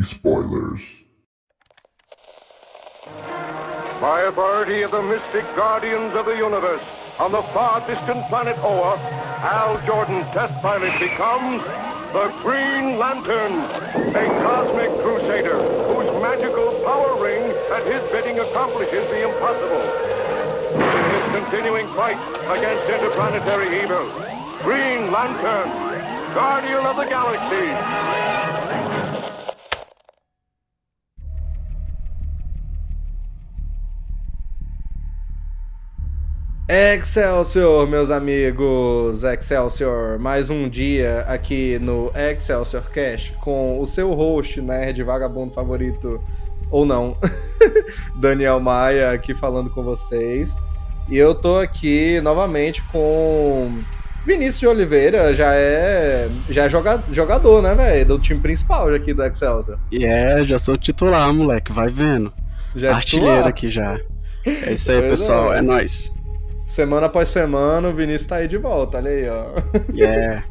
spoilers. By authority of the mystic guardians of the universe, on the far distant planet Oa, Al Jordan, test pilot, becomes the Green Lantern, a cosmic crusader whose magical power ring at his bidding accomplishes the impossible. In his continuing fight against interplanetary evil, Green Lantern, Guardian of the Galaxy. Excelsior, meus amigos! Excelsior! Mais um dia aqui no Excelsior Cash com o seu host, nerd vagabundo favorito, ou não, Daniel Maia, aqui falando com vocês. E eu tô aqui novamente com Vinícius de Oliveira, já é, já é jogador, né, velho? Do time principal aqui do Excelsior. E é, já sou titular, moleque, vai vendo. Já é Artilheiro titular. aqui já. É isso aí, Pois pessoal, é. é nóis. Semana após semana, o Vinícius tá aí de volta, olha aí, ó. Yeah.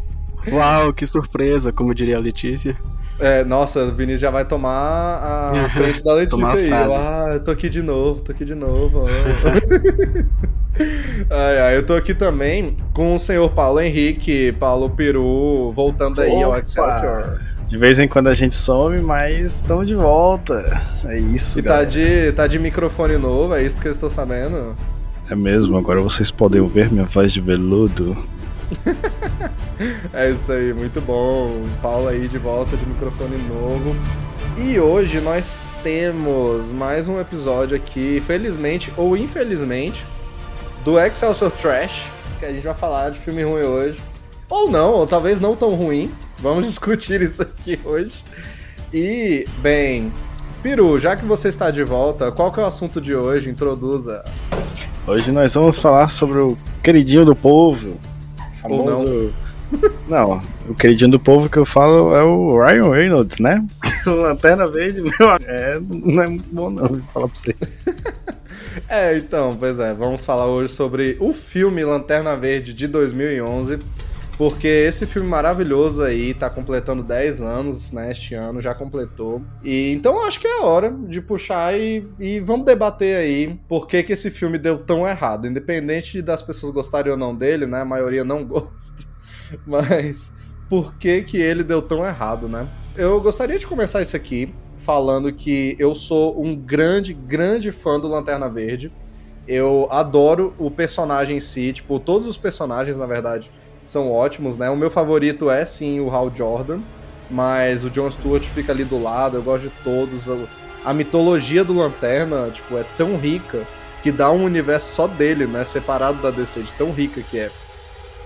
Uau, que surpresa, como diria a Letícia. É, nossa, o Vinícius já vai tomar a frente da Letícia aí. Ah, eu tô aqui de novo, tô aqui de novo. ó. ai, ai, eu tô aqui também com o senhor Paulo Henrique, Paulo Peru, voltando aí ao! Excelsior. De vez em quando a gente some, mas estamos de volta. É isso, E tá galera. de, tá de microfone novo, é isso que eu estou sabendo. É mesmo, agora vocês podem ouvir minha voz de veludo. É isso aí, muito bom. Paulo aí de volta de microfone novo. E hoje nós temos mais um episódio aqui, felizmente ou infelizmente, do Excelsior Trash, que a gente vai falar de filme ruim hoje. Ou não, ou talvez não tão ruim. Vamos discutir isso aqui hoje. E, bem, Peru, já que você está de volta, qual que é o assunto de hoje? Introduza. Hoje nós vamos falar sobre o queridinho do povo. Famoso. Não, o queridinho do povo que eu falo é o Ryan Reynolds, né? O Lanterna Verde, meu, é, não é muito bom não, vou falar pra você. É, então, pois é, vamos falar hoje sobre o filme Lanterna Verde de 2011, porque esse filme maravilhoso aí tá completando 10 anos, né, este ano, já completou. E então acho que é hora de puxar e, e vamos debater aí por que que esse filme deu tão errado, independente das pessoas gostarem ou não dele, né, a maioria não gosta, mas por que que ele deu tão errado, né? Eu gostaria de começar isso aqui falando que eu sou um grande, grande fã do Lanterna Verde. Eu adoro o personagem em si, tipo, todos os personagens, na verdade, são ótimos, né? O meu favorito é sim o Hal Jordan, mas o Jon Stewart fica ali do lado, eu gosto de todos. Eu- A mitologia do Lanterna, tipo, é tão rica que dá um universo só dele, né? Separado da DC, de tão rica que é.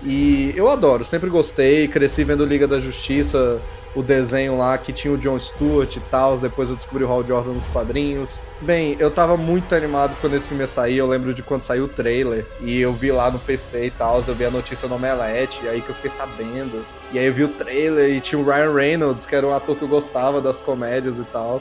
E eu adoro, sempre gostei, cresci vendo Liga da Justiça, o desenho lá que tinha o Jon Stewart e tal, depois eu descobri o Hal Jordan nos quadrinhos. Bem, eu tava muito animado quando esse filme ia sair, eu lembro de quando saiu o trailer, e eu vi lá no PC e tal, eu vi a notícia no Omelete, e aí que eu fiquei sabendo. E aí eu vi o trailer e tinha o Ryan Reynolds, que era um ator que eu gostava das comédias e tal.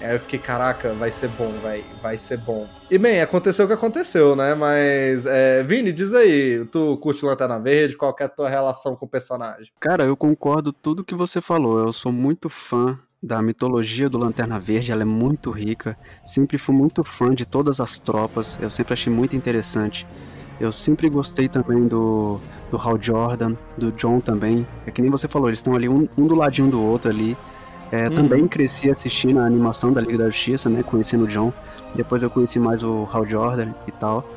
Aí eu fiquei, caraca, vai ser bom, vai, vai ser bom. E bem, aconteceu o que aconteceu, né? Mas, é, Vini, diz aí, tu curte Lanterna Verde? Qual é a tua relação com o personagem? Cara, eu concordo tudo que você falou. Eu sou muito fã da mitologia do Lanterna Verde, ela é muito rica. Sempre fui muito fã de todas as tropas, eu sempre achei muito interessante. Eu sempre gostei também do, do Hal Jordan, do John também. É que nem você falou, eles estão ali um, um do ladinho do outro ali. É, Uhum. Também cresci assistindo a animação da Liga da Justiça, né? Conhecendo o John. Depois eu conheci mais o Hal Jordan e tal.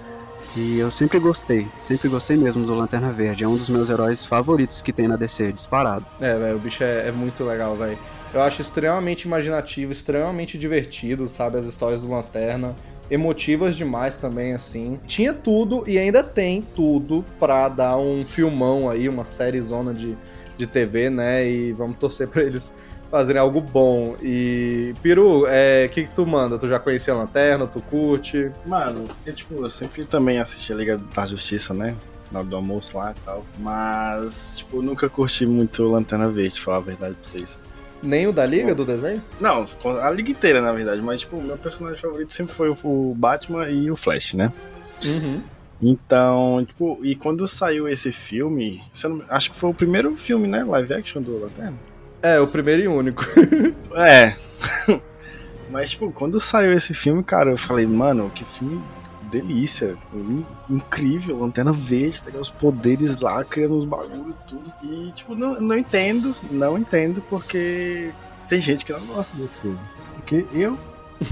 E eu sempre gostei, sempre gostei mesmo do Lanterna Verde. É um dos meus heróis favoritos que tem na DC, disparado. É, velho, o bicho é, é muito legal, velho. Eu acho extremamente imaginativo, extremamente divertido, sabe? As histórias do Lanterna. Emotivas demais também, assim. Tinha tudo e ainda tem tudo pra dar um filmão aí, uma série zona de, de TV, né? E vamos torcer pra eles fazerem algo bom. E, Peru, o é, que, que tu manda? Tu já conhecia a Lanterna? Tu curte? Mano, eu, tipo, eu sempre também assisti a Liga da Justiça, né? Na hora do almoço lá e tal. Mas, tipo, nunca curti muito Lanterna Verde, falar a verdade pra vocês. Nem o da Liga, do desenho? Não, a Liga inteira, na verdade. Mas, tipo, meu personagem favorito sempre foi o Batman e o Flash, né? Uhum. Então, tipo, e quando saiu esse filme, não, acho que foi o primeiro filme, né, live action do Lanterna? É, o primeiro e único. é. Mas, tipo, quando saiu esse filme, cara, eu falei, mano, que filme delícia, incrível, Lanterna Verde, tá os poderes lá, criando os bagulhos e tudo. E, tipo, não, não entendo, não entendo, porque tem gente que não gosta desse filme. Porque eu,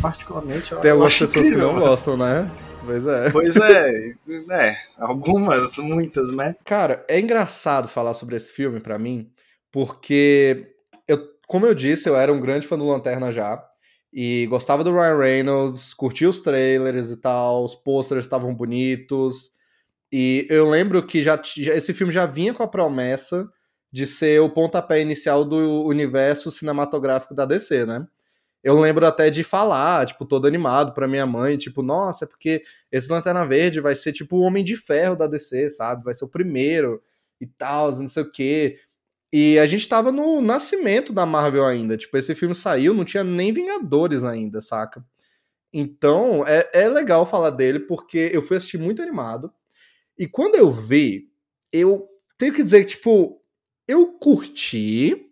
particularmente, Tem algumas pessoas incrível, que não gostam, né? Pois é. Pois é, é, algumas, muitas, né? Cara, é engraçado falar sobre esse filme para mim, porque eu, como eu disse, eu era um grande fã do Lanterna já. E gostava do Ryan Reynolds, curtia os trailers e tal, os posters estavam bonitos. E eu lembro que já, já, esse filme já vinha com a promessa de ser o pontapé inicial do universo cinematográfico da DC, né? Eu lembro até de falar, tipo, todo animado pra minha mãe, tipo, nossa, é porque esse Lanterna Verde vai ser tipo o Homem de Ferro da DC, sabe? Vai ser o primeiro e tal, não sei o quê. E a gente tava no nascimento da Marvel ainda. Tipo, esse filme saiu, não tinha nem Vingadores ainda, saca? Então, é, é legal falar dele, porque eu fui assistir muito animado. E quando eu vi, eu tenho que dizer que, tipo, eu curti,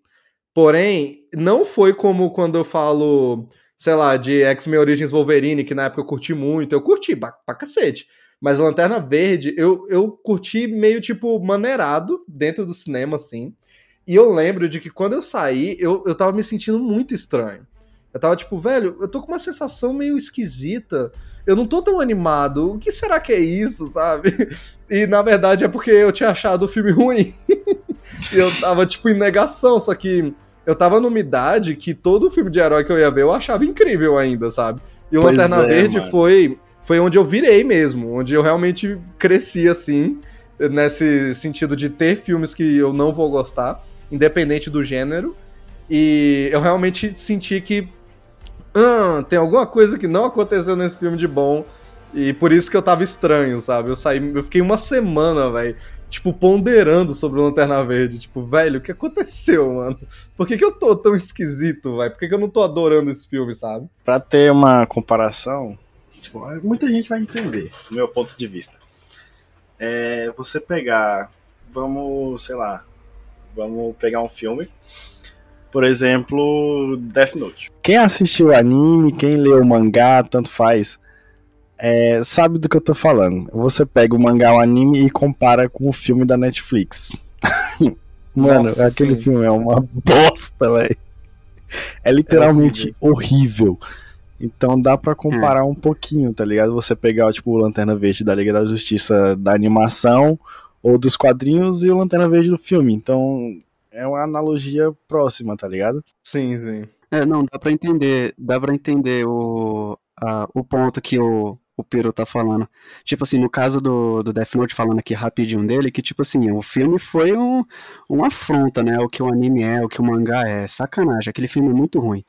Porém, não foi como quando eu falo, sei lá, de X-Men Origins Wolverine, que na época eu curti muito. Eu curti pra, pra cacete. Mas Lanterna Verde, eu, eu curti meio, tipo, maneirado dentro do cinema, assim. E eu lembro de que quando eu saí, eu, eu tava me sentindo muito estranho. Eu tava tipo, velho, eu tô com uma sensação meio esquisita. Eu não tô tão animado. O que será que é isso, sabe? E na verdade é porque eu tinha achado o filme ruim. e eu tava, tipo, em negação. Só que eu tava numa idade que todo filme de herói que eu ia ver eu achava incrível ainda, sabe? E o pois Lanterna é, Verde foi, foi onde eu virei mesmo, onde eu realmente cresci assim, nesse sentido de ter filmes que eu não vou gostar, independente do gênero. E eu realmente senti que ah, tem alguma coisa que não aconteceu nesse filme de bom. E por isso que eu tava estranho, sabe? Eu saí, eu fiquei uma semana, velho, tipo, ponderando sobre o Lanterna Verde. Tipo, velho, o que aconteceu, mano? Por que, que eu tô tão esquisito, velho? Por que, que eu não tô adorando esse filme, sabe? Pra ter uma comparação, tipo, muita gente vai entender, do meu ponto de vista. É você pegar, vamos, sei lá, vamos pegar um filme. Por exemplo, Death Note. Quem assistiu o anime, quem leu o mangá, tanto faz é, sabe do que eu tô falando. Você pega o mangá, o anime e compara com o filme da Netflix. Mano, Nossa, aquele sim. filme é uma bosta, velho. É literalmente é horrível. Então dá para comparar hum. um pouquinho, tá ligado? Você pegar, tipo, o Lanterna Verde da Liga da Justiça da animação ou dos quadrinhos e o Lanterna Verde do filme. Então é uma analogia próxima, tá ligado? Sim, sim. É, não, dá pra entender, dá pra entender o, a, o ponto que o, o Peru tá falando. Tipo assim, no caso do, do Death Note, falando aqui rapidinho dele, que tipo assim, o filme foi um, uma afronta, né? O que o anime é, o que o mangá é. Sacanagem, aquele filme é muito ruim.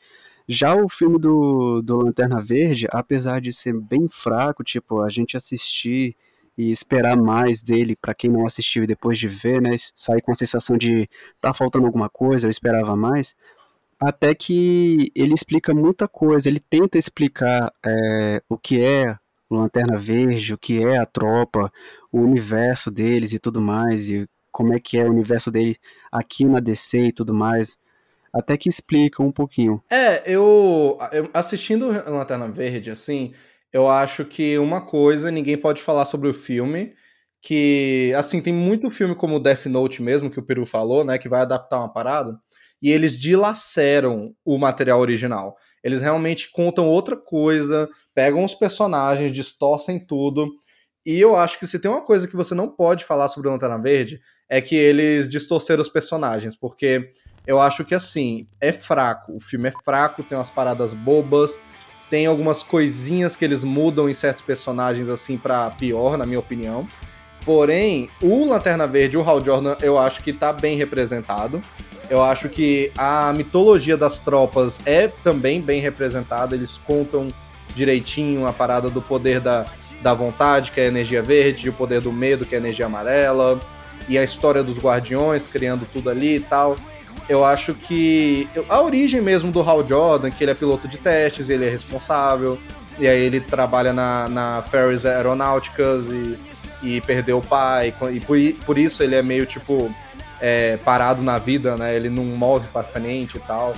Já o filme do, do Lanterna Verde, apesar de ser bem fraco, tipo, a gente assistir e esperar mais dele para quem não assistiu e depois de ver, né, sair com a sensação de tá faltando alguma coisa, eu esperava mais até que ele explica muita coisa, ele tenta explicar é, o que é Lanterna Verde, o que é a tropa, o universo deles e tudo mais, e como é que é o universo dele aqui na DC e tudo mais. Até que explica um pouquinho. É, eu, eu assistindo Lanterna Verde, assim, eu acho que uma coisa, ninguém pode falar sobre o filme, que, assim, tem muito filme como Death Note mesmo, que o Peru falou, né, que vai adaptar uma parada, e eles dilaceram o material original. Eles realmente contam outra coisa, pegam os personagens, distorcem tudo. E eu acho que se tem uma coisa que você não pode falar sobre o Lanterna Verde, é que eles distorceram os personagens, porque eu acho que assim, é fraco. O filme é fraco, tem umas paradas bobas, tem algumas coisinhas que eles mudam em certos personagens assim para pior, na minha opinião. Porém, o Lanterna Verde, o Hal Jordan, eu acho que tá bem representado. Eu acho que a mitologia das tropas é também bem representada, eles contam direitinho a parada do poder da, da vontade, que é a energia verde, e o poder do medo, que é a energia amarela, e a história dos guardiões, criando tudo ali e tal. Eu acho que a origem mesmo do Hal Jordan, que ele é piloto de testes, ele é responsável, e aí ele trabalha na, na Ferris Aeronáuticas e, e perdeu o pai, e por, por isso ele é meio tipo é, parado na vida, né? Ele não move para frente e tal.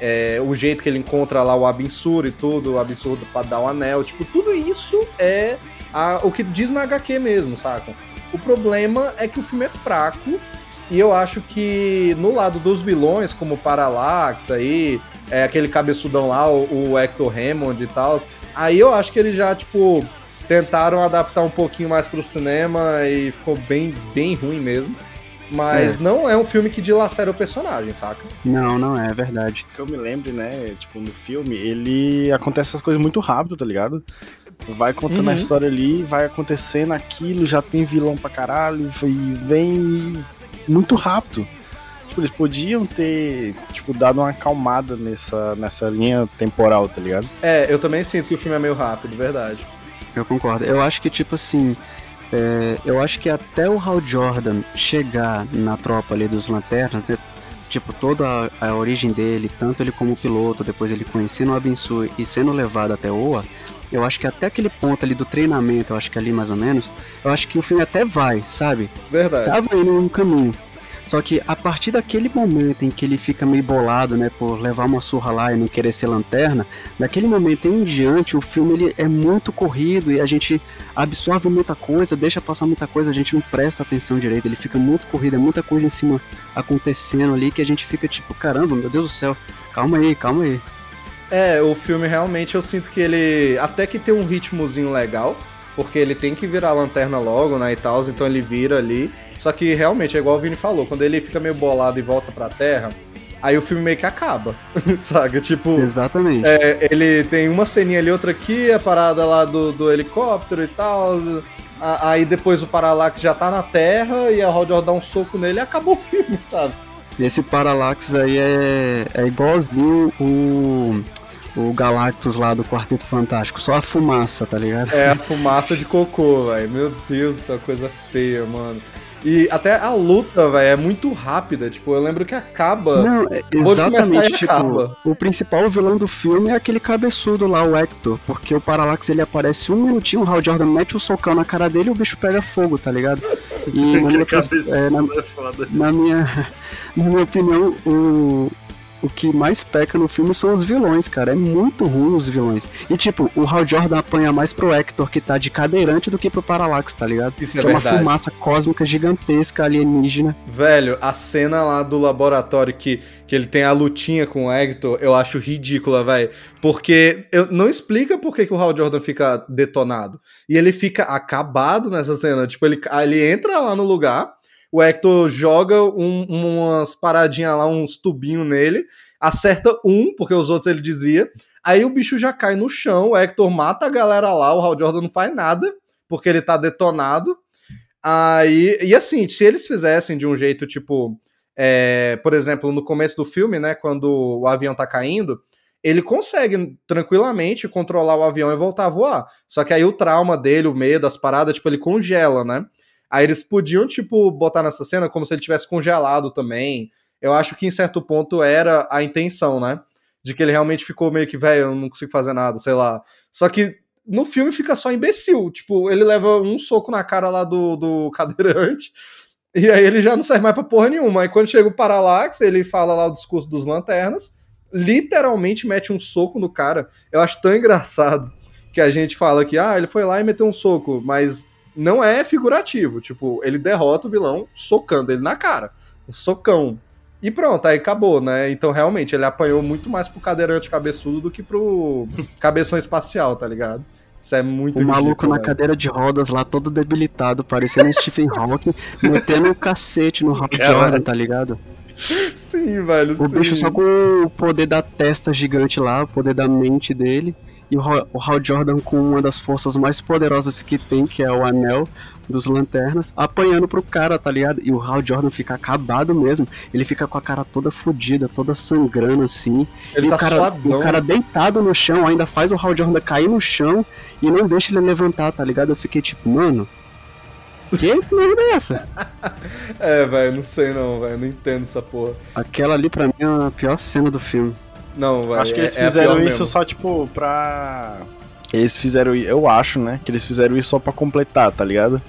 É, o jeito que ele encontra lá o Absur e tudo, o absurdo para dar o anel, tipo, tudo isso é a, o que diz na HQ mesmo, saca? O problema é que o filme é fraco e eu acho que no lado dos vilões, como o Parallax aí, é, aquele cabeçudão lá, o, o Hector Hammond e tal, aí eu acho que eles já, tipo, tentaram adaptar um pouquinho mais pro cinema e ficou bem, bem ruim mesmo. Mas é. não é um filme que dilacera o personagem, saca? Não, não é, é verdade. Que eu me lembre, né, tipo, no filme, ele acontece essas coisas muito rápido, tá ligado? Vai contando uhum. a história ali, vai acontecendo aquilo, já tem vilão pra caralho, e vem muito rápido. Tipo, eles podiam ter, tipo, dado uma acalmada nessa, nessa linha temporal, tá ligado? É, eu também sinto que o filme é meio rápido, verdade. Eu concordo. Eu acho que, tipo assim, é, eu acho que até o Hal Jordan chegar na tropa ali dos Lanternas, né, tipo, toda a, a, origem dele, tanto ele como piloto, depois ele conhecendo o Abinsu e sendo levado até Oa, eu acho que até aquele ponto ali do treinamento, eu acho que ali mais ou menos, eu acho que o filme até vai, sabe? Verdade. Tava indo num caminho. Só que a partir daquele momento em que ele fica meio bolado, né, por levar uma surra lá e não querer ser lanterna, daquele momento em diante o filme ele é muito corrido e a gente absorve muita coisa, deixa passar muita coisa, a gente não presta atenção direito, ele fica muito corrido, é muita coisa em cima acontecendo ali que a gente fica tipo, caramba, meu Deus do céu, calma aí, calma aí. É, o filme realmente eu sinto que ele até que tem um ritmozinho legal, porque ele tem que virar a lanterna logo, né, e tal, então ele vira ali. Só que realmente é igual o Vini falou, quando ele fica meio bolado e volta pra Terra, aí o filme meio que acaba, sabe? Tipo. Exatamente. É, ele tem uma ceninha ali, outra aqui, a parada lá do, do helicóptero e tal. Aí depois o Parallax já tá na Terra e a Roger dá um soco nele e acabou o filme, sabe? Esse Parallax aí é, é igualzinho o o Galactus lá do Quarteto Fantástico, só a fumaça, tá ligado? É, a fumaça de cocô, velho. Meu Deus céu, coisa feia, mano. E até a luta, velho, é muito rápida. Tipo, eu lembro que acaba. Não, é exatamente. Tipo, acaba. o principal vilão do filme é aquele cabeçudo lá, o Hector. Porque o Parallax ele aparece um minutinho, o Hal Jordan mete o um socão na cara dele e o bicho pega fogo, tá ligado? E na minha, é, na, é na, minha, na minha opinião, o, o que mais peca no filme são os vilões, cara. É muito ruim os vilões. E tipo, o Hal Jordan apanha mais pro Hector, que tá de cadeirante, do que pro Parallax, tá ligado? Isso é que é, uma fumaça cósmica gigantesca alienígena. Velho, a cena lá do laboratório que, que ele tem a lutinha com o Hector, eu acho ridícula, velho. Porque eu, não explica por que, que o Hal Jordan fica detonado. E ele fica acabado nessa cena. Tipo, ele, ele entra lá no lugar o Hector joga um, umas paradinhas lá, uns tubinhos nele, acerta um, porque os outros ele desvia. Aí o bicho já cai no chão, o Hector mata a galera lá, o Hal Jordan não faz nada, porque ele tá detonado. Aí, e assim, se eles fizessem de um jeito tipo, é, por exemplo, no começo do filme, né, quando o avião tá caindo, ele consegue tranquilamente controlar o avião e voltar a voar. Só que aí o trauma dele, o medo, as paradas, tipo, ele congela, né? Aí eles podiam, tipo, botar nessa cena como se ele tivesse congelado também. Eu acho que em certo ponto era a intenção, né? De que ele realmente ficou meio que, velho, eu não consigo fazer nada, sei lá. Só que no filme fica só imbecil. Tipo, ele leva um soco na cara lá do, do cadeirante. E aí ele já não serve mais pra porra nenhuma. Aí quando chega o Parallax, ele fala lá o discurso dos lanternas, literalmente mete um soco no cara. Eu acho tão engraçado que a gente fala que, ah, ele foi lá e meteu um soco, mas não é figurativo. Tipo, ele derrota o vilão socando ele na cara. Um socão. E pronto, aí acabou, né? Então, realmente, ele apanhou muito mais pro cadeirante cabeçudo do que pro cabeção espacial, tá ligado? Isso é muito O maluco na cadeira de rodas lá, todo debilitado, parecendo Stephen Hawking, metendo um cacete no Rap Jordan, tá ligado? Sim, velho. O sim. bicho só com o poder da testa gigante lá, o poder da mente dele e o, Hal Jordan com uma das forças mais poderosas que tem, que é o anel dos lanternas, apanhando pro cara, tá ligado? E o Hal Jordan fica acabado mesmo. Ele fica com a cara toda fodida, toda sangrando assim. Ele e tá o cara, suadão. o cara deitado no chão, ainda faz o Hal Jordan cair no chão e não deixa ele levantar, tá ligado? Eu fiquei tipo, mano. Que merda é essa? É, velho, não sei não, velho. Não entendo essa porra. Aquela ali pra mim é a pior cena do filme. Não, velho. Acho que eles é- é fizeram pior isso mesmo. só, tipo, pra. Eles fizeram. Eu acho, né? Que eles fizeram isso só pra completar, tá ligado?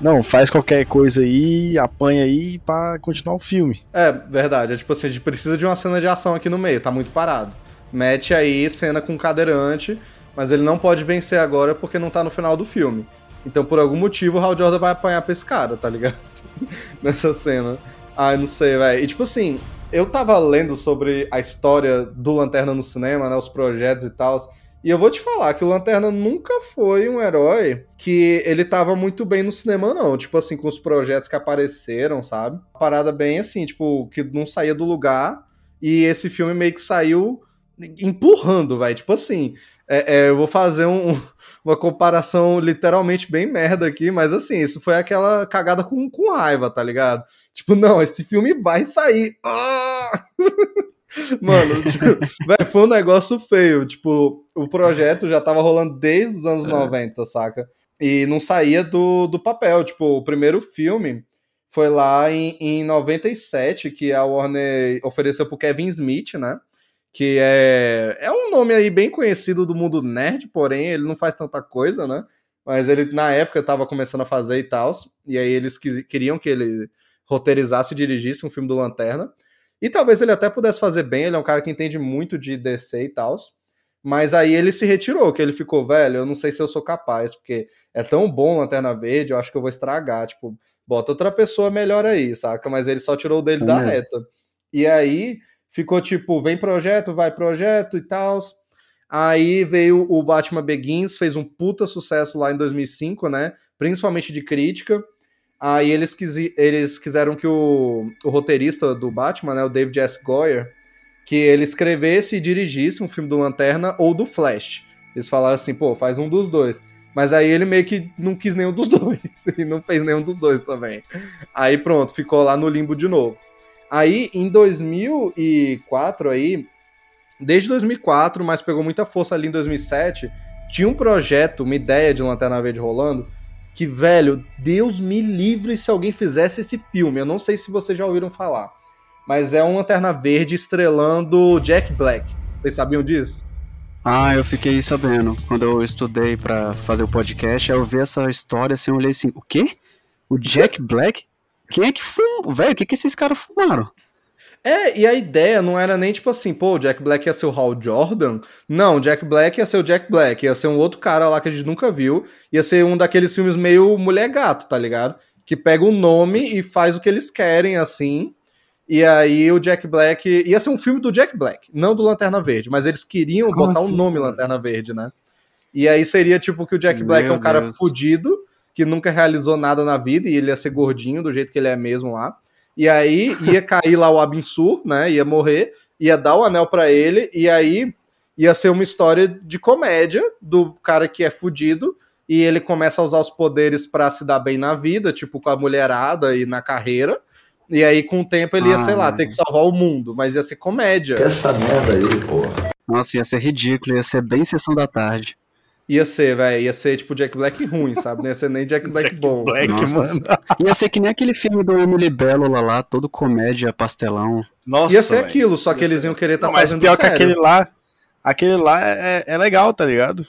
Não, faz qualquer coisa aí, apanha aí pra continuar o filme. É, verdade. É tipo assim, a gente precisa de uma cena de ação aqui no meio, tá muito parado. Mete aí cena com cadeirante, mas ele não pode vencer agora porque não tá no final do filme. Então, por algum motivo, o Hal Jordan vai apanhar pra esse cara, tá ligado? Nessa cena. Ai, não sei, velho. E tipo assim, eu tava lendo sobre a história do Lanterna no cinema, né? Os projetos e tal. E eu vou te falar que o Lanterna nunca foi um herói que ele tava muito bem no cinema, não. Tipo assim, com os projetos que apareceram, sabe? Uma parada bem assim, tipo, que não saía do lugar. E esse filme meio que saiu empurrando, vai. Tipo assim, é, é, eu vou fazer um- uma comparação literalmente bem merda aqui, mas assim, isso foi aquela cagada com, com raiva, tá ligado? Tipo, não, esse filme vai sair. Ah! Mano, tipo, véi, foi um negócio feio. Tipo, o projeto já tava rolando desde os anos 90, saca? E não saía do, do papel. Tipo, o primeiro filme foi lá em, em 97, que a Warner ofereceu pro Kevin Smith, né? Que é, é um nome aí bem conhecido do mundo nerd, porém ele não faz tanta coisa, né? Mas ele, na época, tava começando a fazer e tal. E aí eles quis- queriam que ele roteirizasse e dirigisse um filme do Lanterna. E talvez ele até pudesse fazer bem, ele é um cara que entende muito de DC e tal. Mas aí ele se retirou, que ele ficou, velho, eu não sei se eu sou capaz, porque é tão bom Lanterna Verde, eu acho que eu vou estragar. Tipo, bota outra pessoa melhor aí, saca? Mas ele só tirou o dele É da reta. E aí ficou tipo, vem projeto, vai projeto e tal. Aí veio o Batman Begins, fez um puta sucesso lá em 2005, né? Principalmente de crítica. Aí eles, eles quiseram que o, o roteirista do Batman, né, o David S. Goyer, que ele escrevesse e dirigisse um filme do Lanterna ou do Flash. Eles falaram assim, pô, faz um dos dois. Mas aí ele meio que não quis nenhum dos dois. e não fez nenhum dos dois também. Aí pronto, ficou lá no limbo de novo. Aí em 2004 aí, desde 2004, mas pegou muita força ali em 2007, tinha um projeto, uma ideia de Lanterna Verde rolando, que, velho, Deus me livre se alguém fizesse esse filme. Eu não sei se vocês já ouviram falar. Mas é um Lanterna Verde estrelando Jack Black. Vocês sabiam disso? Ah, eu fiquei sabendo. Quando eu estudei pra fazer o podcast, eu vi essa história assim, eu olhei assim, o quê? O Jack Black? Quem é que fumou? Velho, o que, que esses caras fumaram? É, e a ideia não era nem tipo assim, pô, o Jack Black ia ser o Hal Jordan. Não, o Jack Black ia ser o Jack Black, ia ser um outro cara lá que a gente nunca viu. Ia ser um daqueles filmes meio mulher gato, tá ligado? Que pega o nome e faz o que eles querem, assim. E aí o Jack Black. Ia ser um filme do Jack Black, não do Lanterna Verde, mas eles queriam Como botar o assim, nome cara? Lanterna Verde, né? E aí seria tipo que o Jack Black é Meu um cara Deus. fudido, que nunca realizou nada na vida, e ele ia ser gordinho do jeito que ele é mesmo lá. E aí ia cair lá o Abensur, né? Ia morrer, ia dar o anel pra ele, e aí ia ser uma história de comédia do cara que é fudido, e ele começa a usar os poderes pra se dar bem na vida, tipo com a mulherada e na carreira. E aí, com o tempo, ele ia, Ah, sei lá, ter que salvar o mundo, mas ia ser comédia. Essa merda aí, porra. Nossa, ia ser ridículo, ia ser bem sessão da tarde. Ia ser, velho, ia ser tipo Jack Black ruim, sabe? Não ia ser nem Jack Black bom. Black, Nossa. mano. Ia ser que nem aquele filme do Emily Bellola lá, todo comédia, pastelão. Nossa, Ia ser velho. aquilo, só que Ia eles ser- iam querer estar Não, mas fazendo pior que sério. aquele lá. Aquele lá é, é legal, tá ligado?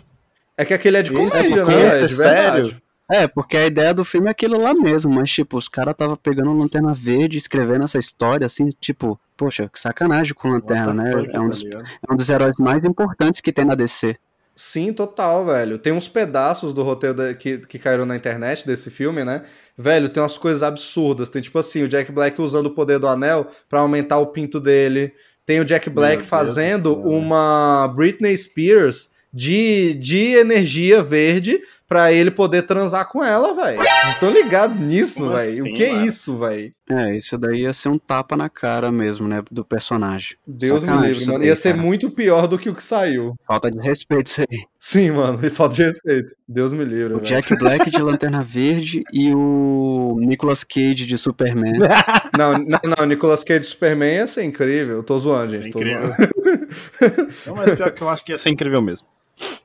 É que aquele é de comédia, porque né? esse é De verdade. sério. É, porque a ideia do filme é aquilo lá mesmo, mas tipo, os caras tava pegando Lanterna Verde, escrevendo essa história assim, tipo, poxa, que sacanagem com Lanterna, né? Fuck, É um, tá dos, é um dos heróis mais importantes que tem na DC. Sim, total, velho. Tem uns pedaços do roteiro da- que, que caíram na internet desse filme, né? Velho, tem umas coisas absurdas. Tem tipo assim, o Jack Black usando o poder do anel pra aumentar o pinto dele. Tem o Jack Black do fazendo céu, uma Britney Spears de, de energia verde pra ele poder transar com ela, velho. Vocês estão ligados nisso, velho? assim, o que é mano? isso, velho? É, isso daí ia ser um tapa na cara mesmo, né? Do personagem. Deus me Sacanagem livre, isso mano. daí, Ia ser cara. muito pior do que o que saiu. Falta de respeito isso aí. Sim, mano. E falta de respeito. Deus me livre, O velho. Jack Black de Lanterna Verde e o Nicolas Cage de Superman. Não, não, não. Nicolas Cage de Superman ia ser incrível. Eu tô zoando, Isso é gente. Tô incrível. zoando. Não, mas pior que eu acho que ia ser incrível mesmo.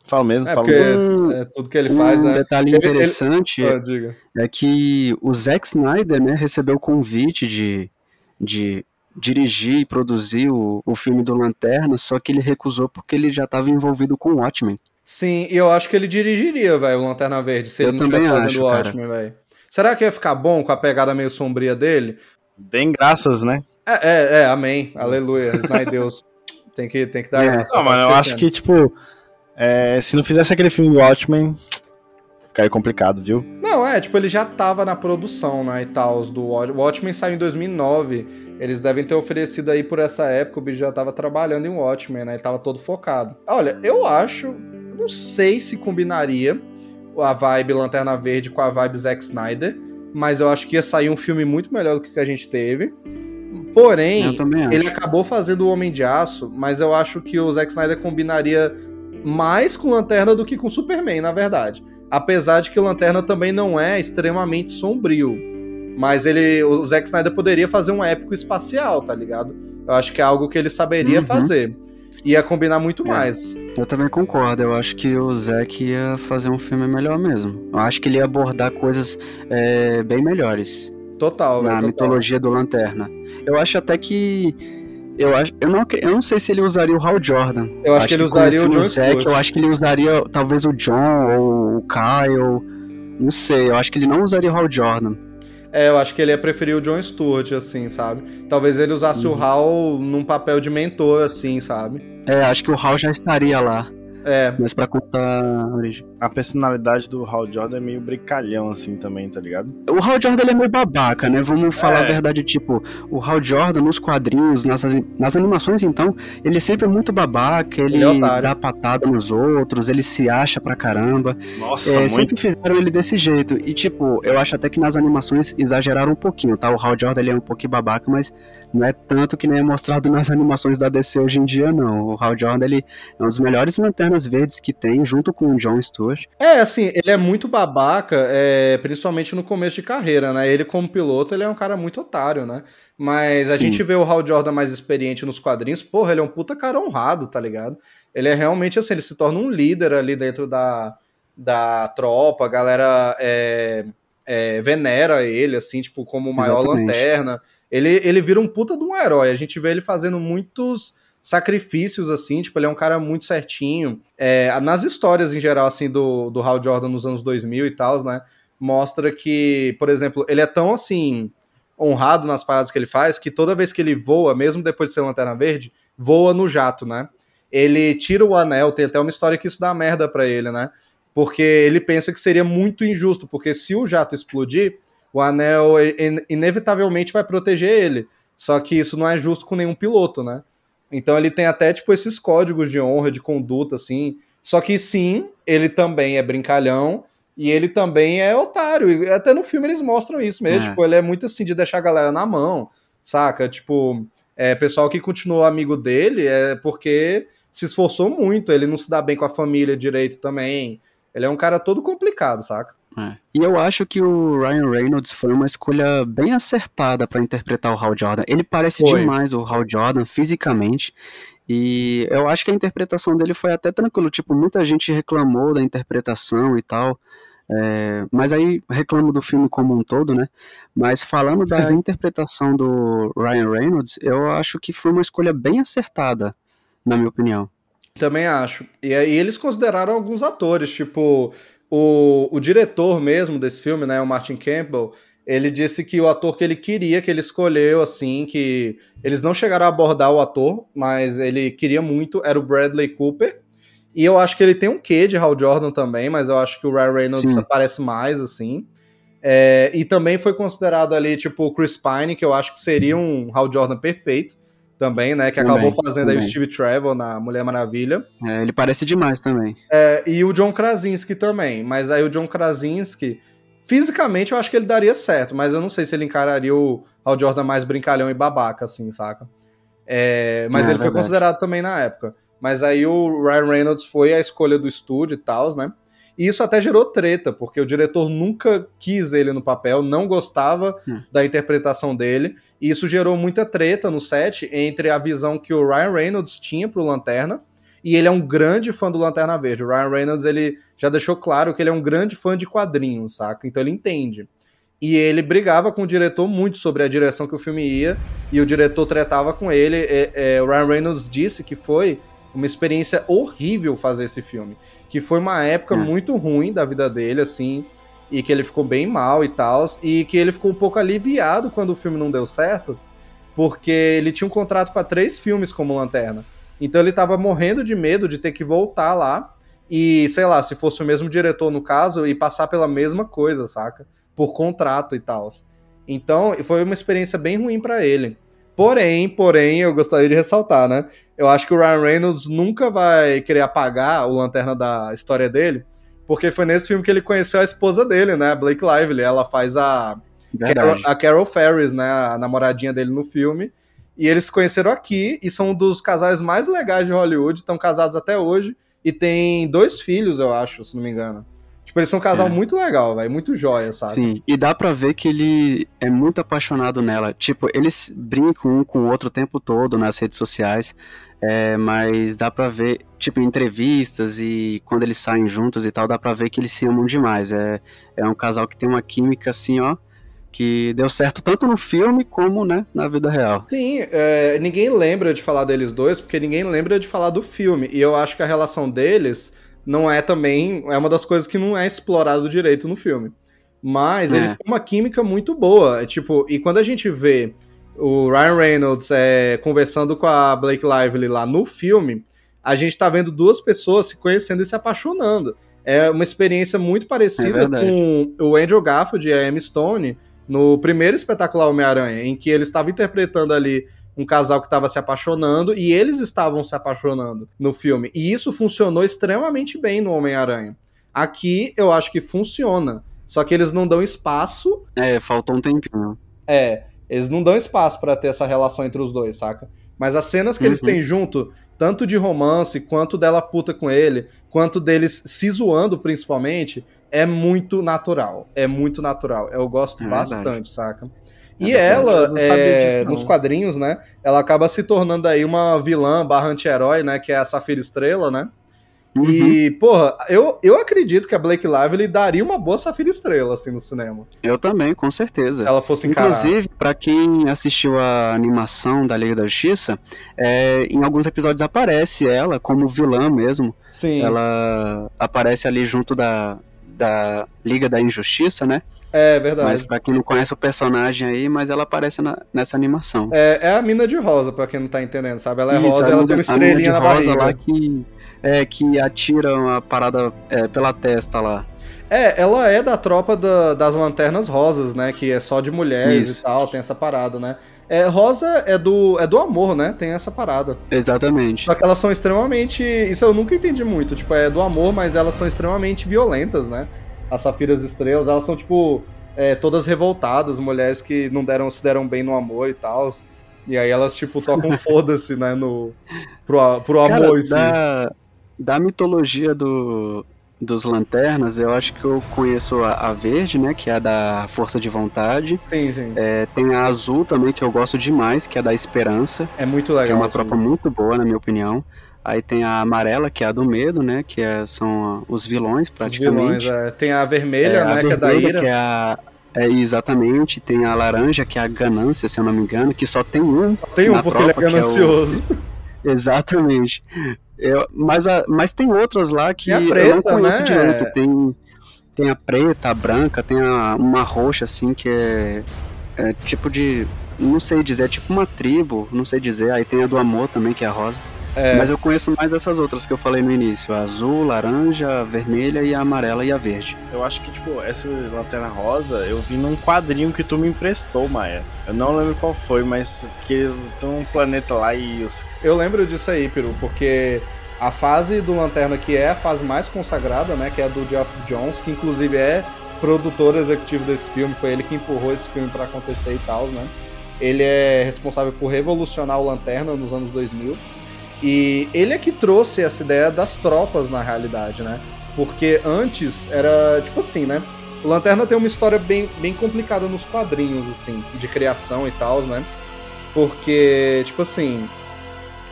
Falo mesmo, É falo mesmo. é, tudo que ele faz, um né? detalhe Ele- ele- interessante Ah, é que o Zack Snyder, né, recebeu o convite de, de dirigir e produzir o, o filme do Lanterna, só que ele recusou porque ele já estava envolvido com o Watchmen. Sim, e eu acho que ele dirigiria, velho, o Lanterna Verde, se Eu ele não também estivesse acho, fazendo o. Watchmen, velho. Será que ia ficar bom com a pegada meio sombria dele? Deem graças, né? É, é, é, amém. Aleluia. Snyder Deus. Tem que, tem que dar É. graça, Não, mano, eu acho que, tipo, é, se não fizesse aquele filme do Watchmen, ficaria complicado, viu? Não, é, tipo, ele já tava na produção, né, e tal, os do Watchmen. O Watchmen saiu em 2009. Eles devem ter oferecido aí por essa época, o bicho já tava trabalhando em Watchmen, né, ele tava todo focado. Olha, eu acho, eu não sei se combinaria a vibe Lanterna Verde com a vibe Zack Snyder, mas eu acho que ia sair um filme muito melhor do que o que a gente teve. Porém, ele acabou fazendo o Homem de Aço, mas eu acho que o Zack Snyder combinaria mais com Lanterna do que com Superman, na verdade. Apesar de que o Lanterna também não é extremamente sombrio. Mas ele. O Zack Snyder poderia fazer um épico espacial, tá ligado? Eu acho que é algo que ele saberia Uhum. fazer. Ia combinar muito É. mais. Eu também concordo, eu acho que o Zack ia fazer um filme melhor mesmo. Eu acho que ele ia abordar coisas é, bem melhores Total, na total. mitologia do Lanterna. Eu acho até que. Eu, acho, eu, não, eu não sei se ele usaria o Hal Jordan. Eu acho que ele usaria o Stewart. Eu acho que ele usaria talvez o John ou o Kyle. Não sei, eu acho que ele não usaria o Hal Jordan. É, eu acho que ele ia preferir o John Stewart, assim, sabe? Talvez ele usasse Uhum. o Hal num papel de mentor, assim, sabe? É, acho que o Hal já estaria lá, É, mas pra contar a origem. A personalidade do Hal Jordan é meio brincalhão, assim, também, tá ligado? O Hal Jordan ele é meio babaca, né? Vamos falar É. a verdade, tipo, o Hal Jordan nos quadrinhos, nas, nas animações, então, ele sempre é muito babaca, ele, Ele é dá patada nos outros, ele se acha pra caramba. Nossa, É, muito. sempre fizeram ele desse jeito. E, tipo, eu acho até que nas animações exageraram um pouquinho, tá? O Hal Jordan ele é um pouquinho babaca, mas não é tanto que nem é mostrado nas animações da DC hoje em dia, não. O Hal Jordan ele é um dos melhores lanternas verdes que tem, junto com o John Stewart. É, assim, ele é muito babaca, é, principalmente no começo de carreira, né? Ele, como piloto, ele é um cara muito otário, né? Mas a Sim. gente vê o Hal Jordan mais experiente nos quadrinhos, porra, ele é um puta cara honrado, tá ligado? Ele é realmente assim, ele se torna um líder ali dentro da, da tropa, a galera é, é, venera ele, assim, tipo, como o maior Exatamente. lanterna. Ele, ele vira um puta de um herói. A gente vê ele fazendo muitos sacrifícios, assim, tipo, ele é um cara muito certinho. É, nas histórias, em geral, assim, do, do Hal Jordan nos anos 2000 e tal, né, mostra que, por exemplo, ele é tão, assim, honrado nas paradas que ele faz, que toda vez que ele voa, mesmo depois de ser Lanterna Verde, voa no jato, né? Ele tira o anel, tem até uma história que isso dá merda pra ele, né? Porque ele pensa que seria muito injusto, porque se o jato explodir, o anel in- inevitavelmente vai proteger ele. Só que isso não é justo com nenhum piloto, né? Então ele tem até, tipo, esses códigos de honra, de conduta, assim. Só que sim, ele também é brincalhão e ele também é otário. E até no filme eles mostram isso mesmo. É. Tipo, ele é muito assim de deixar a galera na mão, saca? Tipo, é, pessoal que continuou amigo dele é porque se esforçou muito. Ele não se dá bem com a família direito também. Ele é um cara todo complicado, saca? É. E eu acho que o Ryan Reynolds foi uma escolha bem acertada pra interpretar o Hal Jordan. Ele parece Foi. demais o Hal Jordan fisicamente. E eu acho que a interpretação dele foi até tranquilo. Tipo, muita gente reclamou da interpretação e tal. é, mas aí reclamo do filme como um todo, né? Mas falando da interpretação do Ryan Reynolds, eu acho que foi uma escolha bem acertada, na minha opinião. Também acho. E aí eles consideraram alguns atores, tipo, o, o diretor mesmo desse filme, né, o Martin Campbell, ele disse que o ator que ele queria, que ele escolheu, assim, que eles não chegaram a abordar o ator, mas ele queria muito, era o Bradley Cooper. E eu acho que ele tem um quê de Hal Jordan também, mas eu acho que o Ryan Reynolds Sim. aparece mais, assim. É, e também foi considerado ali, tipo, o Chris Pine, que eu acho que seria um Hal Jordan perfeito. Também, né? Que Também, acabou fazendo aí o também. Steve Trevor na Mulher Maravilha. É, ele parece demais também. É, e o John Krasinski também. Mas aí o John Krasinski, fisicamente eu acho que ele daria certo, mas eu não sei se ele encararia o Hal Jordan mais brincalhão e babaca, assim, saca? É, mas É, ele foi considerado também na época. Mas aí o Ryan Reynolds foi a escolha do estúdio e tal, né? E isso até gerou treta, porque o diretor nunca quis ele no papel, não gostava Hum. da interpretação dele, e isso gerou muita treta no set entre a visão que o Ryan Reynolds tinha pro Lanterna, e ele é um grande fã do Lanterna Verde. O Ryan Reynolds, ele já deixou claro que ele é um grande fã de quadrinhos, saca? Então ele entende. E ele brigava com o diretor muito sobre a direção que o filme ia, e o diretor tretava com ele. É, é, o Ryan Reynolds disse que foi uma experiência horrível fazer esse filme. Que foi uma época Hum. muito ruim da vida dele, assim, e que ele ficou bem mal e tal, e que ele ficou um pouco aliviado quando o filme não deu certo, porque ele tinha um contrato para três filmes como Lanterna. Então ele tava morrendo de medo de ter que voltar lá e, sei lá, se fosse o mesmo diretor no caso, e passar pela mesma coisa, saca? Por contrato e tal. Então, foi uma experiência bem ruim para ele. Porém, porém, eu gostaria de ressaltar, né? Eu acho que o Ryan Reynolds nunca vai querer apagar o Lanterna da história dele, porque foi nesse filme que ele conheceu a esposa dele, né? A Blake Lively. Ela faz a Carol, a Carol Ferris, né? A namoradinha dele no filme. E eles se conheceram aqui e são um dos casais mais legais de Hollywood. Estão casados até hoje e tem dois filhos, eu acho, se não me engano. Tipo, eles são um casal É. muito legal, velho. Muito joia, sabe? Sim, e dá pra ver que ele é muito apaixonado nela. Tipo, eles brincam um com o outro o tempo todo nas redes sociais, é, mas dá pra ver, tipo, em entrevistas e quando eles saem juntos e tal, dá pra ver que eles se amam demais. É, é um casal que tem uma química assim, ó, que deu certo tanto no filme como, né, na vida real. Sim, é, ninguém lembra de falar deles dois, porque ninguém lembra de falar do filme. E eu acho que a relação deles não é também. É uma das coisas que não é explorado direito no filme. Mas É. eles têm uma química muito boa. é Tipo, e quando a gente vê o Ryan Reynolds é, conversando com a Blake Lively lá no filme, a gente tá vendo duas pessoas se conhecendo e se apaixonando. É uma experiência muito parecida verdade. com o Andrew Garfield e a Emma Stone no primeiro espetacular Homem-Aranha, em que eles estavam interpretando ali um casal que estava se apaixonando e eles estavam se apaixonando no filme. E isso funcionou extremamente bem no Homem-Aranha. Aqui eu acho que funciona, só que eles não dão espaço É, faltou um tempinho. é, eles não dão espaço pra ter essa relação entre os dois, saca? Mas as cenas que eles Uhum. têm junto, tanto de romance, quanto dela puta com ele, quanto deles se zoando principalmente, é muito natural. É muito natural. Eu gosto É verdade. bastante, saca? É E verdade, ela, é, disso, nos quadrinhos, né? Ela acaba se tornando aí uma vilã barra anti-herói, né? Que é a Safira Estrela, né? Uhum. E, porra, eu, eu acredito que a Blake Lively daria uma boa Safira Estrela, assim, no cinema. Eu também, com certeza. Ela fosse encarar. Inclusive, pra quem assistiu a animação da Liga da Justiça, é, em alguns episódios aparece ela como vilã mesmo. Sim. Ela aparece ali junto da, da Liga da Injustiça, né? É verdade. Mas pra quem não conhece o personagem aí, mas ela aparece na- nessa animação. É, é a mina de rosa, pra quem não tá entendendo, sabe? Ela é Isso, rosa e ela mina- tem uma estrelinha na rosa barriga. lá que, é, que atira uma parada é, pela testa lá. É, ela é da tropa da- das lanternas rosas, né? Que é só de mulheres Isso. e tal, tem essa parada, né? É, rosa é do, é do amor, né? Tem essa parada. Exatamente. Só que elas são extremamente. Isso eu nunca entendi muito. Tipo, é do amor, mas elas são extremamente violentas, né? As Safiras Estrelas, elas são, tipo, é, todas revoltadas, mulheres que não deram, se deram bem no amor e tal. E aí elas, tipo, tocam foda-se, né? No, pro, pro amor Cara, em si. da, da mitologia do, dos lanternas, eu acho que eu conheço a, a verde, né? Que é a da força de vontade. Sim, sim. É, tem a azul também, que eu gosto demais, que é a da esperança. É muito que legal. é uma assim. tropa muito boa, na minha opinião. Aí tem a amarela, que é a do medo, né? Que é- são os vilões, Os praticamente. vilões, é. Tem a vermelha, É, né? a que é da ira. que é a. É, exatamente, tem a laranja, que é a ganância, se eu não me engano, que só tem um. Tem um, porque ele é tropa, que é o- ganancioso. Exatamente. Eu- mas, a- mas tem outras lá que Tem a eu preta, não conheço né? direito. Tem, tem a preta, a branca, tem a- uma roxa, assim, que é, é tipo de. Não sei dizer, é tipo uma tribo, não sei dizer. Aí tem a do amor também, que é a rosa. É. Mas eu conheço mais essas outras que eu falei no início: a azul, laranja, a vermelha e a amarela e a verde. Eu acho que, tipo, essa lanterna rosa eu vi num quadrinho que tu me emprestou, Maia. Eu não lembro qual foi, mas que tem um planeta lá e os. Eu lembro disso aí, Peru, porque a fase do Lanterna, que é a fase mais consagrada, né? Que é a do Geoff Jones, que inclusive é produtor executivo desse filme, foi ele que empurrou esse filme para acontecer e tal, né? Ele é responsável por revolucionar o Lanterna nos anos 2000. E ele é que trouxe essa ideia das tropas na realidade, né? Porque antes era tipo assim, né? O Lanterna tem uma história bem, bem complicada nos quadrinhos, assim, de criação e tal, né? Porque, tipo assim,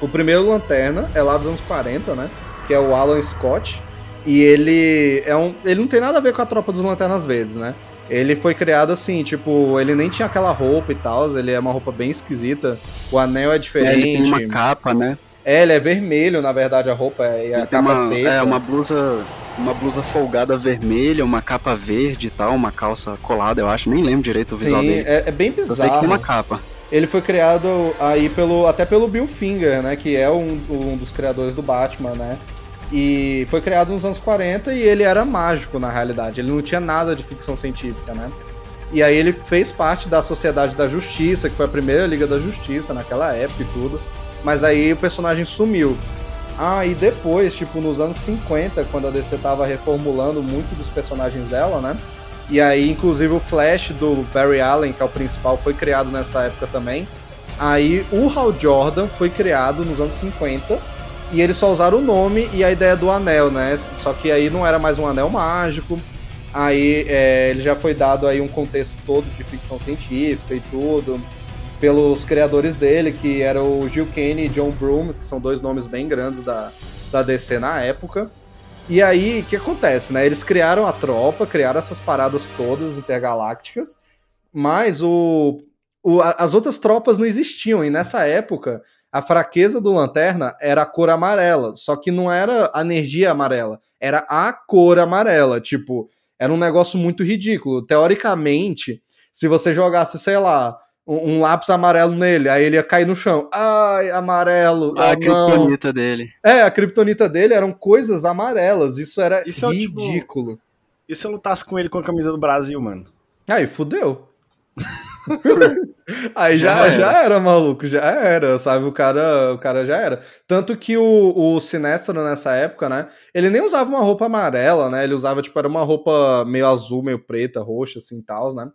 o primeiro Lanterna é lá dos anos 40, né? Que é o Alan Scott. E ele é um. Ele não tem nada a ver com a tropa dos Lanternas Verdes, né? Ele foi criado assim, tipo, ele nem tinha aquela roupa e tal, ele é uma roupa bem esquisita. O anel é diferente. É, ele tem uma capa, né? É, ele é vermelho, na verdade, a roupa é, a capa uma, preta. É, uma blusa, uma blusa folgada vermelha, uma capa verde e tal, uma calça colada, eu acho, nem lembro direito o visual Sim, dele. É, é bem bizarro. Eu sei que tem uma capa. Ele foi criado aí pelo, até pelo Bill Finger, né, que é um, um dos criadores do Batman, né? E foi criado nos anos 40 e ele era mágico na realidade, ele não tinha nada de ficção científica, né? E aí ele fez parte da Sociedade da Justiça, que foi a primeira Liga da Justiça naquela época e tudo. Mas aí o personagem sumiu. Ah, e depois, tipo, nos anos 50, quando a DC tava reformulando muito dos personagens dela, né? E aí, inclusive, o Flash do Barry Allen, que é o principal, foi criado nessa época também. Aí o Hal Jordan foi criado nos anos 50 e eles só usaram o nome e a ideia do anel, né? Só que aí não era mais um anel mágico. Aí é, ele já foi dado aí um contexto todo de ficção científica e tudo pelos criadores dele, que eram o Gil Kane e John Broom, que são dois nomes bem grandes da, da DC na época. E aí, o que acontece, né? Eles criaram a tropa, criaram essas paradas todas intergalácticas, mas o, o, as outras tropas não existiam, e nessa época a fraqueza do Lanterna era a cor amarela, só que não era a energia amarela, era a cor amarela, tipo, era um negócio muito ridículo. Teoricamente, se você jogasse, sei lá, um, um, lápis amarelo nele, aí ele ia cair no chão. Ai, amarelo. Ah, a criptonita dele. É, a criptonita dele eram coisas amarelas. Isso era isso ridículo. É, tipo, e se eu lutasse com ele com a camisa do Brasil, mano? Aí, fudeu. aí já, já, já, era, maluco, já era, sabe? O cara, o cara já era. Tanto que o, o Sinestro nessa época, né? Ele nem usava uma roupa amarela, né? Ele usava, tipo, era uma roupa meio azul, meio preta, roxa, assim, tal, né?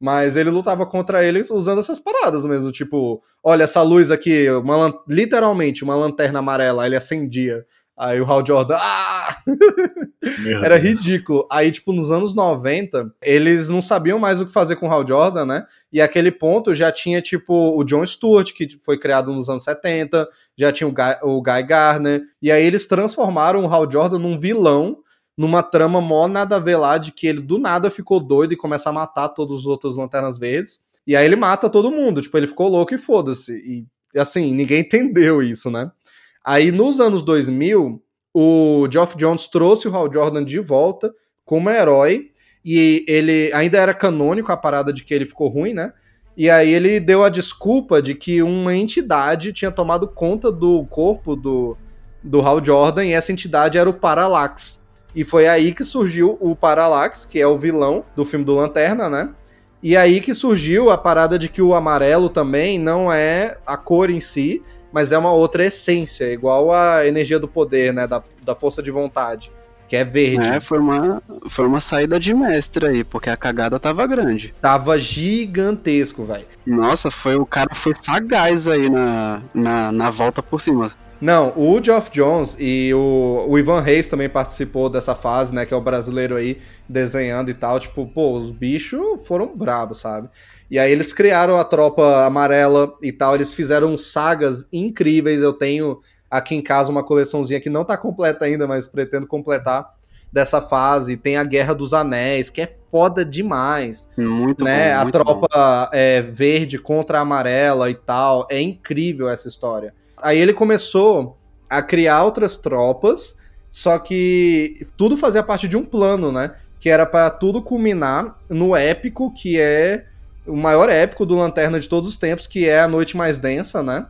Mas ele lutava contra eles usando essas paradas mesmo, tipo, olha essa luz aqui, uma, literalmente uma lanterna amarela, ele acendia. Aí o Hal Jordan, ah! Era ridículo. Aí, tipo, nos anos 90, eles não sabiam mais o que fazer com o Hal Jordan, né? E aquele ponto já tinha, tipo, o John Stewart, que foi criado nos anos 70, já tinha o Guy, o Guy Garner, e aí eles transformaram o Hal Jordan num vilão numa trama mó nada a ver lá de que ele do nada ficou doido e começa a matar todos os outros Lanternas Verdes. E aí ele mata todo mundo, tipo, ele ficou louco e foda-se. E assim, ninguém entendeu isso, né? Aí nos anos 2000, o Geoff Jones trouxe o Hal Jordan de volta como herói e ele ainda era canônico a parada de que ele ficou ruim, né? E aí ele deu a desculpa de que uma entidade tinha tomado conta do corpo do, do Hal Jordan e essa entidade era o Parallax. E foi aí que surgiu o Parallax, que é o vilão do filme do Lanterna, né? E aí que surgiu a parada de que o amarelo também não é a cor em si, mas é uma outra essência, igual a energia do poder, né? Da, da força de vontade, que é verde. É, foi uma, foi uma saída de mestre aí, porque a cagada tava grande. Tava gigantesco, velho. Nossa, foi o cara foi sagaz aí na, na, na volta por cima. Não, o Geoff Jones e o, o Ivan Reis também participou dessa fase, né? Que é o brasileiro aí desenhando e tal. Tipo, pô, os bichos foram brabos, sabe? E aí eles criaram a tropa amarela e tal. Eles fizeram sagas incríveis. Eu tenho aqui em casa uma coleçãozinha que não tá completa ainda, mas pretendo completar dessa fase. Tem a Guerra dos Anéis, que é foda demais. Muito né? bom. Muito a tropa é, verde contra a amarela e tal. É incrível essa história. Aí ele começou a criar outras tropas, só que tudo fazia parte de um plano, né? Que era para tudo culminar no épico, que é o maior épico do Lanterna de todos os tempos, que é a Noite Mais Densa, né?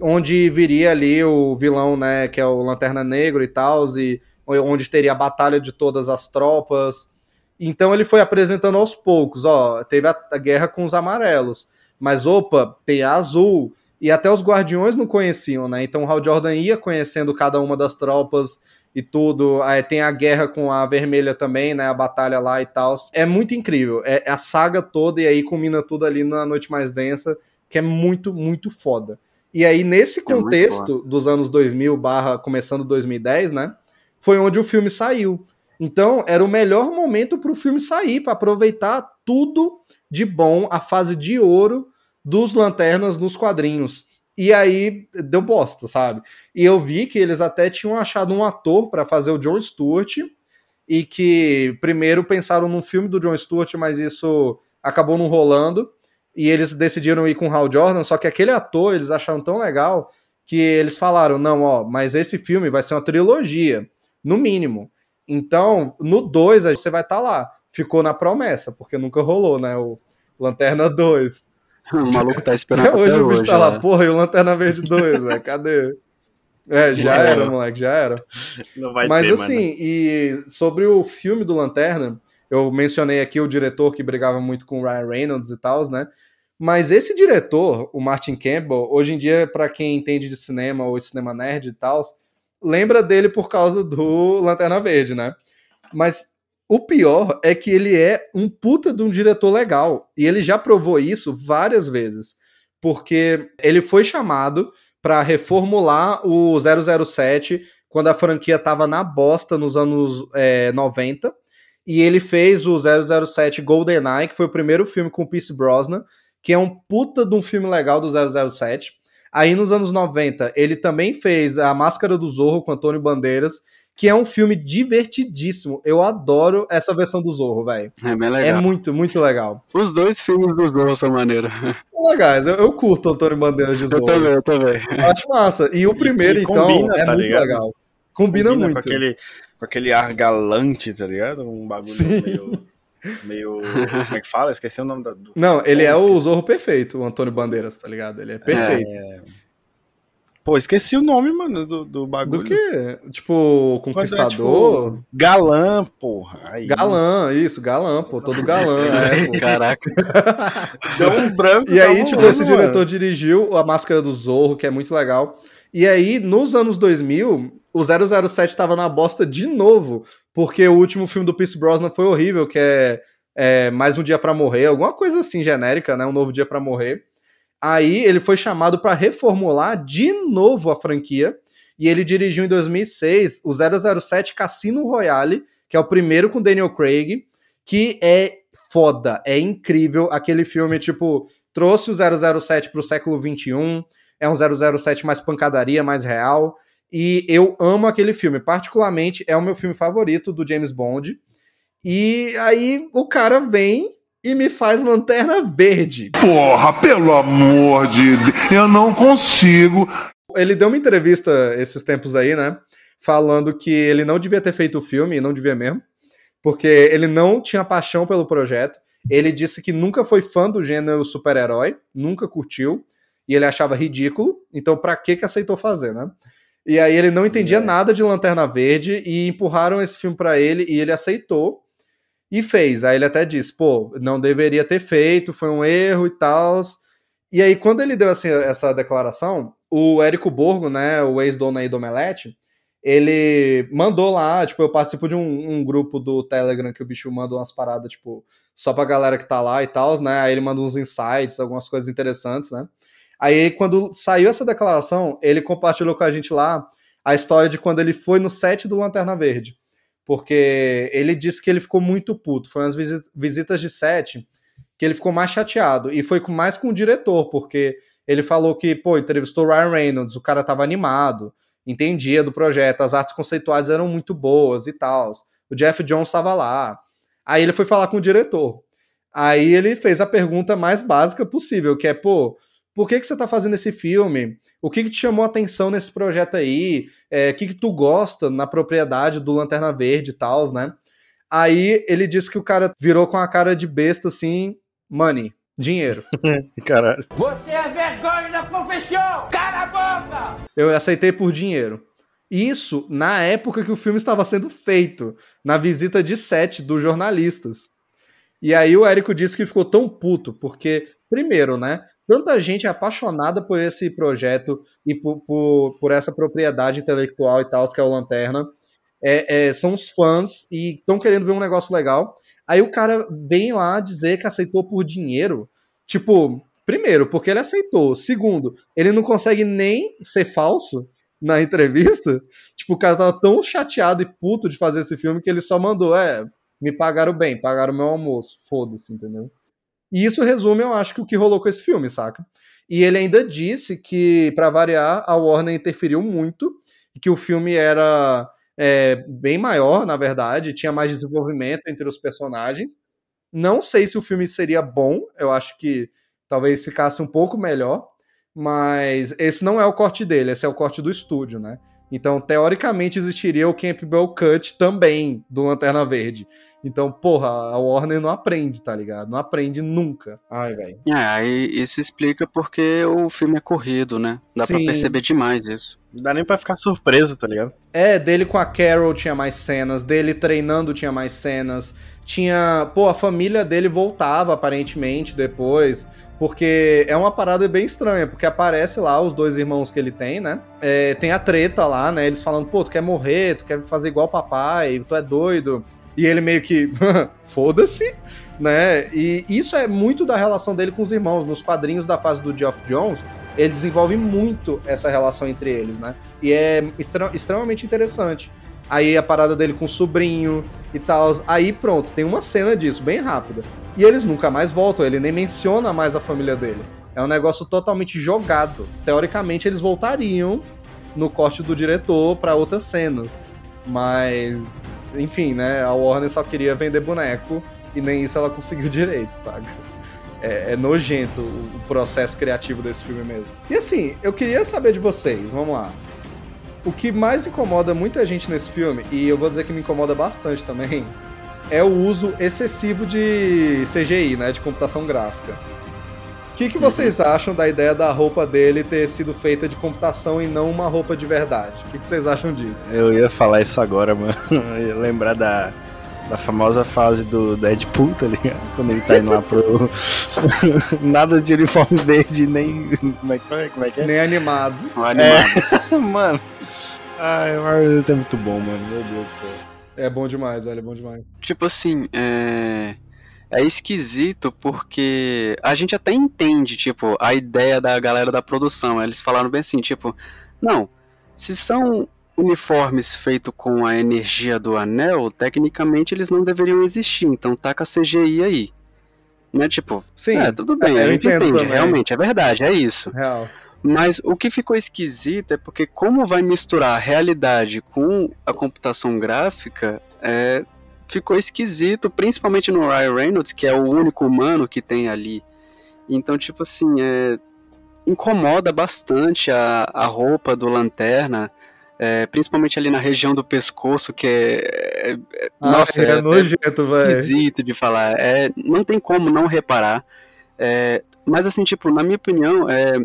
onde viria ali o vilão, né, que é o Lanterna Negro e tal, e onde teria a batalha de todas as tropas. Então ele foi apresentando aos poucos, ó, teve a, a guerra com os amarelos, mas opa, tem a azul, e até os guardiões não conheciam, né? Então o Hal Jordan ia conhecendo cada uma das tropas e tudo. Aí tem a guerra com a vermelha também, né? A batalha lá e tal. É muito incrível. É a saga toda e aí combina tudo ali na Noite Mais Densa, que é muito, muito foda. E aí, nesse é contexto é dos anos 2000 barra começando 2010, né? Foi onde o filme saiu. Então, era o melhor momento para o filme sair, para aproveitar tudo de bom, a fase de ouro dos Lanternas nos quadrinhos. E aí deu bosta, sabe? E eu vi que eles até tinham achado um ator para fazer o John Stewart e que primeiro pensaram num filme do John Stewart, mas isso acabou não rolando. E eles decidiram ir com o Hal Jordan, só que aquele ator eles acharam tão legal que eles falaram: não, ó, mas esse filme vai ser uma trilogia, no mínimo. Então, no 2 você vai estar tá lá. Ficou na promessa, porque nunca rolou, né? O Lanterna 2. o maluco tá esperando até hoje. Até o bicho tá lá, é. porra, e o Lanterna Verde 2, velho, cadê? É, já era, moleque, já era. Não vai Mas ter, assim, mano. e sobre o filme do Lanterna, eu mencionei aqui o diretor que brigava muito com o Ryan Reynolds e tal, né? Mas esse diretor, o Martin Campbell, hoje em dia, para quem entende de cinema ou de cinema nerd e tal, lembra dele por causa do Lanterna Verde, né? Mas o pior é que ele é um puta de um diretor legal. E ele já provou isso várias vezes. Porque ele foi chamado para reformular o 007 quando a franquia tava na bosta nos anos é, 90. E ele fez o 007 GoldenEye, que foi o primeiro filme com o Pierce Brosnan, que é um puta de um filme legal do 007. Aí nos anos 90, ele também fez A Máscara do Zorro com Antônio Bandeiras, que é um filme divertidíssimo. Eu adoro essa versão do Zorro, velho. É bem legal. É muito, muito legal. Os dois filmes do Zorro são maneiros. Legais, eu, eu curto o Antônio Bandeiras de Zorro. Eu também, eu também. Eu acho massa. E o primeiro, e, e então, combina, é tá muito ligado? legal. Combina, combina, muito. Com aquele, com aquele ar galante, tá ligado? Um bagulho Sim. meio meio. Como é que fala? Esqueci o nome da, do. Não, ele é o Zorro perfeito, o Antônio Bandeiras, tá ligado? Ele é perfeito. É... Pô, esqueci o nome, mano, do, do bagulho. Do quê? Tipo, Conquistador? É, tipo, galã, porra. Aí. Galã, isso, galã, pô, todo galã. é, Caraca. Deu um branco. E aí, tipo, esse mano. diretor dirigiu A Máscara do Zorro, que é muito legal. E aí, nos anos 2000, o 007 tava na bosta de novo, porque o último filme do Pierce Brosnan foi horrível, que é, é Mais um Dia para Morrer, alguma coisa assim genérica, né? Um Novo Dia para Morrer. Aí ele foi chamado para reformular de novo a franquia e ele dirigiu em 2006 o 007 Cassino Royale, que é o primeiro com Daniel Craig, que é foda, é incrível. Aquele filme, tipo, trouxe o 007 pro século 21, é um 007 mais pancadaria, mais real. E eu amo aquele filme, particularmente é o meu filme favorito do James Bond. E aí o cara vem e me faz lanterna verde. Porra, pelo amor de Deus, eu não consigo. Ele deu uma entrevista esses tempos aí, né? Falando que ele não devia ter feito o filme, e não devia mesmo, porque ele não tinha paixão pelo projeto. Ele disse que nunca foi fã do gênero super-herói, nunca curtiu, e ele achava ridículo, então pra que que aceitou fazer, né? E aí ele não entendia é. nada de Lanterna Verde e empurraram esse filme para ele e ele aceitou e fez. Aí ele até disse, pô, não deveria ter feito, foi um erro e tal. E aí, quando ele deu assim, essa declaração, o Érico Borgo, né, o ex-dono aí do Omelete, ele mandou lá, tipo, eu participo de um, um, grupo do Telegram que o bicho manda umas paradas, tipo, só pra galera que tá lá e tal, né? Aí ele manda uns insights, algumas coisas interessantes, né? Aí, quando saiu essa declaração, ele compartilhou com a gente lá a história de quando ele foi no set do Lanterna Verde porque ele disse que ele ficou muito puto. Foi umas visitas de set que ele ficou mais chateado. E foi mais com o diretor, porque ele falou que, pô, entrevistou o Ryan Reynolds, o cara tava animado, entendia do projeto, as artes conceituais eram muito boas e tal. O Jeff Jones estava lá. Aí ele foi falar com o diretor. Aí ele fez a pergunta mais básica possível, que é, pô, por que, que você tá fazendo esse filme? O que, que te chamou a atenção nesse projeto aí? É, o que, que tu gosta na propriedade do Lanterna Verde e tal, né? Aí ele disse que o cara virou com a cara de besta assim, money. Dinheiro. Caralho. Você é vergonha da profissão! Cala a boca! Eu aceitei por dinheiro. Isso na época que o filme estava sendo feito, na visita de set dos jornalistas. E aí o Érico disse que ficou tão puto, porque, primeiro, né? Tanta gente é apaixonada por esse projeto e por, por, por essa propriedade intelectual e tal, que é o Lanterna. É, é, são os fãs e estão querendo ver um negócio legal. Aí o cara vem lá dizer que aceitou por dinheiro. Tipo, primeiro, porque ele aceitou. Segundo, ele não consegue nem ser falso na entrevista. Tipo, o cara tava tão chateado e puto de fazer esse filme que ele só mandou, é, me pagaram bem, pagaram meu almoço. Foda-se, entendeu? E isso resume, eu acho, que o que rolou com esse filme, saca? E ele ainda disse que, para variar, a Warner interferiu muito que o filme era é, bem maior, na verdade, tinha mais desenvolvimento entre os personagens. Não sei se o filme seria bom, eu acho que talvez ficasse um pouco melhor, mas esse não é o corte dele, esse é o corte do estúdio, né? Então, teoricamente, existiria o Campbell Cut também do Lanterna Verde. Então, porra, a Warner não aprende, tá ligado? Não aprende nunca. Ai, velho. É, aí isso explica porque o filme é corrido, né? Dá Sim. pra perceber demais isso. Não dá nem pra ficar surpreso, tá ligado? É, dele com a Carol tinha mais cenas, dele treinando tinha mais cenas. Tinha. Pô, a família dele voltava aparentemente depois. Porque é uma parada bem estranha, porque aparece lá os dois irmãos que ele tem, né? É, tem a treta lá, né? Eles falando, pô, tu quer morrer, tu quer fazer igual papai, tu é doido. E ele meio que, foda-se, né? E isso é muito da relação dele com os irmãos. Nos quadrinhos da fase do Geoff Jones, ele desenvolve muito essa relação entre eles, né? E é extremamente interessante. Aí a parada dele com o sobrinho e tal. Aí pronto, tem uma cena disso, bem rápida. E eles nunca mais voltam, ele nem menciona mais a família dele. É um negócio totalmente jogado. Teoricamente, eles voltariam no corte do diretor para outras cenas. Mas enfim, né? A Warner só queria vender boneco e nem isso ela conseguiu direito, sabe? É, é, nojento o processo criativo desse filme mesmo. E assim, eu queria saber de vocês, vamos lá. O que mais incomoda muita gente nesse filme, e eu vou dizer que me incomoda bastante também, é o uso excessivo de CGI, né? De computação gráfica. O que, que vocês acham da ideia da roupa dele ter sido feita de computação e não uma roupa de verdade? O que, que vocês acham disso? Eu ia falar isso agora, mano. Eu ia lembrar da, da famosa fase do Deadpool, tá ligado? Quando ele tá indo lá pro. Nada de uniforme verde, nem. Como é que é? Como é, que é? Nem animado. animado. É... mano. Ai, Marvel é muito bom, mano. Meu Deus do céu. É bom demais, velho. É bom demais. Tipo assim, é é esquisito porque a gente até entende, tipo, a ideia da galera da produção. Eles falaram bem assim, tipo, não, se são uniformes feitos com a energia do anel, tecnicamente eles não deveriam existir, então taca CGI aí. Né, tipo, Sim, é, tudo bem, é, a gente entende, também. realmente, é verdade, é isso. Real. Mas o que ficou esquisito é porque como vai misturar a realidade com a computação gráfica, é, ficou esquisito, principalmente no Ryan Reynolds, que é o único humano que tem ali. Então, tipo assim, é, incomoda bastante a, a roupa do Lanterna, é, principalmente ali na região do pescoço, que é. é ah, nossa, é, é nojento, é esquisito de falar. É, não tem como não reparar. É, mas, assim, tipo, na minha opinião, é,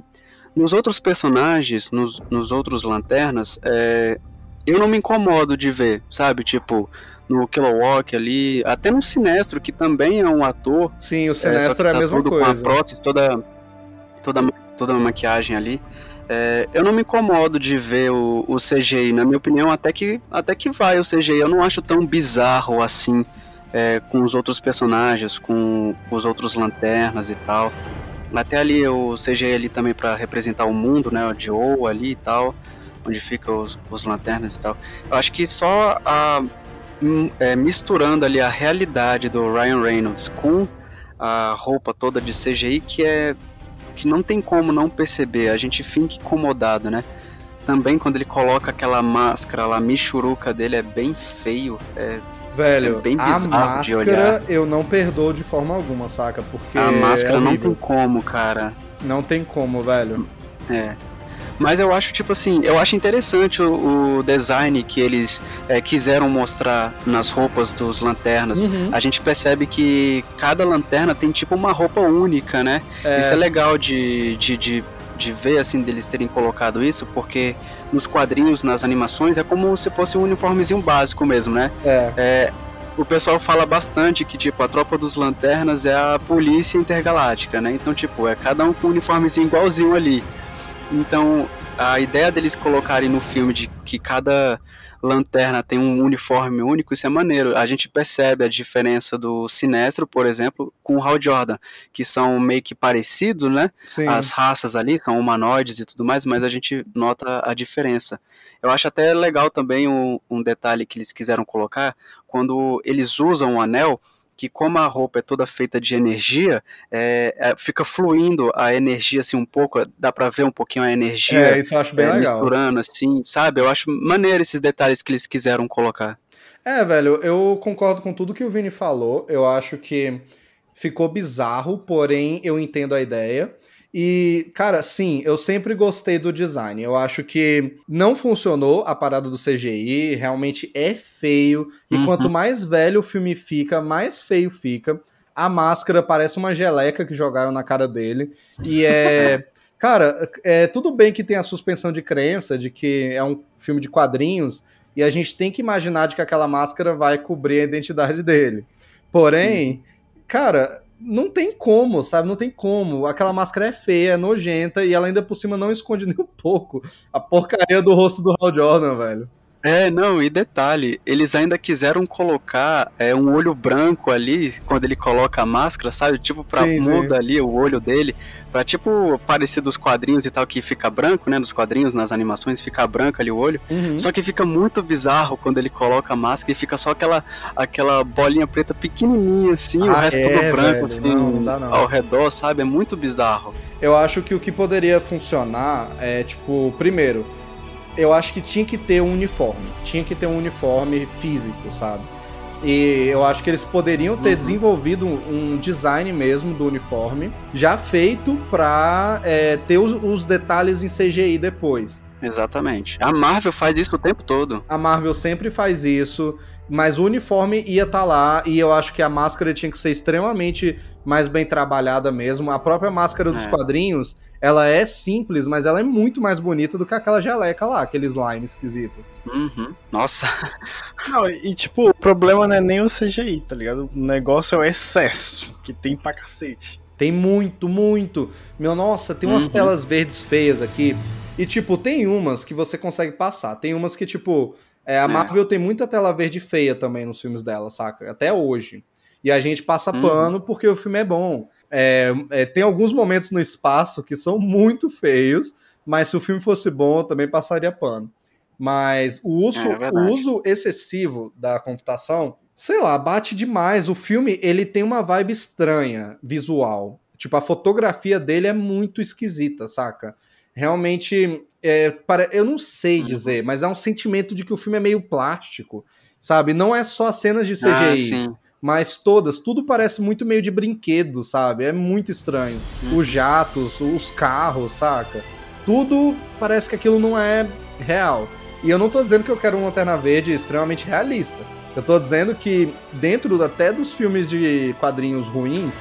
nos outros personagens, nos, nos outros lanternas, é, eu não me incomodo de ver, sabe? Tipo, no Kilowog ali, até no Sinestro, que também é um ator. Sim, o Sinestro é, é tá a mesma coisa. Com a prótese, toda, toda, toda a maquiagem ali. É, eu não me incomodo de ver o, o, CGI, na minha opinião, até que, até que vai o CGI. Eu não acho tão bizarro assim é, com os outros personagens, com os outros lanternas e tal. Até ali o CGI ali também para representar o mundo, né? O Joe ali e tal, onde ficam os, os lanternas e tal. Eu acho que só a é, misturando ali a realidade do Ryan Reynolds com a roupa toda de CGI que é que não tem como não perceber, a gente fica incomodado, né? Também quando ele coloca aquela máscara lá, michuruca dele é bem feio, é Velho, é bem a máscara eu não perdoo de forma alguma, saca? Porque a máscara é não tem como, cara. Não tem como, velho. É. Mas eu acho, tipo assim, eu acho interessante o, o design que eles é, quiseram mostrar nas roupas dos lanternas. Uhum. A gente percebe que cada lanterna tem tipo uma roupa única, né? É. Isso é legal de, de, de, de ver, assim, deles terem colocado isso, porque nos quadrinhos, nas animações, é como se fosse um uniformezinho básico mesmo, né? É. É, o pessoal fala bastante que, tipo, a tropa dos lanternas é a polícia intergaláctica, né? Então, tipo, é cada um com um uniformezinho igualzinho ali. Então, a ideia deles colocarem no filme de que cada lanterna tem um uniforme único, isso é maneiro. A gente percebe a diferença do Sinestro, por exemplo, com o Hal Jordan, que são meio que parecidos, né? Sim. As raças ali são humanoides e tudo mais, mas a gente nota a diferença. Eu acho até legal também um, um detalhe que eles quiseram colocar, quando eles usam o anel, que como a roupa é toda feita de energia, é, é, fica fluindo a energia assim um pouco, dá pra ver um pouquinho a energia É, isso eu acho bem é, legal. misturando assim, sabe? Eu acho maneiro esses detalhes que eles quiseram colocar. É, velho, eu concordo com tudo que o Vini falou. Eu acho que ficou bizarro, porém eu entendo a ideia. E, cara, sim, eu sempre gostei do design. Eu acho que não funcionou a parada do CGI, realmente é feio. E Uhum. quanto mais velho o filme fica, mais feio fica. A máscara parece uma geleca que jogaram na cara dele. E é. Cara, é tudo bem que tem a suspensão de crença de que é um filme de quadrinhos e a gente tem que imaginar de que aquela máscara vai cobrir a identidade dele. Porém, cara, não tem como, sabe? Não tem como. Aquela máscara é feia, é nojenta e ela ainda por cima não esconde nem um pouco a porcaria do rosto do Hal Jordan, velho. É, não, e detalhe, eles ainda quiseram colocar é, um olho branco ali, quando ele coloca a máscara, sabe? Tipo, pra Sim, sim. muda ali o olho dele, pra tipo, parecer dos quadrinhos e tal, que fica branco, né? Nos quadrinhos, nas animações, fica branco ali o olho. Uhum. Só que fica muito bizarro quando ele coloca a máscara e fica só aquela, aquela bolinha preta pequenininha, assim, o Ah, resto é, tudo branco, velho, assim, não, não dá não. ao redor, sabe? É muito bizarro. Eu acho que o que poderia funcionar é, tipo, primeiro, eu acho que tinha que ter um uniforme. Tinha que ter um uniforme físico, sabe? E eu acho que eles poderiam ter Uhum. desenvolvido um design mesmo do uniforme, já feito pra é, ter os, os detalhes em CGI depois. Exatamente. A Marvel faz isso o tempo todo. A Marvel sempre faz isso, mas o uniforme ia estar lá e eu acho que a máscara tinha que ser extremamente mais bem trabalhada mesmo. A própria máscara dos É. quadrinhos, ela é simples, mas ela é muito mais bonita do que aquela jaleca lá, aquele slime esquisito. Uhum. Nossa. Não, e tipo, o problema não é nem o CGI, tá ligado? O negócio é o excesso que tem pra cacete. Tem muito, muito. Meu, nossa, tem umas Uhum. telas verdes feias aqui. E, tipo, tem umas que você consegue passar. Tem umas que, tipo, é, a É. Marvel tem muita tela verde feia também nos filmes dela, saca? Até hoje. E a gente passa Uhum. pano porque o filme é bom. É, é, tem alguns momentos no espaço que são muito feios, mas se o filme fosse bom, eu também passaria pano. Mas o uso, É verdade. o uso excessivo da computação, sei lá, bate demais. O filme, ele tem uma vibe estranha, visual. Tipo, a fotografia dele é muito esquisita, saca? Realmente, é, para, eu não sei Uhum. dizer, mas é um sentimento de que o filme é meio plástico, sabe? Não é só cenas de Ah, CGI, sim. Mas todas, tudo parece muito meio de brinquedo, sabe? É muito estranho. Uhum. Os jatos, os carros, saca? Tudo parece que aquilo não é real. E eu não tô dizendo que eu quero uma Lanterna Verde extremamente realista. Eu tô dizendo que dentro até dos filmes de quadrinhos ruins,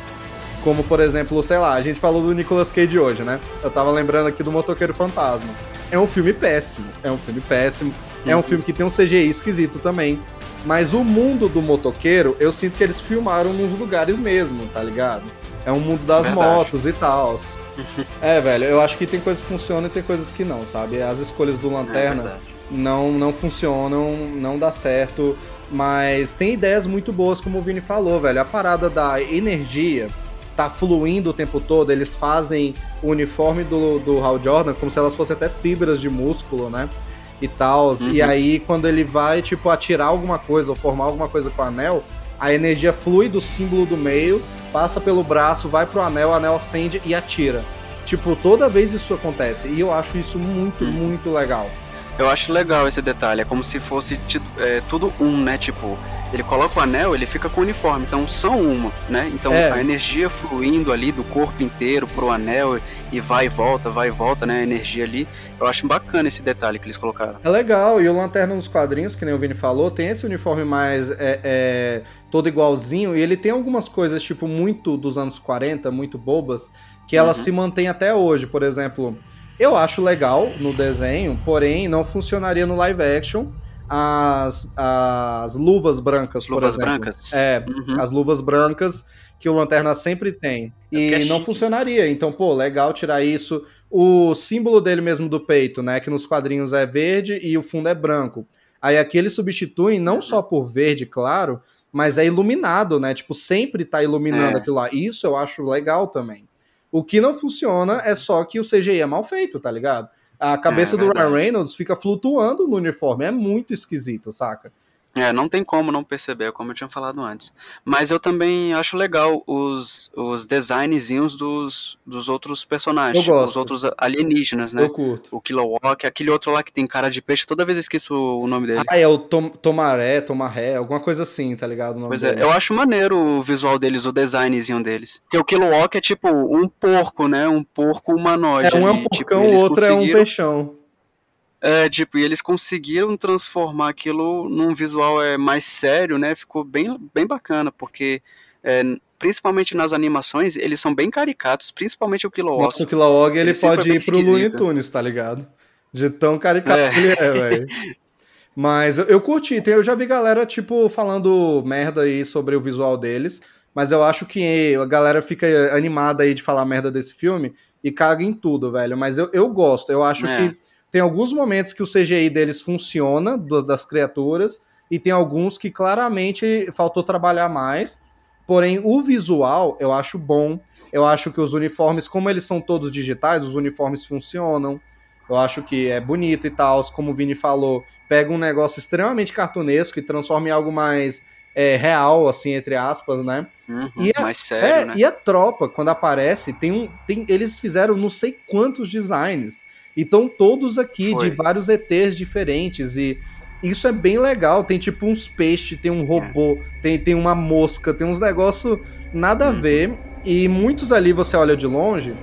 como por exemplo, sei lá, a gente falou do Nicolas Cage hoje, né? Eu tava lembrando aqui do Motoqueiro Fantasma. É um filme péssimo, é um filme péssimo, é um filme que tem um CGI esquisito também. Mas o mundo do motoqueiro, eu sinto que eles filmaram nos lugares mesmo, tá ligado? É um mundo das Verdade. motos e tal. é, velho, eu acho que tem coisas que funcionam e tem coisas que não, sabe? As escolhas do É Lanterna verdade. não, não funcionam, não dá certo. Mas tem ideias muito boas, como o Vini falou, velho. A parada da energia tá fluindo o tempo todo. Eles fazem o uniforme do, do Hal Jordan como se elas fossem até fibras de músculo, né? E tal. E Uhum. aí, quando ele vai, tipo, atirar alguma coisa ou formar alguma coisa com o anel, a energia flui do símbolo do meio, passa pelo braço, vai pro anel, o anel acende e atira. Tipo, toda vez isso acontece. E eu acho isso muito, Uhum. muito legal. Eu acho legal esse detalhe, é como se fosse é, tudo um, né? Tipo, ele coloca o anel, ele fica com o uniforme, então são uma, né? Então é. a energia fluindo ali do corpo inteiro pro anel e vai e volta, vai e volta, né? A energia ali. Eu acho bacana esse detalhe que eles colocaram. É legal, e o Lanterna nos quadrinhos, que nem o Vini falou, tem esse uniforme mais é, é, todo igualzinho, e ele tem algumas coisas, tipo, muito dos anos 40, muito bobas, que ela uhum. se mantém até hoje. Por exemplo, eu acho legal no desenho, porém não funcionaria no live action. As, as luvas brancas, luvas por exemplo. brancas? É, uhum. as luvas brancas que o Lanterna sempre tem. É e é não funcionaria. Então, pô, legal tirar isso. O símbolo dele mesmo do peito, né? Que nos quadrinhos é verde e o fundo é branco. Aí aqui eles substituem não só por verde, claro, mas é iluminado, né? Tipo, sempre tá iluminando é. aquilo lá. Isso eu acho legal também. O que não funciona é só que o CGI é mal feito, tá ligado? A cabeça é, do Ryan Reynolds fica flutuando no uniforme. É muito esquisito, saca? É, não tem como não perceber, como eu tinha falado antes. Mas eu também acho legal os, os designzinhos dos, dos outros personagens, gosto. os outros alienígenas, né? Eu curto. O Kilowog, aquele outro lá que tem cara de peixe, toda vez eu esqueço o nome dele. Ah, é o Tom, Tomaré, Tomaré, alguma coisa assim, tá ligado? pois é, dele. é, eu acho maneiro o visual deles, o designzinho deles. Porque o Kilowog é tipo um porco, né? Um porco humanoide. É um é um porcão, tipo, o outro conseguiram... é um peixão. É, tipo, e eles conseguiram transformar aquilo num visual é, mais sério, né? Ficou bem, bem bacana, porque é, principalmente nas animações, eles são bem caricatos, principalmente o Kilowog. Nossa, o Kilowog ele, ele pode ir pro Looney Tunes, tá ligado? De tão caricato é. que ele é, velho. Mas eu, eu curti, eu já vi galera, tipo, falando merda aí sobre o visual deles, mas eu acho que a galera fica animada aí de falar merda desse filme e caga em tudo, velho. Mas eu, eu gosto, eu acho é. que tem alguns momentos que o CGI deles funciona, do, das criaturas, e tem alguns que claramente faltou trabalhar mais. Porém, o visual eu acho bom. Eu acho que os uniformes, como eles são todos digitais, os uniformes funcionam. Eu acho que é bonito e tal. Como o Vini falou, pega um negócio extremamente cartunesco e transforma em algo mais é, real, assim, entre aspas, né? Uhum, e a, mais sério, é, né? E a tropa, quando aparece, tem um. Tem, eles fizeram não sei quantos designs. E estão todos aqui, Foi. de vários ETs diferentes. E isso é bem legal. Tem tipo uns peixes, tem um robô, é. tem, tem uma mosca, tem uns negócios nada a uhum. ver. E muitos ali você olha de longe.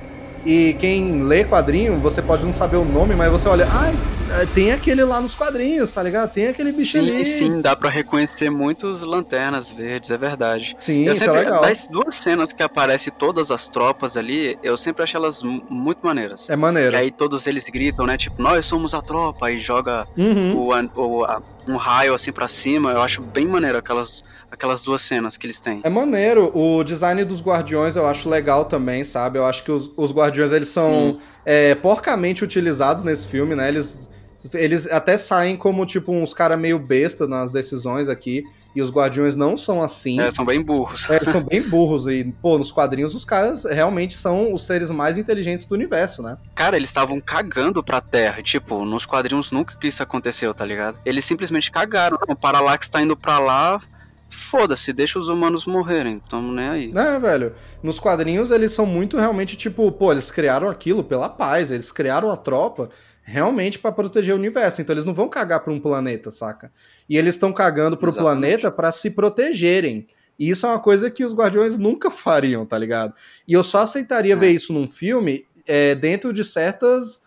E quem lê quadrinho, você pode não saber o nome, mas você olha, ai, é, tem aquele lá nos quadrinhos, tá ligado? Tem aquele bicho sim, ali. Sim, dá para reconhecer muitos lanternas verdes, é verdade. Sim, eu é sempre, é legal. Das duas cenas que aparecem todas as tropas ali, eu sempre achei elas muito maneiras. É maneiro. Que aí todos eles gritam, né? Tipo, nós somos a tropa, e joga uhum. o, o a, um raio assim para cima. Eu acho bem maneiro aquelas, aquelas duas cenas que eles têm. É maneiro. O design dos guardiões eu acho legal também, sabe? Eu acho que os, os guardiões eles são é, porcamente utilizados nesse filme, né? Eles eles até saem como, tipo, uns caras meio besta nas decisões aqui. E os guardiões não são assim. É, são bem burros. É, eles são bem burros. E, pô, nos quadrinhos os caras realmente são os seres mais inteligentes do universo, né? Cara, eles estavam cagando pra Terra. Tipo, nos quadrinhos nunca que isso aconteceu, tá ligado? Eles simplesmente cagaram. O Parallax tá indo pra lá, foda-se, deixa os humanos morrerem, tamo nem aí. É, velho, nos quadrinhos eles são muito realmente tipo, pô, eles criaram aquilo pela paz, eles criaram a tropa realmente para proteger o universo. Então eles não vão cagar para um planeta, saca? E eles estão cagando para o planeta para se protegerem. E isso é uma coisa que os Guardiões nunca fariam, tá ligado? E eu só aceitaria é. ver isso num filme é, dentro de certas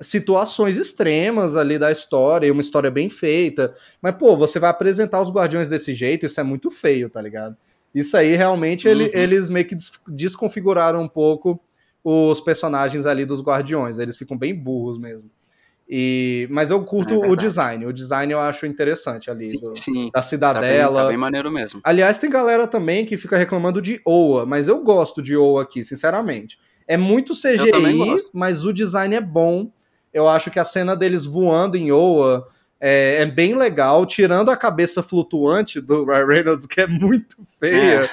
situações extremas ali da história, e uma história bem feita. Mas, pô, você vai apresentar os Guardiões desse jeito, isso é muito feio, tá ligado? Isso aí realmente uhum. ele, eles meio que desconfiguraram um pouco os personagens ali dos Guardiões. Eles ficam bem burros mesmo. E, mas eu curto é o design. O design eu acho interessante ali. Sim, do, sim. Da cidadela. Tá bem, tá bem, maneiro mesmo. Aliás, tem galera também que fica reclamando de Oa, mas eu gosto de Oa aqui, sinceramente. É muito CGI, mas o design é bom. Eu acho que a cena deles voando em Oa é, é bem legal, tirando a cabeça flutuante do Ryan Reynolds, que é muito feia.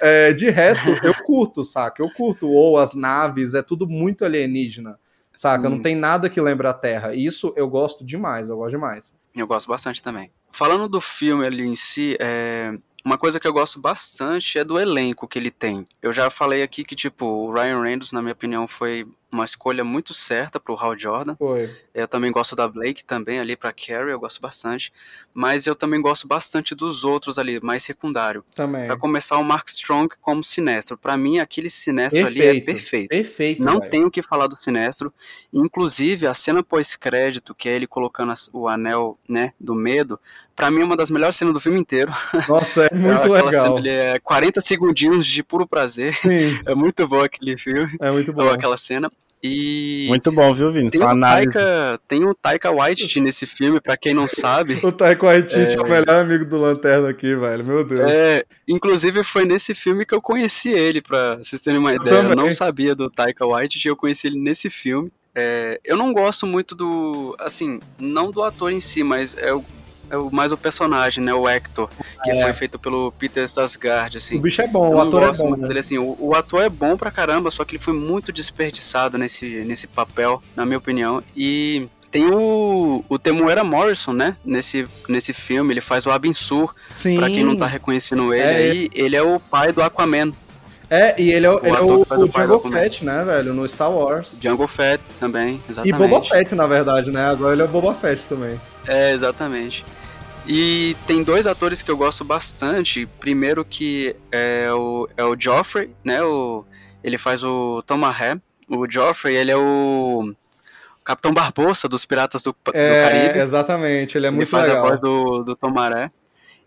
É. É, de resto, eu curto, saca? Eu curto Oa, as naves, é tudo muito alienígena saca? Sim. Não tem nada que lembra a Terra. Isso eu gosto demais, eu gosto demais. Eu gosto bastante também. Falando do filme ali em si, é... uma coisa que eu gosto bastante é do elenco que ele tem. Eu já falei aqui que, tipo, o Ryan Reynolds, na minha opinião, foi uma escolha muito certa pro Hal Jordan. Foi. Eu também gosto da Blake também ali pra Carrie, eu gosto bastante. Mas eu também gosto bastante dos outros ali, mais secundário. Também. Pra começar, o Mark Strong como Sinestro. Pra mim, aquele Sinestro ali é perfeito. Perfeito. Não velho. tenho o que falar do Sinestro. Inclusive, a cena pós-crédito, que é ele colocando o anel, né, do medo, pra mim é uma das melhores cenas do filme inteiro. Nossa, é muito Aquela legal. Cena, ele é 40 segundinhos de puro prazer. Sim, É muito bom aquele filme, é muito bom. ou aquela cena. E Muito bom, viu, Vini? tem Sua. Taika, tem o Taika Waititi nesse filme, pra quem não sabe. O Taika Waititi é... o melhor amigo do Lanterna aqui, velho. Meu Deus. É, inclusive foi nesse filme que eu conheci ele, pra vocês terem uma ideia. Eu não sabia do Taika Waititi, eu conheci ele nesse filme. É, eu não gosto muito do, assim, não do ator em si, mas é o, é o mais o personagem, né, o Hector, que É. foi feito pelo Peter Sarsgaard, assim. O bicho é bom, o ator é bom. né? dele, assim, o, o ator é bom pra caramba, só que ele foi muito desperdiçado nesse, nesse papel, na minha opinião. E tem o, o Temuera Morrison, né? Nesse, nesse filme, ele faz o Abin Sur. Sim. Pra quem não tá reconhecendo ele É aí, ele é o pai do Aquaman, É, e ele é, o- O ele é o, o Jungle. Fett, né, velho? No Star Wars. Django Fett também, E exatamente. Boba Fett, na verdade, né? Agora ele é o Boba Fett também. É, exatamente. E tem dois atores que eu gosto bastante. Primeiro que é o, é o Joffrey, né? O, ele faz o Tom Marré. O Joffrey, ele é o Capitão Barbossa dos Piratas do, do É, Caribe. exatamente, ele é ele muito faz legal. a voz do, do Tom Maré.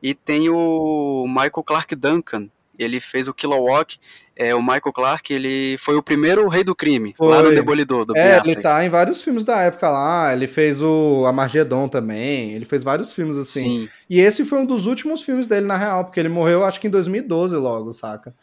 E tem o Michael Clark Duncan. Ele fez o Kilowog. É, o Michael Clark, ele foi o primeiro rei do crime, lá no Foi. Demolidor, do É, Affleck. ele tá em vários filmes da época lá, ele fez o Amargedon também, ele fez vários filmes assim. Sim. E esse foi um dos últimos filmes dele, na real, porque ele morreu acho que em 2012 logo, saca?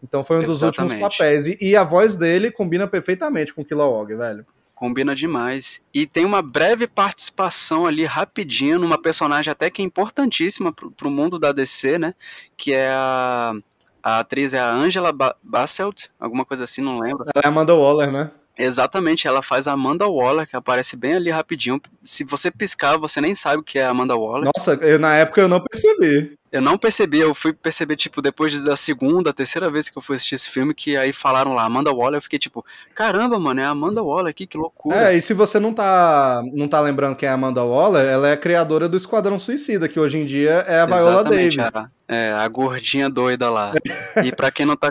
Então foi um dos últimos Exatamente. papéis. E, e a voz dele combina perfeitamente com o Kilowog, velho. Combina demais. E tem uma breve participação ali, rapidinho, numa personagem até que é importantíssima pro, pro mundo da DC, né? Que é a. A atriz é a Angela ba Bassett, alguma coisa assim, não lembro. Ela é Amanda Waller, né? Exatamente, ela faz a Amanda Waller, que aparece bem ali rapidinho. Se você piscar, você nem sabe o que é a Amanda Waller. Nossa, eu, na época eu não percebi. Eu não percebi, eu fui perceber, tipo, depois da segunda, terceira vez que eu fui assistir esse filme, que aí falaram lá, Amanda Waller, eu fiquei tipo, caramba, mano, é a Amanda Waller aqui, que loucura. É, e se você não tá, não tá lembrando quem é a Amanda Waller, ela é a criadora do Esquadrão Suicida, que hoje em dia é a Viola Exatamente, Davis. A, é, a gordinha doida lá. e pra quem não tá,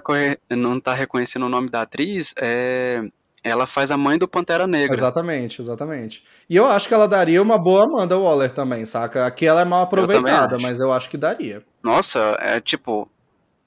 não tá reconhecendo o nome da atriz, é, ela faz a mãe do Pantera Negra. Exatamente, exatamente. E eu acho que ela daria uma boa Amanda Waller também, saca? Aqui ela é mal aproveitada, acho. mas eu acho que daria. Nossa, é tipo,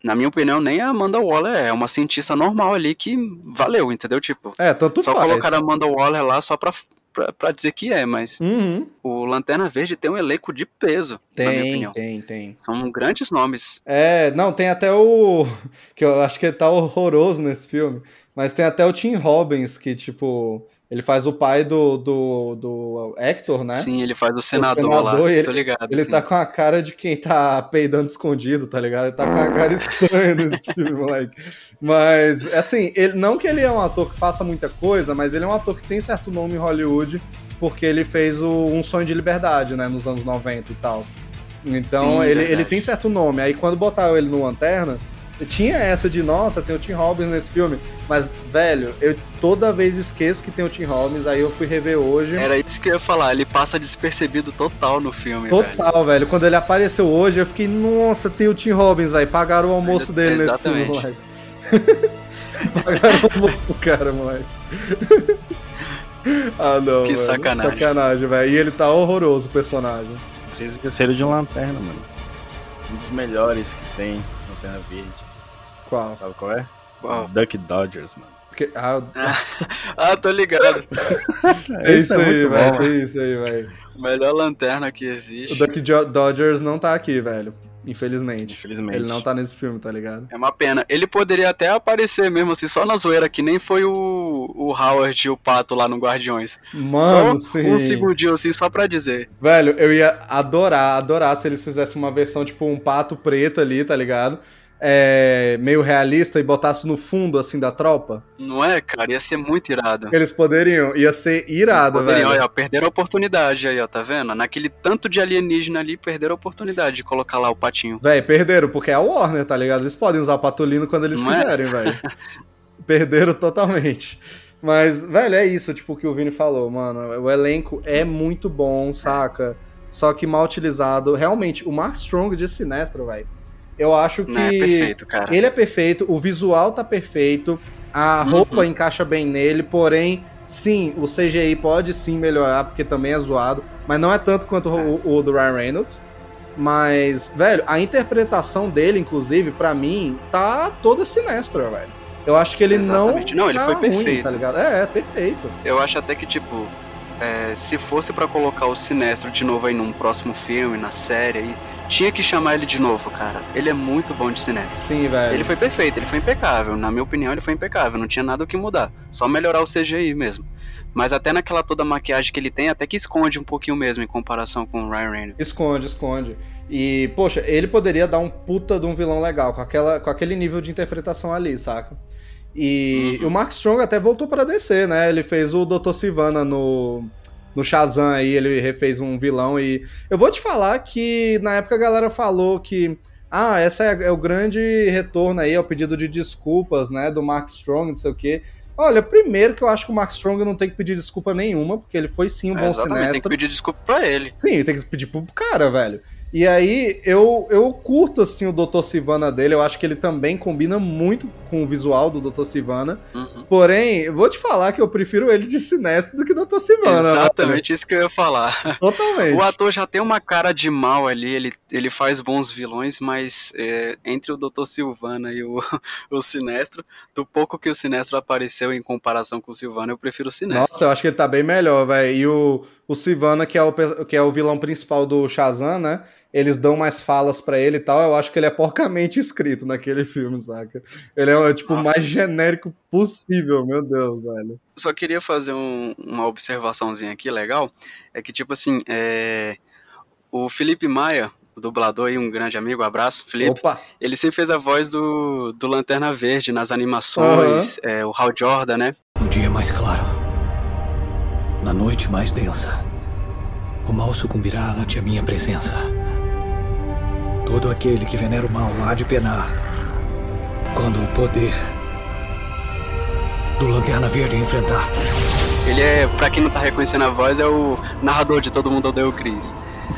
na minha opinião, nem a Amanda Waller é, uma cientista normal ali que valeu, entendeu? Tipo, É, tanto só faz. colocar a Amanda Waller lá só pra, pra, pra dizer que é, mas Uhum. o Lanterna Verde tem um elenco de peso, na minha Tem, opinião. tem, tem. São grandes nomes. É, não, tem até o. Que eu acho que tá horroroso nesse filme. Mas tem até o Tim Robbins, que, tipo. Ele faz o pai do, do, do Hector, né? Sim, ele faz o senador, senador, lá, ele- tô ligado. Ele sim. tá com a cara de quem tá peidando escondido, tá ligado? Ele tá com a cara estranha nesse filme, moleque. Mas, assim, ele, não que ele é um ator que faça muita coisa, mas ele é um ator que tem certo nome em Hollywood, porque ele fez o Um Sonho de Liberdade, né, nos anos 90 e tal. Então, Sim, ele, verdade. ele tem certo nome. Aí, quando botaram ele no Lanterna, tinha essa de, nossa, tem o Tim Robbins nesse filme. Mas, velho, eu toda vez esqueço que tem o Tim Robbins, aí eu fui rever hoje. Era isso que eu ia falar, ele passa despercebido total no filme, velho. Total, velho. Quando ele apareceu hoje, eu fiquei, nossa, tem o Tim Robbins, velho. Pagaram o almoço dele nesse filme, moleque. Pagaram o almoço pro cara, moleque. ah, não. Que velho. sacanagem. Sacanagem, velho. E ele tá horroroso, o personagem. Vocês esqueceram de um lanterna, mano. Um dos melhores que tem Lanterna Verde. Qual? Sabe qual é? Uau. Duck Dodgers, mano. Que- Ah, Ah, tô ligado. é Esse isso é aí, muito velho. bom. É isso aí, velho. Melhor lanterna que O existe. Duck Jo- Dodgers não tá aqui, velho. Infelizmente. Infelizmente. Ele não tá nesse filme, tá ligado? É uma pena. Ele poderia até aparecer mesmo assim, só na zoeira, que nem foi o, o Howard e o Pato lá no Guardiões. Mano, só sim. um segundinho assim, só pra dizer. Velho, eu ia adorar, adorar se eles fizessem uma versão, tipo, um pato preto ali, tá ligado? É, meio realista e botasse no fundo, assim, da tropa. Não é, cara? Ia ser muito irado. Eles poderiam, ia ser irado, Poderiam, velho. ó, perderam a oportunidade aí, ó, tá vendo? Naquele tanto de alienígena ali, perderam a oportunidade de colocar lá o patinho. Véi, perderam, porque é a Warner, tá ligado? Eles podem usar o patolino quando eles Não é? quiserem, velho. perderam totalmente. Mas, velho, é isso, tipo, o que o Vini falou, mano. O elenco é muito bom, saca? Só que mal utilizado. Realmente, o Mark Strong de Sinestro, velho. Eu acho que. Não, é perfeito, cara. Ele é perfeito, o visual tá perfeito, a roupa uhum. encaixa bem nele, porém, sim, o CGI pode sim melhorar, porque também é zoado, mas não é tanto quanto o, o do Ryan Reynolds. Mas, velho, a interpretação dele, inclusive, para mim, tá toda sinestra, velho. Eu acho que ele Exatamente. não. Não, ele tá foi perfeito. Ruim, tá? É, é, perfeito. Eu acho até que, tipo, é, se fosse para colocar o Sinestro de novo aí num próximo filme, na série, aí, tinha que chamar ele de novo, cara. Ele é muito bom de Sinestro. Sim, velho. Ele foi perfeito, ele foi impecável. Na minha opinião, ele foi impecável. Não tinha nada o que mudar. Só melhorar o CGI mesmo. Mas até naquela toda maquiagem que ele tem, até que esconde um pouquinho mesmo em comparação com o Ryan Reynolds. Esconde, esconde. E, poxa, ele poderia dar um puta de um vilão legal, com, aquela, com aquele nível de interpretação ali, saca? E uhum. o Mark Strong até voltou para DC, né? Ele fez o Dr. Sivana no, no Shazam aí, ele refez um vilão. E eu vou te falar que na época a galera falou que. Ah, essa é, é o grande retorno aí ao pedido de desculpas, né? Do Mark Strong, não sei o quê. Olha, primeiro que eu acho que o Mark Strong não tem que pedir desculpa nenhuma, porque ele foi sim um é, bom exatamente, tem que pedir desculpa pra ele. Sim, tem que pedir pro cara, velho. E aí, eu, eu curto, assim, o Dr. Sivana dele. Eu acho que ele também combina muito com o visual do Dr. Sivana. Uhum. Porém, vou te falar que eu prefiro ele de Sinestro do que Dr. Sivana. Exatamente isso que eu ia falar. Totalmente. o ator já tem uma cara de mal ali, ele, ele faz bons vilões, mas é, entre o Dr. Silvana e o, o Sinestro, do pouco que o Sinestro apareceu em comparação com o Silvana, eu prefiro o Sinestro. Nossa, eu acho que ele tá bem melhor, velho. E o, o Sivana, que é o, que é o vilão principal do Shazam, né? Eles dão mais falas para ele e tal, eu acho que ele é porcamente escrito naquele filme, saca? Ele é, tipo, o mais genérico possível, meu Deus, velho. Só queria fazer um, uma observaçãozinha aqui legal, é que, tipo assim, é... o Felipe Maia, o dublador aí, um grande amigo, um abraço, Felipe. Opa. Ele sempre fez a voz do, do Lanterna Verde nas animações, uhum. é, o Hal Jordan, né? Um dia mais claro, na noite mais densa, o mal sucumbirá ante a minha presença. Todo aquele que venera o mal há de penar. Quando o poder do Lanterna Verde enfrentar. Ele é, pra quem não tá reconhecendo a voz, é o narrador de Todo Mundo Odeia o Chris.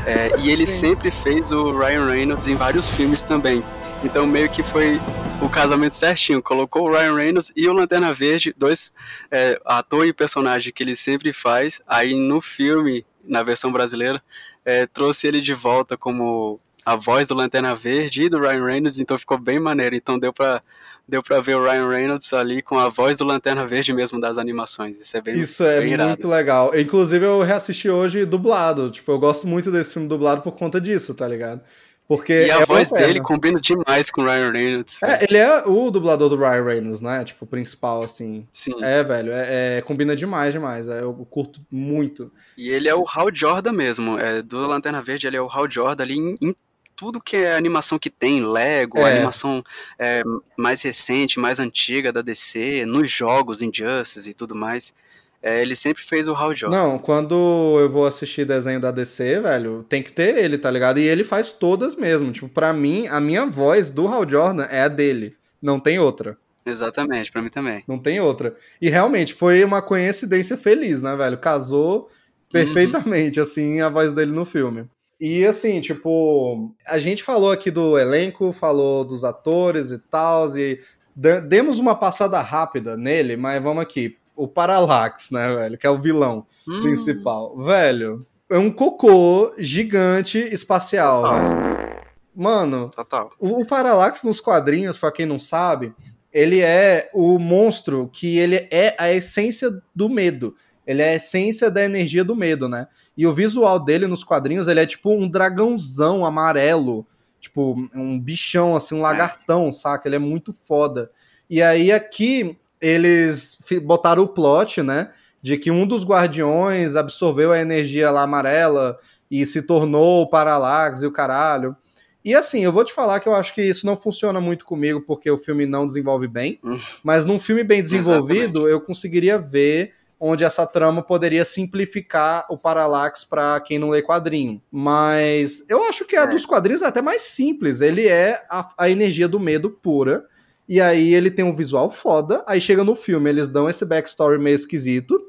É, e ele sempre fez o Ryan Reynolds em vários filmes também. Então meio que foi o casamento certinho. Colocou o Ryan Reynolds e o Lanterna Verde, dois é, ator e personagem que ele sempre faz. Aí no filme, na versão brasileira, é, trouxe ele de volta como a voz do Lanterna Verde e do Ryan Reynolds, então ficou bem maneiro. Então deu pra, deu pra ver o Ryan Reynolds ali com a voz do Lanterna Verde mesmo das animações. Isso é bem Isso é bem muito legal. Inclusive eu reassisti hoje dublado. Tipo, eu gosto muito desse filme dublado por conta disso, tá ligado? Porque e a é voz dele combina demais com o Ryan Reynolds. É, ele é o dublador do Ryan Reynolds, né? Tipo, o principal, assim. Sim. É, velho, é, é, combina demais, demais. É, eu curto muito. E ele é o Hal Jordan mesmo. É, do Lanterna Verde, ele é o Hal Jordan ali em, em tudo que é animação que tem, Lego, é. animação é, mais recente, mais antiga da DC, nos jogos, Injustice e tudo mais. É, ele sempre fez o Hal Jordan. Não, quando eu vou assistir desenho da DC, velho, tem que ter ele, tá ligado? E ele faz todas mesmo. Tipo, pra mim, a minha voz do Hal Jordan é a dele. Não tem outra. Exatamente, para mim também. Não tem outra. E realmente foi uma coincidência feliz, né, velho? Casou uhum. perfeitamente, uhum. assim, a voz dele no filme. E assim, tipo, a gente falou aqui do elenco, falou dos atores e tal, e demos uma passada rápida nele, mas vamos aqui. O Parallax, né, velho? Que é o vilão hum. principal. Velho, é um cocô gigante espacial, Total. velho. Mano, Total. O, o Parallax nos quadrinhos, para quem não sabe, ele é o monstro que ele é a essência do medo. Ele é a essência da energia do medo, né? E o visual dele nos quadrinhos, ele é tipo um dragãozão amarelo, tipo um bichão, assim, um é. lagartão, saca? Ele é muito foda. E aí aqui eles botaram o plot, né? De que um dos guardiões absorveu a energia lá amarela e se tornou o Parallax e o caralho. E assim, eu vou te falar que eu acho que isso não funciona muito comigo porque o filme não desenvolve bem. Hum. Mas num filme bem desenvolvido, Exatamente. eu conseguiria ver onde essa trama poderia simplificar o Parallax para quem não lê quadrinho. Mas eu acho que a é. dos quadrinhos é até mais simples. Ele é a, a energia do medo pura. E aí ele tem um visual foda. Aí chega no filme, eles dão esse backstory meio esquisito.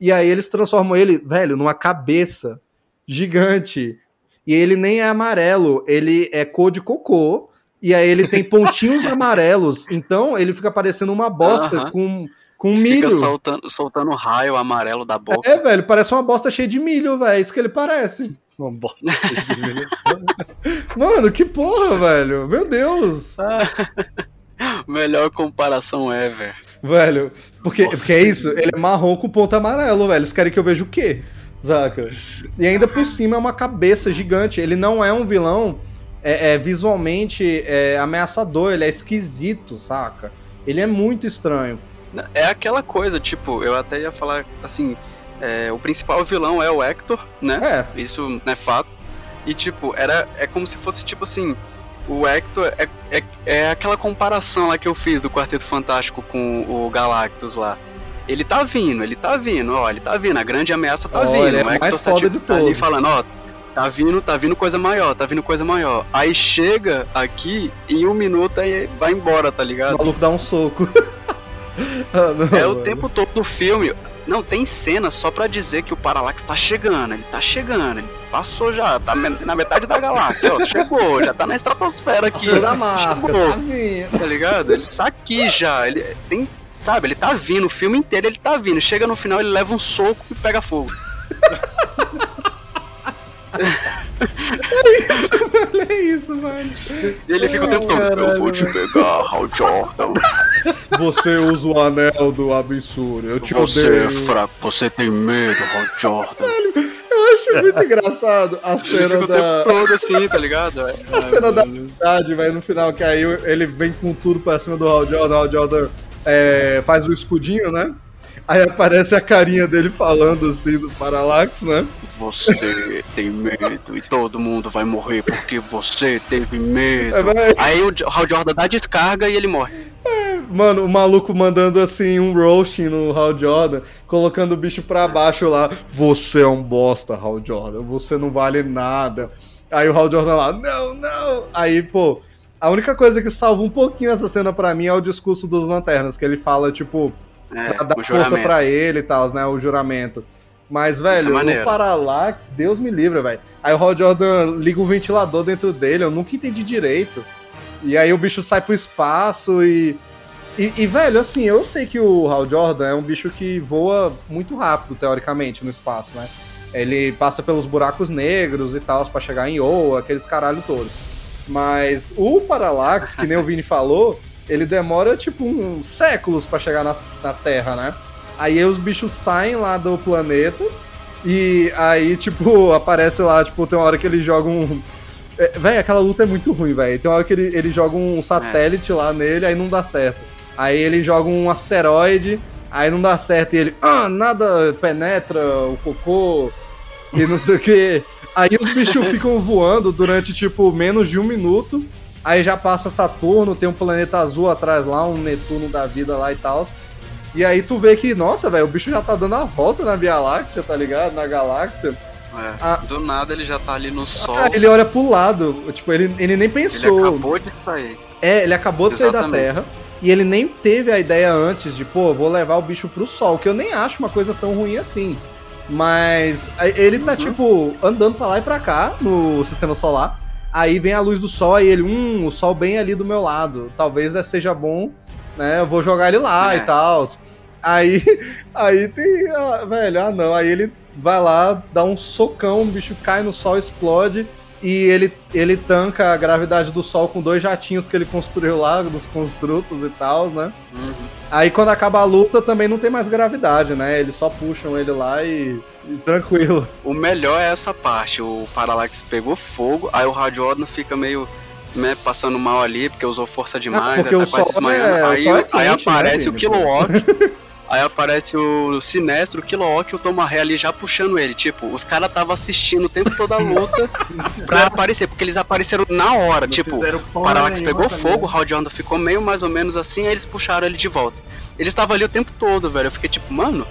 E aí eles transformam ele, velho, numa cabeça gigante. E ele nem é amarelo, ele é cor de cocô. E aí ele tem pontinhos amarelos. Então ele fica parecendo uma bosta Aham. com, com Fica milho. soltando, soltando raio amarelo da boca. É, velho, parece uma bosta cheia de milho, velho. É isso que ele parece. Uma bosta. Mano, que porra, velho. Meu Deus. Melhor comparação ever. Velho, porque, Nossa, porque é isso, ele é marrom com ponto amarelo, velho. Eles querem que eu veja o quê? Saca? E ainda por cima é uma cabeça gigante. Ele não é um vilão é, é, visualmente é, ameaçador, ele é esquisito, saca? Ele é muito estranho. É aquela coisa, tipo, eu até ia falar assim, é, o principal vilão é o Hector, né? É, Isso é fato. E tipo, era é como se fosse tipo assim, o Hector é, é, é aquela comparação lá que eu fiz do Quarteto Fantástico com o Galactus lá. Ele tá vindo, ele tá vindo, ó, ele tá vindo, a grande ameaça tá Ó, vindo. ele é o Hector mais tá, foda tipo, de tá ali falando, ó, tá vindo, tá vindo coisa maior, tá vindo coisa maior. Aí chega aqui, em um minuto aí vai embora, tá o ligado? maluco dá um soco. Ah, não, É o tempo todo do filme. Não, tem cena só pra dizer que o Parallax tá chegando, ele tá chegando, ele passou já, tá na metade da galáxia, ó, chegou, já tá na estratosfera aqui, Passou da marca, chegou, tá vindo. tá ligado? Ele tá aqui já, ele tem, sabe, ele tá vindo, o filme inteiro ele tá vindo, chega no final ele leva um soco e pega fogo. Olha isso, mano. E ele fica o tempo todo, Caralho, eu vou te pegar, Hal Jordan, Você usa o anel do absurdo. Eu te você odeio. é fraco, você tem medo, Hal Jordan. Eu acho muito engraçado a Ele fica cena o da. tempo todo assim, tá ligado? É. A cena da verdade, velho, no final, que aí ele vem com tudo pra cima do Hal Jordan, o Hal Jordan é, faz o escudinho, né? Aí aparece a carinha dele falando assim do Parallax, né? Você tem medo e todo mundo vai morrer porque você teve medo. É. Aí o Hal Jordan dá descarga e ele morre. Mano, o maluco mandando assim um roasting no Hal Jordan, colocando o bicho pra baixo lá. Você é um bosta, Hal Jordan, você não vale nada. Aí o Hal Jordan lá, não, não. Aí, pô, a única coisa que salva um pouquinho essa cena pra mim é o discurso dos lanternas, que ele fala, tipo, É, pra dar força juramento. pra ele e tal, né? O juramento. Mas, é velho, maneiro. o Parallax, Deus me livre, velho. Aí o Hal Jordan liga o ventilador dentro dele, eu nunca entendi direito. E aí o bicho sai pro espaço e. E, e, velho, assim, eu sei que o Hal Jordan é um bicho que voa muito rápido, teoricamente, no espaço, né? Ele passa pelos buracos negros e tal, pra chegar em Oa, aqueles caralho todos. Mas o Parallax, que nem o Vini falou, ele demora, tipo, uns séculos pra chegar na, na Terra, né? Aí os bichos saem lá do planeta e aí, tipo, aparece lá, tipo, tem uma hora que ele joga um. É, véi, aquela luta é muito ruim, velho. Tem uma hora que ele, ele joga um satélite lá nele, aí não dá certo. Aí ele joga um asteroide, aí não dá certo. E ele, ah, nada penetra o cocô e não sei o que. Aí os bichos ficam voando durante, tipo, menos de um minuto. Aí já passa Saturno, tem um planeta azul atrás lá, um Netuno da vida lá e tal. E aí tu vê que, nossa, velho, o bicho já tá dando a volta na Via Láctea, tá ligado? Na galáxia. É, Ah. Do nada ele já tá ali no sol. Ah, ele olha pro lado, tipo, ele, ele nem Ele pensou. acabou de sair. É, ele acabou de sair da Exatamente. Terra. E ele nem teve a ideia antes de, pô, vou levar o bicho pro Sol, que eu nem acho uma coisa tão ruim assim. Mas ele tá, tipo, andando pra lá e pra cá no sistema solar. Aí vem a luz do Sol e ele, hum, o Sol bem ali do meu lado. Talvez seja bom, né? Eu vou jogar ele lá É. e tal. Aí, aí tem, ah, velho, ah não. Aí ele vai lá, dá um socão, o bicho cai no Sol, explode. E ele, ele tanca a gravidade do Sol com dois jatinhos que ele construiu lá, dos construtos e tal, né? Uhum. Aí quando acaba a luta também não tem mais gravidade, né? Eles só puxam ele lá e, e tranquilo. O melhor é essa parte. O Parallax pegou fogo, aí o Jordan fica meio né, passando mal ali, porque usou força demais, porque aí o quase sol desmaiando. é- aí, é aí quente, aparece né, o? Kilowog, aí aparece o Sinestro, o Kilowog e o Tomaré ali já puxando ele. Tipo, os caras estavam assistindo o tempo todo a luta pra aparecer, porque eles apareceram na hora. tipo, fizeram o Parallax pegou fogo, o Hal Jordan ficou meio mais ou menos assim, aí eles puxaram ele de volta. Eles estavam ali o tempo todo, velho. Eu fiquei tipo, mano,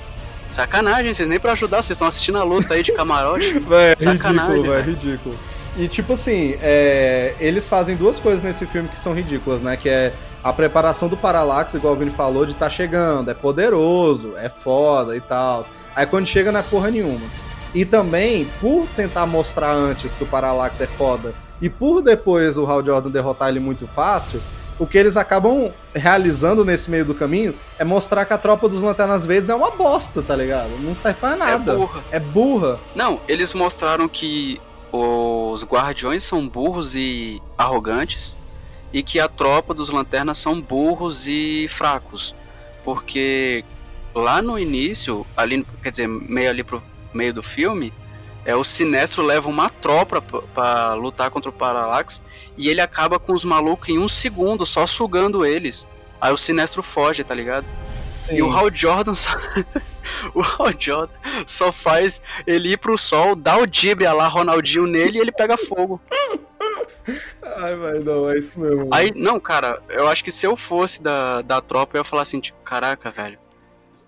sacanagem, vocês nem pra ajudar, vocês estão assistindo a luta aí de camarote. Véi, é Sacanagem, ridículo, velho, velho. ridículo. E tipo assim, é, eles fazem duas coisas nesse filme que são ridículas, né? Que é a preparação do Parallax, igual o Vini falou, de tá chegando, é poderoso, é foda e tal. Aí quando chega não é porra nenhuma. E também, por tentar mostrar antes que o Parallax é foda, e por depois o Hal Jordan derrotar ele muito fácil, o que eles acabam realizando nesse meio do caminho é mostrar que a tropa dos Lanternas Verdes é uma bosta, tá ligado? Não serve pra nada. É burra. É burra. Não, eles mostraram que os guardiões são burros e arrogantes e que a tropa dos lanternas são burros e fracos. Porque lá no início, ali, quer dizer, meio ali pro meio do filme, é o Sinestro leva uma tropa para lutar contra o Parallax e ele acaba com os malucos em um segundo, só sugando eles. Aí o Sinestro foge, tá ligado? Sim. E o Hal Jordan só... o Hal Jordan só faz ele ir pro sol, dá o dibre lá, Ronaldinho nele e ele pega fogo. Ai, vai, não, é isso mesmo. Aí, não, cara, eu acho que se eu fosse da, da tropa, eu ia falar assim, tipo, caraca, velho.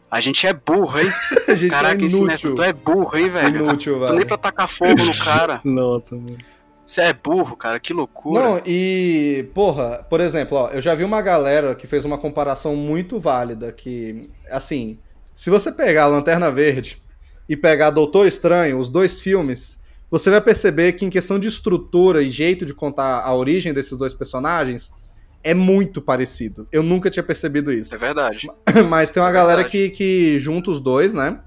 A gente é burro, hein? Caraca, é esse mestre, tu é burro, hein, velho? Inútil, velho. Tu nem pra tacar fogo no cara. Nossa, mano. Você é burro, cara, que loucura. Não, e, porra, por exemplo, ó, eu já vi uma galera que fez uma comparação muito válida, que, assim, se você pegar a Lanterna Verde e pegar Doutor Estranho, os dois filmes, você vai perceber que em questão de estrutura e jeito de contar a origem desses dois personagens, é muito parecido. Eu nunca tinha percebido isso. É verdade. Mas tem uma é galera que, que junta os dois, né?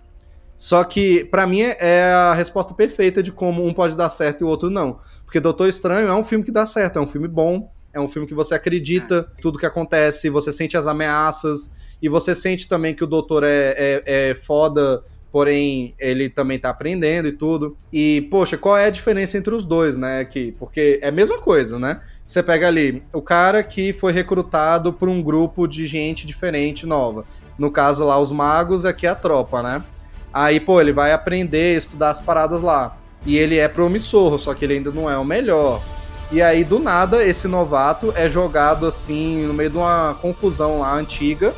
Só que, para mim, é a resposta perfeita de como um pode dar certo e o outro não. Porque Doutor Estranho é um filme que dá certo, é um filme bom, é um filme que você acredita é. tudo que acontece, você sente as ameaças, e você sente também que o doutor é, é, é foda porém ele também tá aprendendo e tudo. E, poxa, qual é a diferença entre os dois, né? Aqui? Porque é a mesma coisa, né? Você pega ali o cara que foi recrutado por um grupo de gente diferente, nova. No caso lá, os magos, aqui é a tropa, né? Aí, pô, ele vai aprender, estudar as paradas lá. E ele é promissor, só que ele ainda não é o melhor. E aí, do nada, esse novato é jogado assim, no meio de uma confusão lá antiga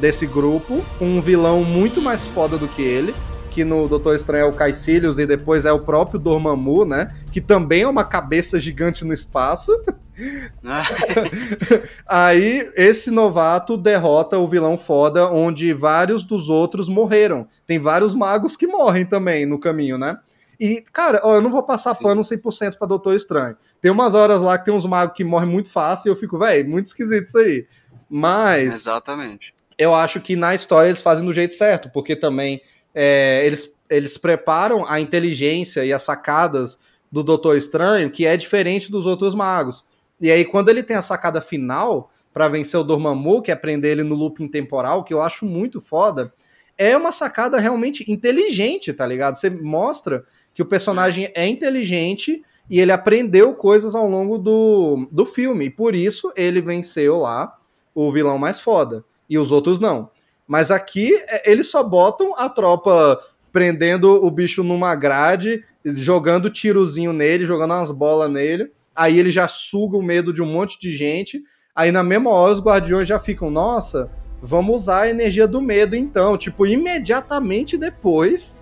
desse grupo, um vilão muito mais foda do que ele, que no Doutor Estranho é o Caecilius e depois é o próprio Dormammu, né? Que também é uma cabeça gigante no espaço. Aí esse novato derrota o vilão foda, onde vários dos outros morreram. Tem vários magos que morrem também no caminho, né? E, cara, ó, eu não vou passar Sim. pano 100% pra Doutor Estranho. Tem umas horas lá que tem uns magos que morrem muito fácil e eu fico, velho, muito esquisito isso aí. Mas. Exatamente eu acho que na história eles fazem do jeito certo, porque também é, eles, eles preparam a inteligência e as sacadas do Doutor Estranho, que é diferente dos outros magos. E aí, quando ele tem a sacada final para vencer o Dormammu, que é prender ele no looping temporal, que eu acho muito foda, é uma sacada realmente inteligente, tá ligado? Você mostra que o personagem é inteligente e ele aprendeu coisas ao longo do, do filme. E por isso ele venceu lá o vilão mais foda e os outros não. Mas aqui é, eles só botam a tropa prendendo o bicho numa grade, jogando tirozinho nele, jogando umas bolas nele. Aí ele já suga o medo de um monte de gente. Aí na mesma hora os guardiões já ficam, nossa, vamos usar a energia do medo então. Tipo, imediatamente depois,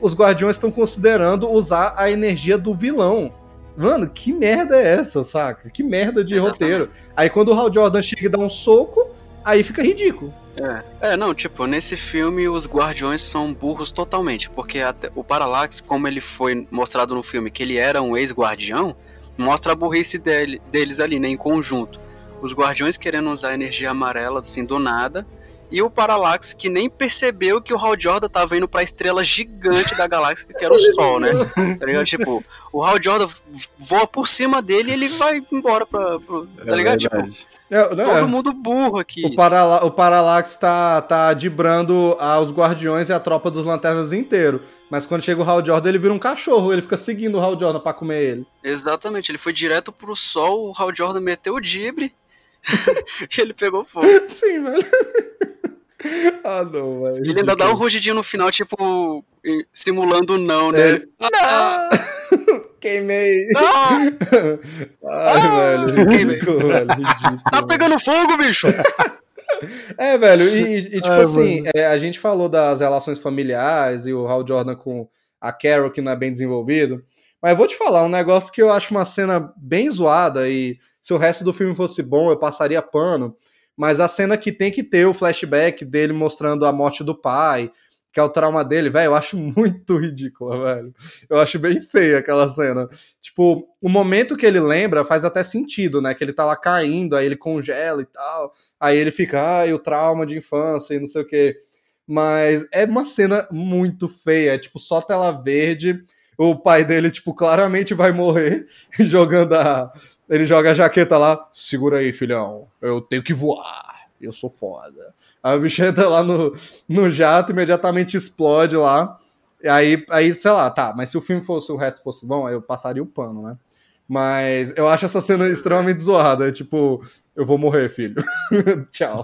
os guardiões estão considerando usar a energia do vilão. Mano, que merda é essa, saca? Que merda de Exatamente. roteiro. Aí quando o Hal Jordan chega e dá um soco, aí fica ridículo. É. é, não, tipo, nesse filme os guardiões são burros totalmente, porque o Parallax, como ele foi mostrado no filme que ele era um ex-guardião, mostra a burrice dele, deles ali, né, em conjunto. Os guardiões querendo usar energia amarela, assim, do nada, e o Parallax que nem percebeu que o Hal Jordan tava indo pra estrela gigante da galáxia, que era o Sol, né? Tá? Tipo, o Hal Jordan voa por cima dele e ele vai embora pra. pra tá é ligado? tipo, é, não, Todo é. mundo burro aqui. O, Parala o Parallax tá, tá dibrando os guardiões e a tropa dos lanternas inteiro. Mas quando chega o Hal Jordan, ele vira um cachorro, ele fica seguindo o Hal Jordan pra comer ele. Exatamente, ele foi direto pro sol, o Hal Jordan meteu o dibre ele pegou fogo. Sim, velho. Ah, não, velho. Ele ainda dá um rugidinho no final, tipo, simulando não, né? É. Ele... Não! Queimei. Ah! Ai, ah! velho. Ridículo, velho. Ridículo, tá pegando fogo, bicho? É, velho, e, e tipo Ai, assim, é, a gente falou das relações familiares e o Hal Jordan com a Carol, que não é bem desenvolvido. Mas eu vou te falar um negócio que eu acho uma cena bem zoada e se o resto do filme fosse bom, eu passaria pano. Mas a cena que tem que ter o flashback dele mostrando a morte do pai, que é o trauma dele, velho, eu acho muito ridícula, velho. Eu acho bem feia aquela cena. Tipo, o momento que ele lembra faz até sentido, né? Que ele tá lá caindo, aí ele congela e tal. Aí ele fica, ai, o trauma de infância e não sei o quê. Mas é uma cena muito feia, é tipo só tela verde. O pai dele, tipo, claramente vai morrer jogando a. Ele joga a jaqueta lá. Segura aí, filhão. Eu tenho que voar. Eu sou foda. A bicha entra lá no, no jato, imediatamente explode lá. E aí, aí, sei lá, tá, mas se o filme fosse, o resto fosse bom, aí eu passaria o pano, né? Mas eu acho essa cena extremamente zoada. Tipo, eu vou morrer, filho. Tchau.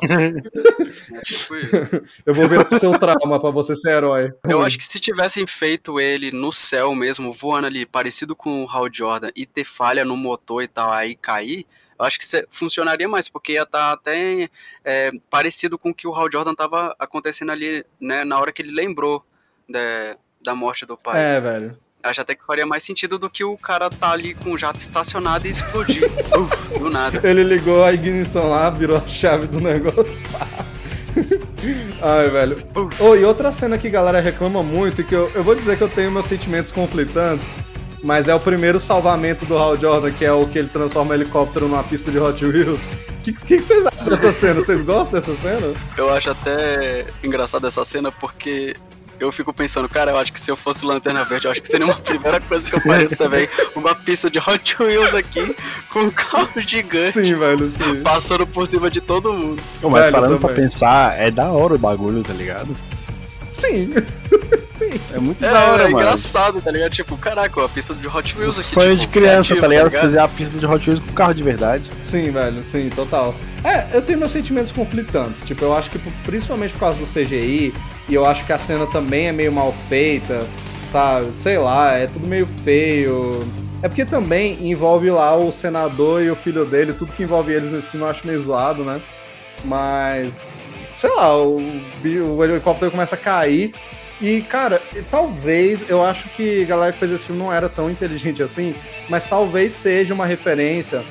Tipo eu vou ver o seu trauma pra você ser herói. Eu acho que se tivessem feito ele no céu mesmo, voando ali, parecido com o Hal Jordan, e ter falha no motor e tal, aí cair, eu acho que funcionaria mais, porque ia estar tá até é, parecido com o que o Hal Jordan tava acontecendo ali, né, na hora que ele lembrou da, da morte do pai. É, velho. Acho até que faria mais sentido do que o cara tá ali com o jato estacionado e explodir. Uf, do nada. Ele ligou a ignição lá, virou a chave do negócio. Ai, velho. Oh, e outra cena que a galera reclama muito, e que eu, eu vou dizer que eu tenho meus sentimentos conflitantes, mas é o primeiro salvamento do Hal Jordan, que é o que ele transforma o helicóptero numa pista de Hot Wheels. O que, que, que, vocês acham dessa cena? Vocês gostam dessa cena? Eu acho até engraçado essa cena porque eu fico pensando, cara, eu acho que se eu fosse Lanterna Verde, eu acho que seria uma primeira coisa que eu faria também. Uma pista de Hot Wheels aqui, com um carro gigante. Sim, velho, sim. Passando por cima de todo mundo. Mas velho, parando pra pensar, é da hora o bagulho, tá ligado? Sim. Sim. É muito é, da hora, é mano. É engraçado, tá ligado? Tipo, caraca, a pista de Hot Wheels aqui. Sonho tipo, de criança, criativo, tá ligado? Tá Fazer a pista de Hot Wheels com carro de verdade. Sim, velho, sim, total. É, eu tenho meus sentimentos conflitantes. Tipo, eu acho que principalmente por causa do CGI, e eu acho que a cena também é meio mal feita, sabe? Sei lá, é tudo meio feio. É porque também envolve lá o senador e o filho dele, tudo que envolve eles nesse filme eu acho meio zoado, né? Mas, sei lá, o, o helicóptero começa a cair. E, cara, talvez, eu acho que a galera que fez esse filme não era tão inteligente assim, mas talvez seja uma referência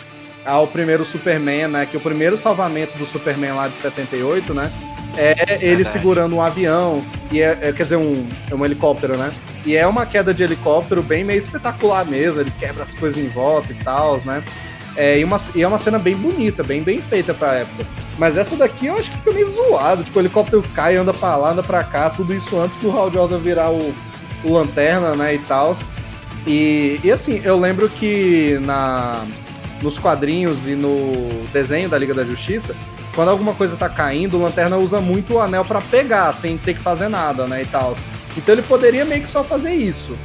ao primeiro Superman, né? Que o primeiro salvamento do Superman lá de 78, né? É ele Verdade. segurando um avião, e é, é, quer dizer, um, é um helicóptero, né? E é uma queda de helicóptero bem meio espetacular mesmo, ele quebra as coisas em volta e tal, né? É, e, uma, e é uma cena bem bonita, bem, bem feita pra época. Mas essa daqui eu acho que fica meio zoado. Tipo, o helicóptero cai, anda pra lá, anda pra cá, tudo isso antes do Hal Jordan virar o, o Lanterna, né, e tal. E, e assim, eu lembro que na, nos quadrinhos e no desenho da Liga da Justiça, quando alguma coisa tá caindo, o Lanterna usa muito o anel para pegar, sem ter que fazer nada, né, e tal. Então ele poderia meio que só fazer isso.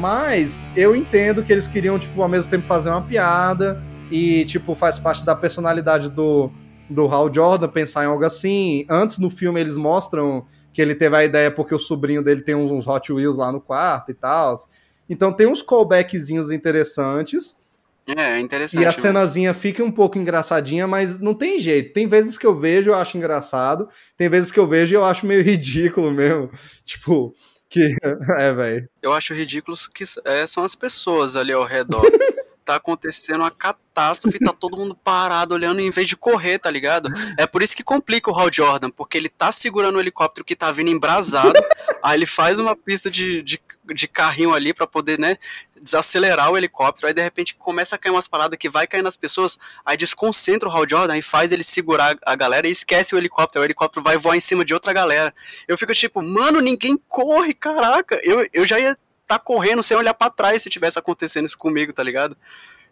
Mas eu entendo que eles queriam, tipo, ao mesmo tempo fazer uma piada e, tipo, faz parte da personalidade do, do Hal Jordan pensar em algo assim. Antes no filme eles mostram que ele teve a ideia porque o sobrinho dele tem uns Hot Wheels lá no quarto e tal. Então tem uns callbackzinhos interessantes. É, interessante. E a cenazinha fica um pouco engraçadinha, mas não tem jeito. Tem vezes que eu vejo e eu acho engraçado, tem vezes que eu vejo e eu acho meio ridículo mesmo. Tipo, que. É, velho. Eu acho ridículo que é, são as pessoas ali ao redor. tá acontecendo uma catástrofe, tá todo mundo parado olhando em vez de correr, tá ligado? É por isso que complica o Hal Jordan, porque ele tá segurando o helicóptero que tá vindo embrasado, aí ele faz uma pista de, de, de carrinho ali para poder, né, desacelerar o helicóptero, aí de repente começa a cair umas paradas que vai cair nas pessoas, aí desconcentra o Hal Jordan e faz ele segurar a galera e esquece o helicóptero, o helicóptero vai voar em cima de outra galera. Eu fico tipo, mano, ninguém corre, caraca, eu, eu já ia tá correndo sem olhar para trás se tivesse acontecendo isso comigo, tá ligado?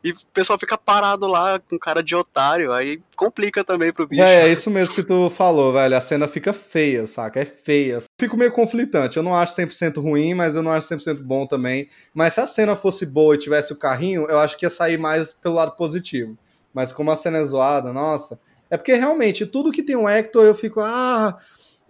E o pessoal fica parado lá com cara de otário, aí complica também pro bicho. É, é isso mesmo que tu falou, velho. A cena fica feia, saca? É feia. Fico meio conflitante. Eu não acho 100% ruim, mas eu não acho 100% bom também. Mas se a cena fosse boa e tivesse o carrinho, eu acho que ia sair mais pelo lado positivo. Mas como a cena é zoada, nossa. É porque realmente, tudo que tem um Hector, eu fico, ah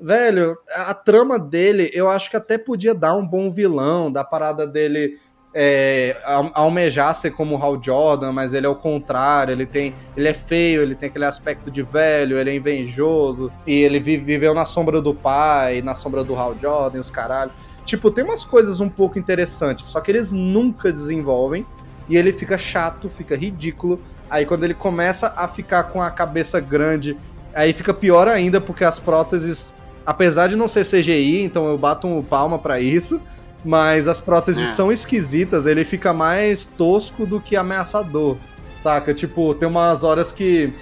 velho, a trama dele, eu acho que até podia dar um bom vilão, da parada dele é, almejar ser como o Hal Jordan, mas ele é o contrário, ele tem. Ele é feio, ele tem aquele aspecto de velho, ele é invejoso, e ele vive, viveu na sombra do pai, na sombra do Hal Jordan, os caralho. Tipo, tem umas coisas um pouco interessantes, só que eles nunca desenvolvem, e ele fica chato, fica ridículo. Aí quando ele começa a ficar com a cabeça grande Aí fica pior ainda porque as próteses, apesar de não ser CGI, então eu bato um palma para isso, mas as próteses é. são esquisitas, ele fica mais tosco do que ameaçador, saca? Tipo, tem umas horas que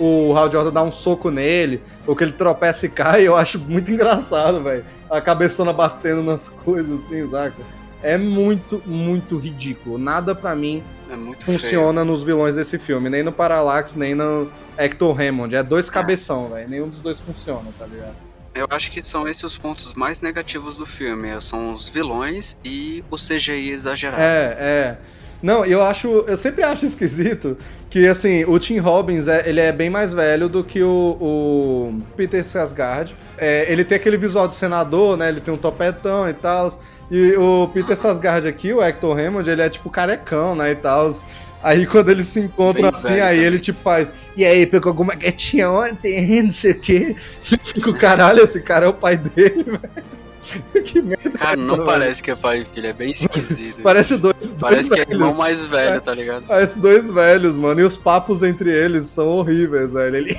o Hal Jordan dá um soco nele, ou que ele tropeça e cai, eu acho muito engraçado, velho. A cabeçona batendo nas coisas, assim, saca? É muito, muito ridículo. Nada para mim é funciona feio. nos vilões desse filme, nem no Parallax, nem no Hector Hammond. É dois é. cabeção, velho. Nenhum dos dois funciona, tá ligado? Eu acho que são esses os pontos mais negativos do filme. São os vilões e o CGI exagerado. É, é. Não, eu acho. Eu sempre acho esquisito que, assim, o Tim Robbins, é, ele é bem mais velho do que o, o Peter Sarsgaard. É, ele tem aquele visual de senador, né? Ele tem um topetão e tal. E o Peter Sarsgaard aqui, o Hector Hammond, ele é tipo carecão, né? E tal. Aí quando eles se encontram Bem assim, aí também. ele tipo faz. E aí, pegou alguma gatinha ontem, não sei o quê. Fica caralho, esse cara é o pai dele, velho. que merda. Cara, não parece que é pai e filho, é bem esquisito. parece dois. Parece dois que velhos. é irmão mais velho, tá ligado? Parece dois velhos, mano. E os papos entre eles são horríveis, velho. Ele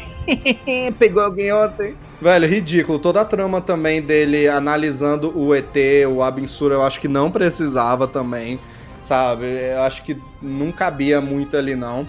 pegou alguém ontem. Velho, ridículo. Toda a trama também dele analisando o ET, o Abensura, eu acho que não precisava também, sabe? Eu acho que não cabia muito ali, não.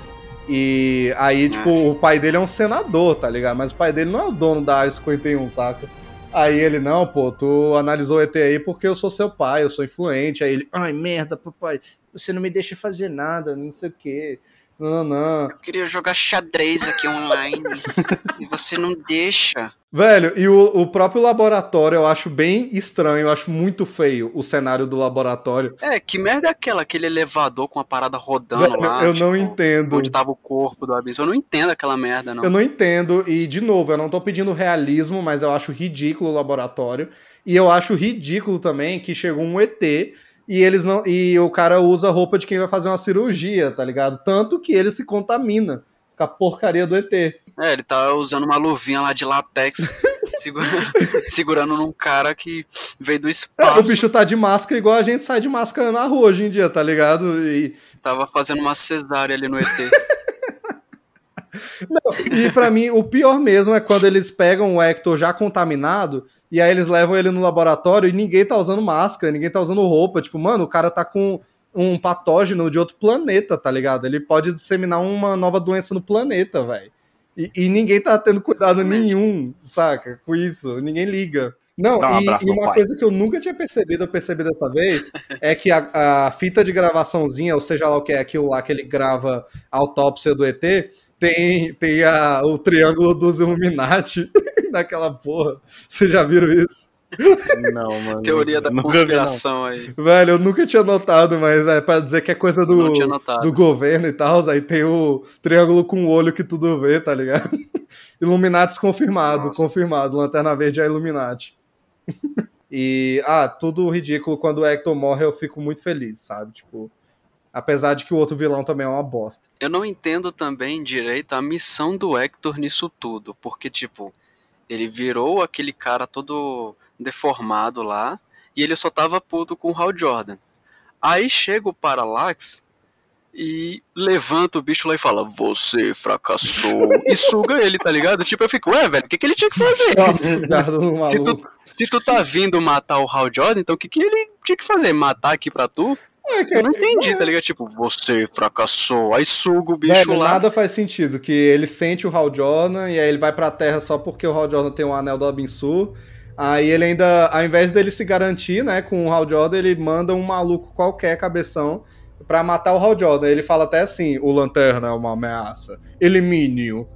E aí, tipo, o pai dele é um senador, tá ligado? Mas o pai dele não é o dono da Área 51, saca? Aí ele, não, pô, tu analisou o ET aí porque eu sou seu pai, eu sou influente. Aí ele, ai, merda, papai, você não me deixa fazer nada, não sei o quê. Não, não. Eu queria jogar xadrez aqui online. e você não deixa. Velho, e o, o próprio laboratório eu acho bem estranho, eu acho muito feio o cenário do laboratório. É, que merda é aquela? Aquele elevador com a parada rodando Velho, lá. Eu tipo, não entendo. Onde tava o corpo do abismo. Eu não entendo aquela merda, não. Eu não entendo, e de novo, eu não tô pedindo realismo, mas eu acho ridículo o laboratório. E eu acho ridículo também que chegou um ET e eles não. E o cara usa a roupa de quem vai fazer uma cirurgia, tá ligado? Tanto que ele se contamina com a porcaria do ET. É, ele tá usando uma luvinha lá de latex, segurando, segurando num cara que veio do espaço. É, o bicho tá de máscara igual a gente sai de máscara na rua hoje em dia, tá ligado? E... Tava fazendo uma cesárea ali no ET. Não, e para mim, o pior mesmo é quando eles pegam o Hector já contaminado e aí eles levam ele no laboratório e ninguém tá usando máscara, ninguém tá usando roupa. Tipo, mano, o cara tá com um patógeno de outro planeta, tá ligado? Ele pode disseminar uma nova doença no planeta, velho. E, e, ninguém tá tendo cuidado Exatamente. nenhum, saca? Com isso, ninguém liga. Não, um e, e, uma coisa que eu nunca tinha percebido, eu percebi dessa vez, é que a, a, fita de gravaçãozinha, ou seja lá o que é aquilo lá que ele grava a autópsia do ET, tem, tem a, o triângulo dos Illuminati naquela porra. Vocês já viram isso? Não, mano. Teoria da conspiração vi, aí. Velho, eu nunca tinha notado, mas é pra dizer que é coisa do, do governo e tal. Aí tem o triângulo com o olho que tudo vê, tá ligado? Illuminati confirmado, Nossa. confirmado. Lanterna Verde é Illuminati. e, ah, tudo ridículo. Quando o Hector morre, eu fico muito feliz, sabe? Tipo, apesar de que o outro vilão também é uma bosta. Eu não entendo também direito a missão do Hector nisso tudo, porque, tipo, ele virou aquele cara todo deformado lá, e ele só tava puto com o Hal Jordan. Aí chega o Parallax e levanta o bicho lá e fala: Você fracassou. e suga ele, tá ligado? Tipo, eu fico, ué, velho, o que, que ele tinha que fazer? Nossa, se, tu, se tu tá vindo matar o Hal Jordan, então o que, que ele tinha que fazer? Matar aqui pra tu? É, eu não entendi, é. tá ligado? Tipo, você fracassou, aí suga o bicho Velho, lá. Nada faz sentido, que ele sente o Hal Jordan e aí ele vai pra terra só porque o Hal Jordan tem um anel do Abinsu. Aí ele ainda, ao invés dele se garantir, né, com o Hal Jordan, ele manda um maluco qualquer, cabeção, pra matar o Hal Jordan. Ele fala até assim, o Lanterna é uma ameaça, elimine-o.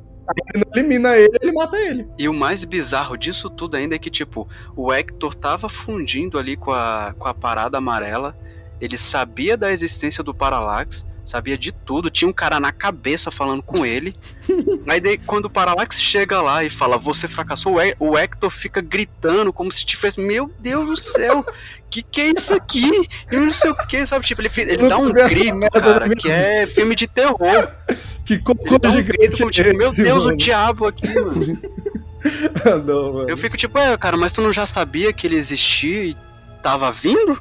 Ele elimina ele, ele mata ele. E o mais bizarro disso tudo ainda é que, tipo, o Hector tava fundindo ali com a, com a parada amarela, ele sabia da existência do Parallax, sabia de tudo, tinha um cara na cabeça falando com ele. Aí daí, quando o Parallax chega lá e fala, você fracassou, o Hector fica gritando como se tivesse, meu Deus do céu, que que é isso aqui? E não sei o que, sabe? Tipo, ele, ele dá um grito, cara, que é filme de terror. Que cocô um gigante grito, tipo, meu Deus, mano. o diabo aqui, mano. não, mano. Eu fico tipo, é, cara, mas tu não já sabia que ele existia e tava vindo?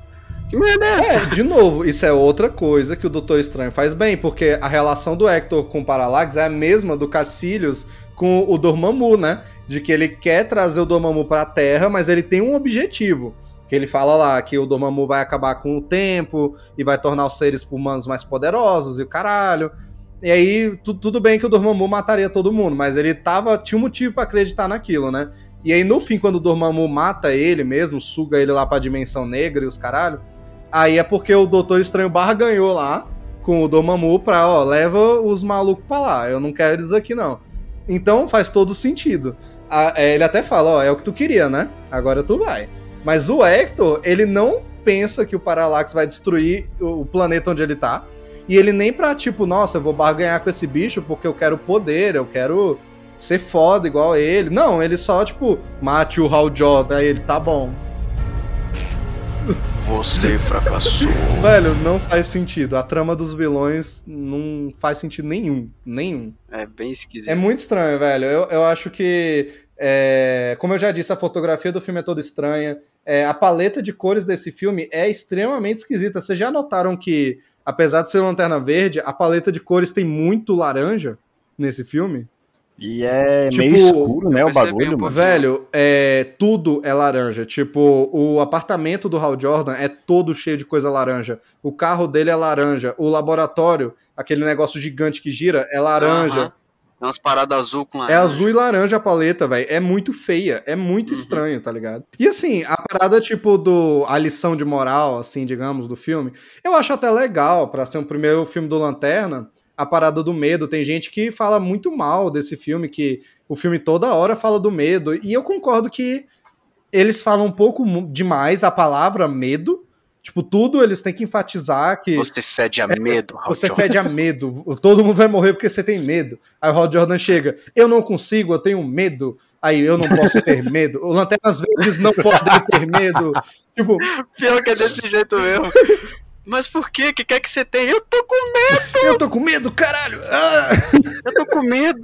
Que merda é essa? É, de novo, isso é outra coisa que o Doutor Estranho faz bem, porque a relação do Hector com o Parallax é a mesma do Cacilhos com o Dormammu, né? De que ele quer trazer o Dormammu pra Terra, mas ele tem um objetivo. Que ele fala lá que o Dormammu vai acabar com o tempo e vai tornar os seres humanos mais poderosos e o caralho. E aí, tu, tudo bem que o Dormammu mataria todo mundo, mas ele tava, tinha um motivo para acreditar naquilo, né? E aí, no fim, quando o Dormammu mata ele mesmo, suga ele lá pra dimensão negra e os caralho, aí é porque o Doutor Estranho Barra ganhou lá com o Dormammu pra, ó, leva os malucos pra lá, eu não quero eles aqui não. Então faz todo sentido. É, ele até fala, ó, é o que tu queria, né? Agora tu vai. Mas o Hector, ele não pensa que o Parallax vai destruir o planeta onde ele tá. E ele nem pra, tipo, nossa, eu vou barganhar com esse bicho porque eu quero poder, eu quero ser foda igual ele. Não, ele só, tipo, mate o Hal Jordan, aí ele tá bom. Você fracassou. Velho, não faz sentido. A trama dos vilões não faz sentido nenhum. Nenhum. É bem esquisito. É muito estranho, velho. Eu, eu acho que. É, como eu já disse, a fotografia do filme é toda estranha. É, a paleta de cores desse filme é extremamente esquisita. Vocês já notaram que, apesar de ser Lanterna Verde, a paleta de cores tem muito laranja nesse filme? E é tipo, meio escuro, né, o bagulho, um Velho, é, tudo é laranja. Tipo, o apartamento do Hal Jordan é todo cheio de coisa laranja. O carro dele é laranja. O laboratório, aquele negócio gigante que gira, é laranja. Uh -huh. É umas paradas azul com laranja. É azul e laranja a paleta, velho. É muito feia. É muito uhum. estranho, tá ligado? E assim, a parada, tipo, do. A lição de moral, assim, digamos, do filme, eu acho até legal para ser um primeiro filme do Lanterna a parada do medo. Tem gente que fala muito mal desse filme, que o filme toda hora fala do medo. E eu concordo que eles falam um pouco demais a palavra medo. Tipo, tudo eles têm que enfatizar que. Você fede a é, medo, Hal Você Jordan. fede a medo. Todo mundo vai morrer porque você tem medo. Aí o Hal Jordan chega. Eu não consigo, eu tenho medo. Aí eu não posso ter medo. O Lanternas Verdes não podem ter medo. Tipo. Pior que é desse jeito mesmo. Mas por quê? O que quer que você tem? Eu tô com medo! Eu tô com medo, caralho! Ah! Eu tô com medo!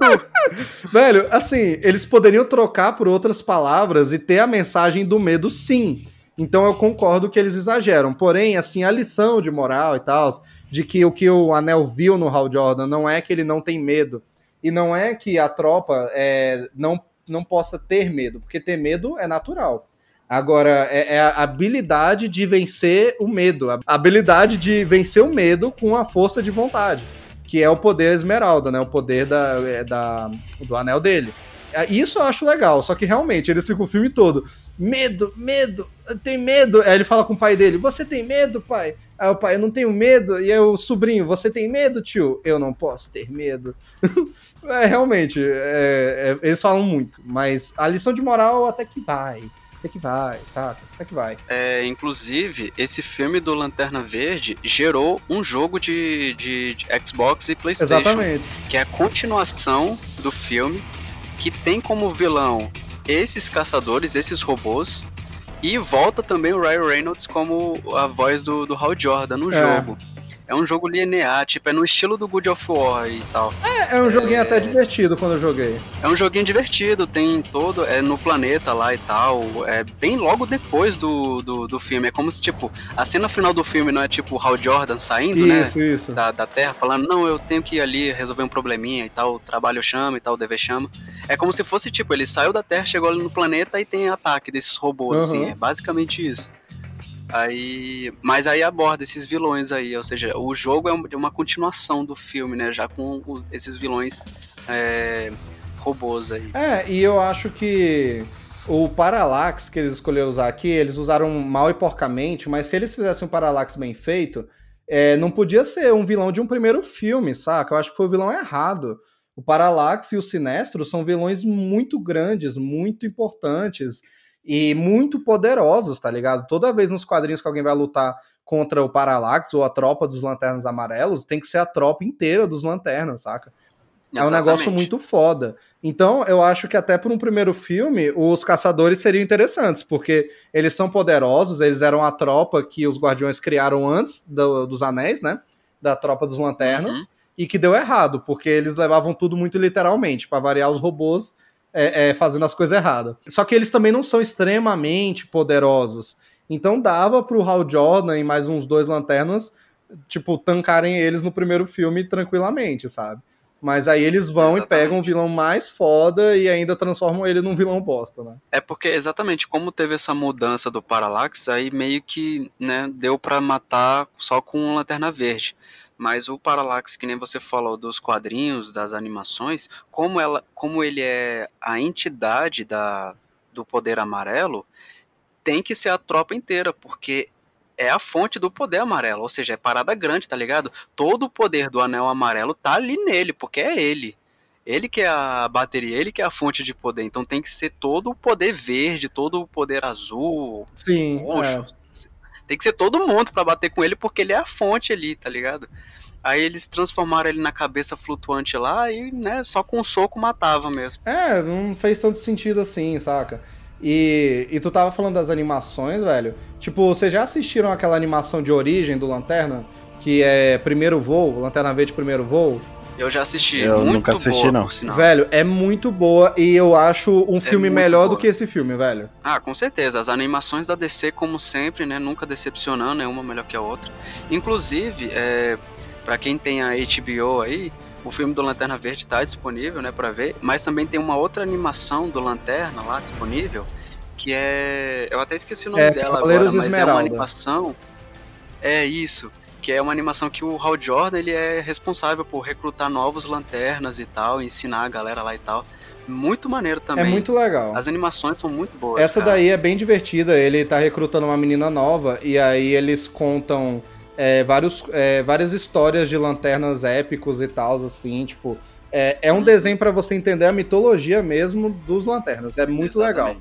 Velho, assim, eles poderiam trocar por outras palavras e ter a mensagem do medo sim. Então eu concordo que eles exageram. Porém, assim, a lição de moral e tal, de que o que o Anel viu no Hal Jordan não é que ele não tem medo. E não é que a tropa é, não, não possa ter medo, porque ter medo é natural. Agora, é, é, a habilidade de vencer o medo, a habilidade de vencer o medo com a força de vontade, que é o poder esmeralda, né? O poder da, é, da, do anel dele. É, isso eu acho legal, só que realmente ele fica o filme todo. Medo, medo, tem medo. Aí ele fala com o pai dele: Você tem medo, pai? Aí o pai, eu não tenho medo. E aí o sobrinho, você tem medo, tio? Eu não posso ter medo. é, realmente, é, eles falam muito, mas a lição de moral até que vai até que vai, saca? Até que vai. É, inclusive, esse filme do Lanterna Verde gerou um jogo de, de, de Xbox e PlayStation. Exatamente. Que é a continuação do filme, que tem como vilão esses caçadores, esses robôs, e volta também o Ryan Reynolds como a voz do, do Hal Jordan no é. jogo. É um jogo linear, tipo, é no estilo do Good of War e tal. É, é um joguinho é... até divertido quando eu joguei. É um joguinho divertido, tem todo, é no planeta lá e tal, é bem logo depois do, do, do filme. É como se, tipo, a cena final do filme não é tipo o Hal Jordan saindo, né, isso, né? Isso, da, da Terra, falando, não, eu tenho que ir ali resolver um probleminha e tal, o trabalho chama e tal, o dever chama. É como se fosse, tipo, ele saiu da Terra, chegou ali no planeta e tem ataque desses robôs, uhum. assim, é basicamente isso. Aí, mas aí aborda esses vilões aí, ou seja, o jogo é uma continuação do filme, né? Já com os, esses vilões é, robôs aí. É, e eu acho que o Parallax que eles escolheram usar aqui, eles usaram mal e porcamente, mas se eles fizessem um Parallax bem feito, é, não podia ser um vilão de um primeiro filme, saca? Eu acho que foi o vilão errado. O Parallax e o Sinestro são vilões muito grandes, muito importantes e muito poderosos, tá ligado? Toda vez nos quadrinhos que alguém vai lutar contra o Parallax ou a tropa dos Lanternas Amarelos, tem que ser a tropa inteira dos Lanternas, saca? É um negócio muito foda. Então, eu acho que até por um primeiro filme, os caçadores seriam interessantes, porque eles são poderosos, eles eram a tropa que os Guardiões criaram antes do, dos Anéis, né? Da tropa dos Lanternas, uhum. e que deu errado, porque eles levavam tudo muito literalmente. para variar, os robôs é, é, fazendo as coisas erradas. Só que eles também não são extremamente poderosos. Então dava pro Hal Jordan e mais uns dois lanternas, tipo, tancarem eles no primeiro filme tranquilamente, sabe? Mas aí eles vão Exatamente. e pegam um vilão mais foda e ainda transformam ele num vilão bosta, né? É porque exatamente como teve essa mudança do Parallax, aí meio que, né, deu pra matar só com Lanterna Verde. Mas o Parallax, que nem você falou dos quadrinhos, das animações, como ela, como ele é a entidade da do poder amarelo, tem que ser a tropa inteira, porque é a fonte do poder amarelo, ou seja, é parada grande, tá ligado? Todo o poder do anel amarelo tá ali nele, porque é ele. Ele que é a bateria, ele que é a fonte de poder. Então tem que ser todo o poder verde, todo o poder azul, Sim. roxo. é. Tem que ser todo mundo pra bater com ele, porque ele é a fonte ali, tá ligado? Aí eles transformaram ele na cabeça flutuante lá e, né, só com um soco matava mesmo. É, não fez tanto sentido assim, saca? E, e tu tava falando das animações, velho. Tipo, vocês já assistiram aquela animação de origem do Lanterna? Que é Primeiro Voo, Lanterna Verde Primeiro Voo? Eu já assisti, Eu muito nunca assisti, boa, não. sinal. Velho, é muito boa e eu acho um filme muito melhor boa. do que esse filme, velho. Ah, com certeza. As animações da DC, como sempre, né? Nunca decepcionando, é uma melhor que a outra. Inclusive, é, para quem tem a HBO aí, o filme do Lanterna Verde tá disponível, né, para ver. Mas também tem uma outra animação do Lanterna lá disponível, que é, eu até esqueci o nome É, dela Cavaleiros agora, mas é Esmeralda. uma animação. É isso. Que é uma animação que o Hal Jordan ele é responsável por recrutar novos lanternas e tal, ensinar a galera lá e tal. Muito maneiro também. É muito legal. As animações são muito boas. Essa cara. daí é bem divertida. Ele tá recrutando uma menina nova e aí eles contam é, vários, é, várias histórias de lanternas épicos e tal, assim, tipo. É, é um desenho pra você entender a mitologia mesmo dos lanternas. É muito legal.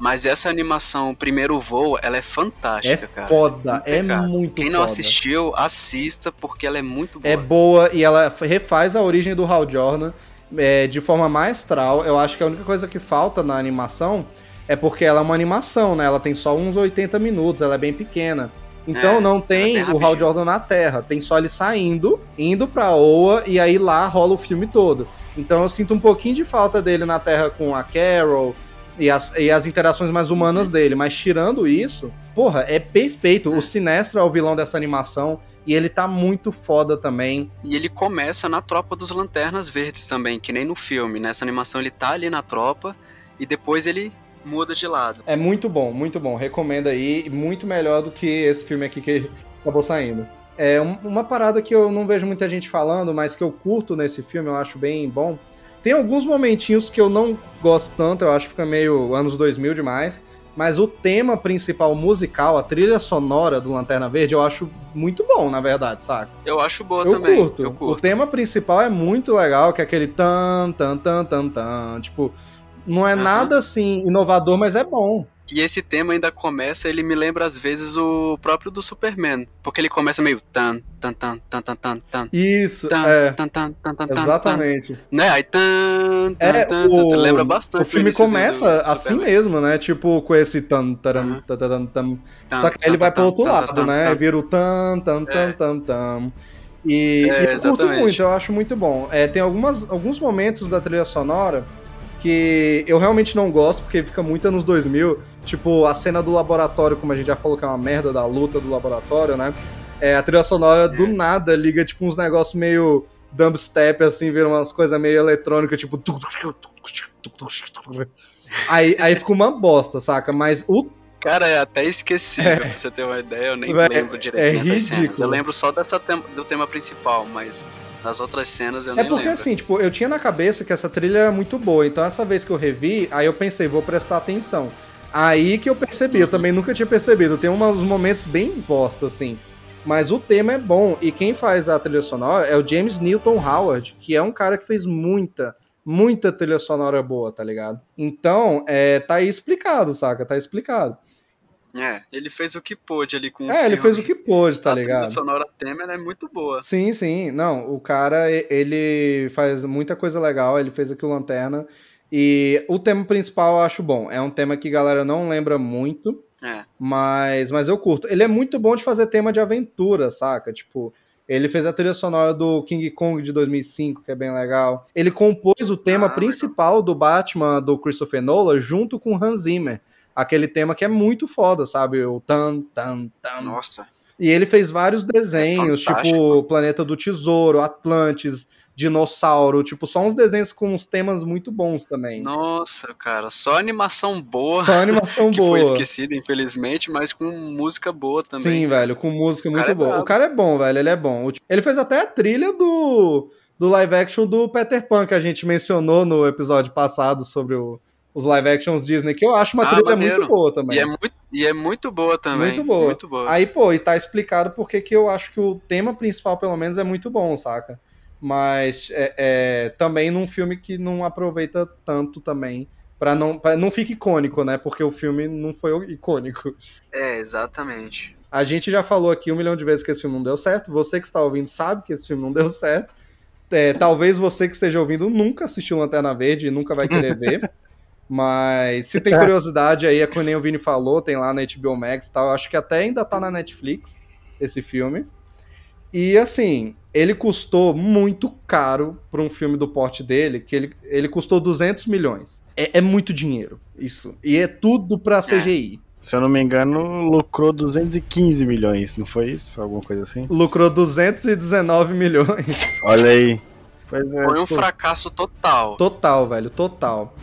Mas essa animação, Primeiro Voo, ela é É fantástica, cara. foda, é muito Quem não foda. assistiu, assista, porque ela é muito boa. É boa e ela refaz a origem do Hal Jordan é, de forma maestral. Eu acho que a única coisa que falta na animação é porque ela é uma animação, né? Ela tem só uns 80 minutos, ela é bem pequena. Então É, não ela tem o Hal. Jordan na Terra, tem só ele saindo, indo pra Oa e aí lá rola o filme todo. Então eu sinto um pouquinho de falta dele na Terra com a Carol e as, e as interações mais humanas Uhum. dele, mas tirando isso, porra, é perfeito. O Sinestro é o vilão dessa animação e ele tá muito foda também. E ele começa na tropa dos Lanternas Verdes também, que nem no filme. Nessa animação ele tá ali na tropa e depois ele muda de lado. É muito bom, muito bom. Recomendo aí. Muito melhor do que esse filme aqui que acabou saindo. É um- uma parada que eu não vejo muita gente falando, mas que eu curto nesse filme, eu acho bem bom. Tem alguns momentinhos que eu não gosto tanto, eu acho que fica meio anos 2000 demais. Mas o tema principal musical, a trilha sonora do Lanterna Verde, eu acho muito bom, na verdade, saca? Eu acho boa Eu também. curto. Eu O curto. tema principal é muito legal, que é aquele tan, tan, tan, tan, tan. Tipo, não é Aham. nada assim inovador, mas é bom. E esse tema ainda começa, ele me lembra às vezes o próprio do Superman. Porque ele começa meio tan, tan, tan, tan, tan, tan, tan. Isso, Tan, é. tan, tan, tan, tan, Exatamente. tan. Né? Aí tan, tan, É, tan, o, tan, lembra bastante. o filme começa do- do assim Superman. mesmo, né? Tipo, com esse tan, taram, tan, tan, tan. Tan, Só que aí ele vai pro outro lado, né? Vira o tan, tan, tan, É. tan, tan. E, É, e eu curto muito, eu acho muito bom. É, tem algumas, alguns momentos da trilha sonora que eu realmente não gosto, porque fica muito anos 2000. Tipo, a cena do laboratório, como a gente já falou que é uma merda da luta do laboratório, né? É, a trilha sonora do nada liga, tipo, uns negócios meio dubstep, assim, vira umas coisas meio eletrônicas, tipo. Aí, aí fica uma bosta, saca? Mas o Cara, é até esquecível, pra você ter uma ideia, eu nem lembro direito é nessas cenas. ridículo. Eu lembro só dessa tem- do tema principal, mas nas outras cenas eu É nem porque lembro. assim, tipo, eu tinha na cabeça que essa trilha é muito boa, então essa vez que eu revi, aí eu pensei, vou prestar atenção. Aí que eu percebi, eu também nunca tinha percebido, tem uns momentos bem bosta, assim. Mas o tema é bom, e quem faz a trilha sonora é o James Newton Howard, que é um cara que fez muita, muita trilha sonora boa, tá ligado? Então, é, tá aí explicado, saca? Tá explicado. É, ele fez o que pôde ali com o É, ele fez o que pôde, tá a ligado? trilha sonora tema ela é muito boa. Sim, sim. Não, o cara, ele faz muita coisa legal, ele fez aqui o Lanterna. E o tema principal eu acho bom. É um tema que a galera não lembra muito, É. mas, mas eu curto. Ele é muito bom de fazer tema de aventura, saca? Tipo, ele fez a trilha sonora do King Kong de 2005, que é bem legal. Ele compôs o tema Ah, principal do Batman do Christopher Nolan junto com Hans Zimmer. Aquele tema que é muito foda, sabe? O tan, tan, tan. Nossa. E ele fez vários desenhos, É tipo Planeta do Tesouro, Atlantis, dinossauro, tipo, só uns desenhos com uns temas muito bons também. Nossa, cara, só animação boa. Só animação que boa. foi esquecida, infelizmente, mas com música boa também. Sim, velho, com música O muito é boa. brabo. o cara é bom, velho, ele é bom. Ele fez até a trilha do, do live action do Peter Pan, que a gente mencionou no episódio passado sobre o- os live actions Disney, que eu acho uma Ah, trilha maneiro. muito boa também. E é muito, e é muito boa também. Muito boa. Muito boa. Aí, pô, e tá explicado porque que eu acho que o tema principal, pelo menos, é muito bom, saca? Mas é, é, também num filme que não aproveita tanto também. Pra não, pra não fique icônico, né? Porque o filme não foi icônico. É, exatamente. A gente já falou aqui um milhão de vezes que esse filme não deu certo. Você que está ouvindo sabe que esse filme não deu certo. É, talvez você que esteja ouvindo nunca assistiu Lanterna Verde e nunca vai querer ver. Mas se tem curiosidade aí, é que nem o Vini falou, tem lá na HBO Max e tal. Acho que até ainda tá na Netflix esse filme. E assim, ele custou muito caro para um filme do porte dele, que ele, ele custou 200 milhões. É, é muito dinheiro, isso. E é tudo pra CGI. Se eu não me engano, lucrou 215 milhões, não foi isso? Alguma coisa assim? Lucrou 219 milhões. Olha aí. Pois é. Foi um tipo, fracasso total. Total, velho, total.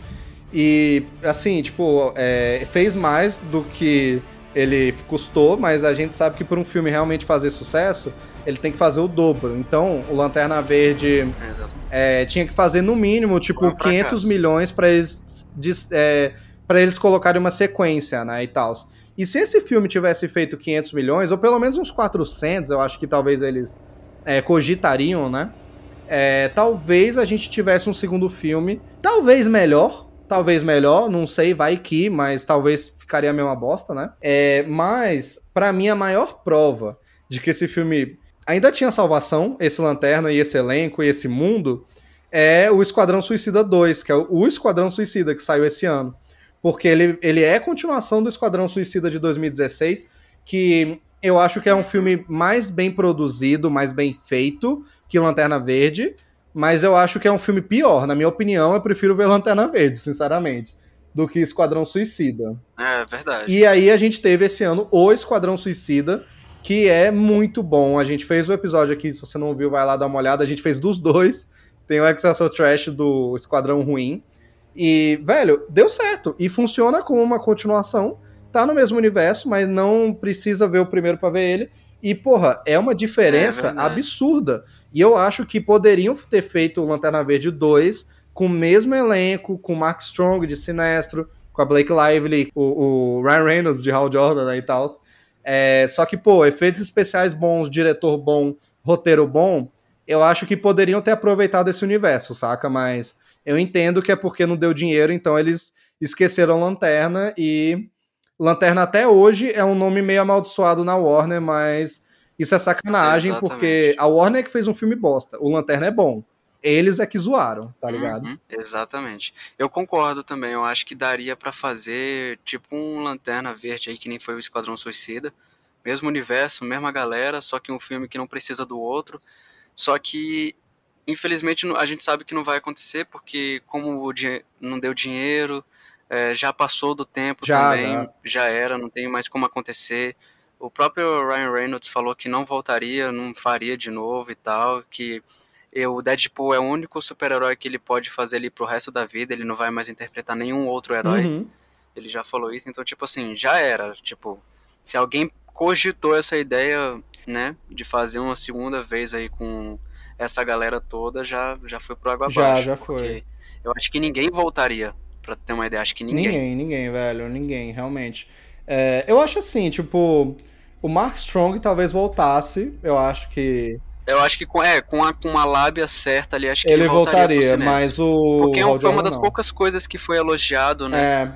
E, assim, tipo, é, fez mais do que ele custou, mas a gente sabe que por um filme realmente fazer sucesso, ele tem que fazer o dobro. Então, o Lanterna Verde É, tinha que fazer no mínimo, tipo, um 500 fracasso. milhões pra eles, é, eles colocarem uma sequência, né, e tal. E se esse filme tivesse feito 500 milhões, ou pelo menos uns 400, eu acho que talvez eles é, cogitariam, né, é, talvez a gente tivesse um segundo filme, talvez melhor, talvez melhor, não sei, vai que, mas talvez ficaria a mesma bosta, né? É, mas, pra mim, a maior prova de que esse filme ainda tinha salvação, esse Lanterna e esse elenco e esse mundo, é o Esquadrão Suicida 2, que é o Esquadrão Suicida que saiu esse ano. Porque ele, ele é continuação do Esquadrão Suicida de 2016, que eu acho que é um filme mais bem produzido, mais bem feito que Lanterna Verde, mas eu acho que é um filme pior. Na minha opinião, eu prefiro ver Lanterna Verde, sinceramente, do que Esquadrão Suicida. É verdade. E aí a gente teve esse ano o Esquadrão Suicida, que é muito bom. A gente fez o episódio aqui, se você não viu, vai lá dar uma olhada. A gente fez dos dois. Tem o Excessor Trash do Esquadrão Ruim. E, velho, deu certo. E funciona como uma continuação. Tá no mesmo universo, mas não precisa ver o primeiro pra ver ele. E, porra, é uma diferença verdade. absurda. E eu acho que poderiam ter feito o Lanterna Verde 2 com o mesmo elenco, com o Mark Strong de Sinestro, com a Blake Lively, o, o Ryan Reynolds de Hal Jordan né, e tal. É, só que, pô, efeitos especiais bons, diretor bom, roteiro bom, eu acho que poderiam ter aproveitado esse universo, saca? Mas eu entendo que é porque não deu dinheiro, então eles esqueceram Lanterna e Lanterna até hoje é um nome meio amaldiçoado na Warner, mas isso é sacanagem, Exatamente. porque a Warner é que fez um filme bosta. O Lanterna é bom. Eles é que zoaram, tá ligado? Uhum, exatamente. Eu concordo também. Eu acho que daria pra fazer tipo um Lanterna Verde aí, que nem foi o Esquadrão Suicida. Mesmo universo, mesma galera, só que um filme que não precisa do outro. Só que, infelizmente, a gente sabe que não vai acontecer, porque como não deu dinheiro, é, já passou do tempo Já, também, já. era, não tem mais como acontecer. O próprio Ryan Reynolds falou que não voltaria, não faria de novo e tal, que o Deadpool é o único super-herói que ele pode fazer ali pro resto da vida, ele não vai mais interpretar nenhum outro herói. Uhum. Ele já falou isso, então, tipo assim, já era. Tipo, se alguém cogitou essa ideia, né, de fazer uma segunda vez aí com essa galera toda, já, já foi pro água Já, abaixo. já porque foi. Eu acho que ninguém voltaria, pra ter uma ideia. Acho que ninguém. Ninguém, ninguém, velho, ninguém, realmente. É, eu acho assim, tipo, o Mark Strong talvez voltasse, eu acho que Eu acho que com, é, com, a, com uma lábia certa ali, acho que ele, ele voltaria, mas o. Porque é um- uma das não. poucas coisas que foi elogiado, né? É.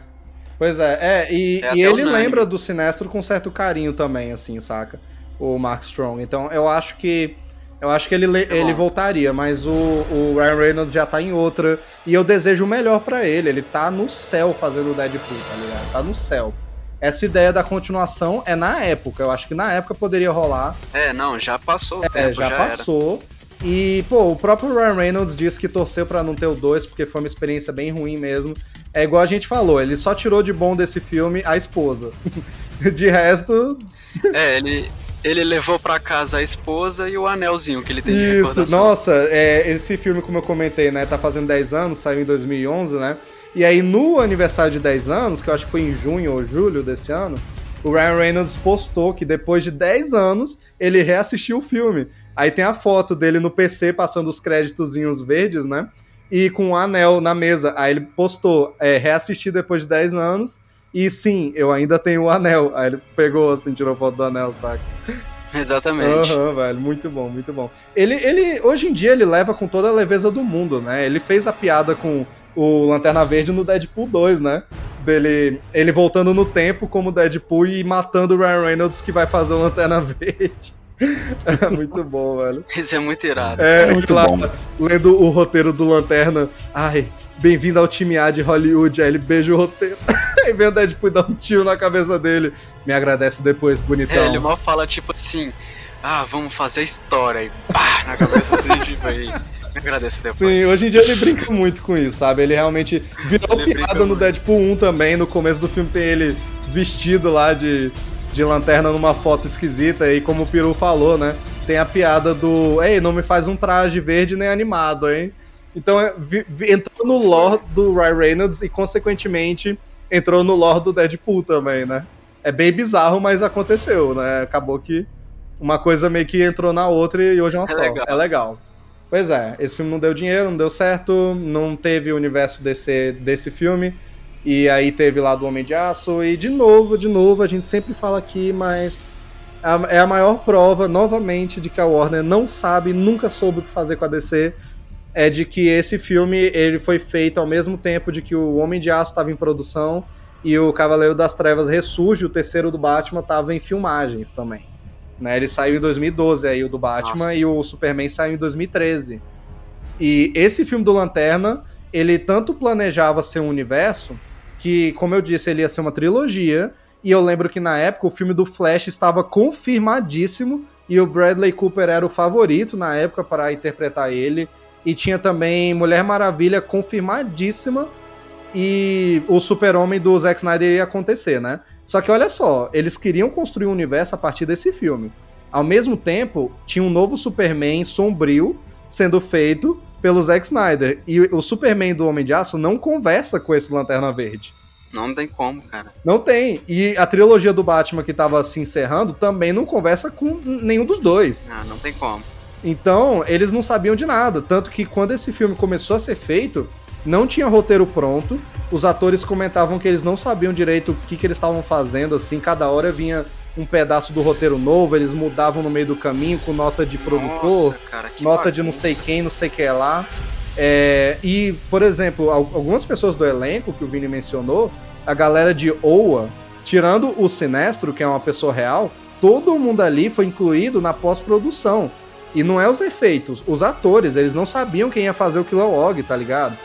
Pois é, é, e, É e ele unânime. lembra do Sinestro com certo carinho também, assim, saca? O Mark Strong. Então eu acho que. Eu acho que ele, é ele bom. voltaria, mas o, o Ryan Reynolds já tá em outra. E eu desejo o melhor pra ele. Ele tá no céu fazendo o Deadpool, tá ligado? Tá no céu. Essa ideia da continuação é na época. Eu acho que na época poderia rolar. É, não, já passou o É, tempo, já, já, era. passou. E, pô, o próprio Ryan Reynolds disse que torceu pra não ter o 2, porque foi uma experiência bem ruim mesmo. É igual a gente falou, ele só tirou de bom desse filme a esposa. de resto, É, ele, Ele levou para casa a esposa e o anelzinho que ele tem de Isso, recordação. nossa, é, esse filme, como eu comentei, né, tá fazendo 10 anos, saiu em 2011, né? E aí, no aniversário de 10 anos, que eu acho que foi em junho ou julho desse ano, o Ryan Reynolds postou que depois de 10 anos, ele reassistiu o filme. Aí tem a foto dele no PC passando os créditozinhos verdes, né? E com um anel na mesa. Aí ele postou, é, reassistir depois de 10 anos. E sim, eu ainda tenho o anel. Aí ele pegou, assim, tirou foto do anel, saca? Exatamente. Aham, velho, muito bom, muito bom. Ele, ele, hoje em dia, ele leva com toda a leveza do mundo, né? Ele fez a piada com o Lanterna Verde no Deadpool 2, né? Dele, ele voltando no tempo como Deadpool e matando o Ryan Reynolds que vai fazer o Lanterna Verde. É muito bom, velho. Isso é muito irado. É, muito claro, bom. lendo o roteiro do Lanterna. Ai, bem-vindo ao time A de Hollywood. Aí ele beija o roteiro. Aí vem o Deadpool e dá um tiro na cabeça dele. Me agradece depois, bonitão. É, ele mal fala tipo assim, ah, vamos fazer história e pá, na cabeça assim, tipo agradece depois. Sim, hoje em dia ele brinca muito com isso, sabe? Ele realmente virou Ele piada no muito. Deadpool 1 também. No começo do filme tem ele vestido lá de, de lanterna numa foto esquisita. E como o Peru falou, né? Tem a piada do. Ei, não me faz um traje verde nem animado, hein? Então é, vi- vi- entrou no lore do Ryan Reynolds e, consequentemente, entrou no lore do Deadpool também, né? É bem bizarro, mas aconteceu, né? Acabou que uma coisa meio que entrou na outra e hoje é uma É só. legal. É legal. Pois é, esse filme não deu dinheiro, não deu certo, não teve o universo desse, desse filme. E aí teve lá do Homem de Aço. E de novo, de novo, a gente sempre fala aqui, mas a- é a maior prova, novamente, de que a Warner não sabe, nunca soube o que fazer com a DC. É de que esse filme ele foi feito ao mesmo tempo de que o Homem de Aço estava em produção e o Cavaleiro das Trevas Ressurge, o terceiro do Batman, estava em filmagens também. Né? Ele saiu em 2012 aí, o do Batman, Nossa. e o Superman saiu em 2013. E esse filme do Lanterna, ele tanto planejava ser um universo, que, como eu disse, ele ia ser uma trilogia, e eu lembro que na época o filme do Flash estava confirmadíssimo, e o Bradley Cooper era o favorito na época para interpretar ele, e tinha também Mulher Maravilha confirmadíssima, e o Super-Homem do Zack Snyder ia acontecer, né? Só que olha só, eles queriam construir um universo a partir desse filme. Ao mesmo tempo, tinha um novo Superman sombrio sendo feito pelo Zack Snyder. E o Superman do Homem de Aço não conversa com esse Lanterna Verde. Não tem como, cara. Não tem. E a trilogia do Batman que tava se encerrando também não conversa com nenhum dos dois. Ah, não tem como. Então, eles não sabiam de nada. Tanto que quando esse filme começou a ser feito, não tinha roteiro pronto. Os atores comentavam que eles não sabiam direito o que, que eles estavam fazendo, assim. Cada hora vinha um pedaço do roteiro novo, eles mudavam no meio do caminho com nota de produtor, Nossa, cara, nota de não bagunça. sei quem, não sei que lá. É, e, por exemplo, al- algumas pessoas do elenco que o Vini mencionou, a galera de OA, tirando o Sinestro, que é uma pessoa real, todo mundo ali foi incluído na pós-produção. E não é os efeitos, os atores, eles não sabiam quem ia fazer o Kilowog, tá ligado?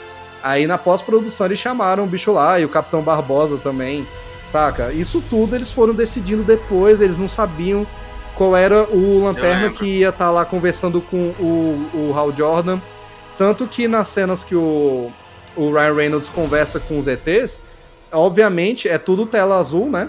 Aí na pós-produção eles chamaram o bicho lá e o Capitão Barbosa também, saca? Isso tudo eles foram decidindo depois, eles não sabiam qual era o Lanterna que ia estar lá conversando com o, o Hal Jordan. Tanto que nas cenas que o, o Ryan Reynolds conversa com os ETs, obviamente é tudo tela azul, né?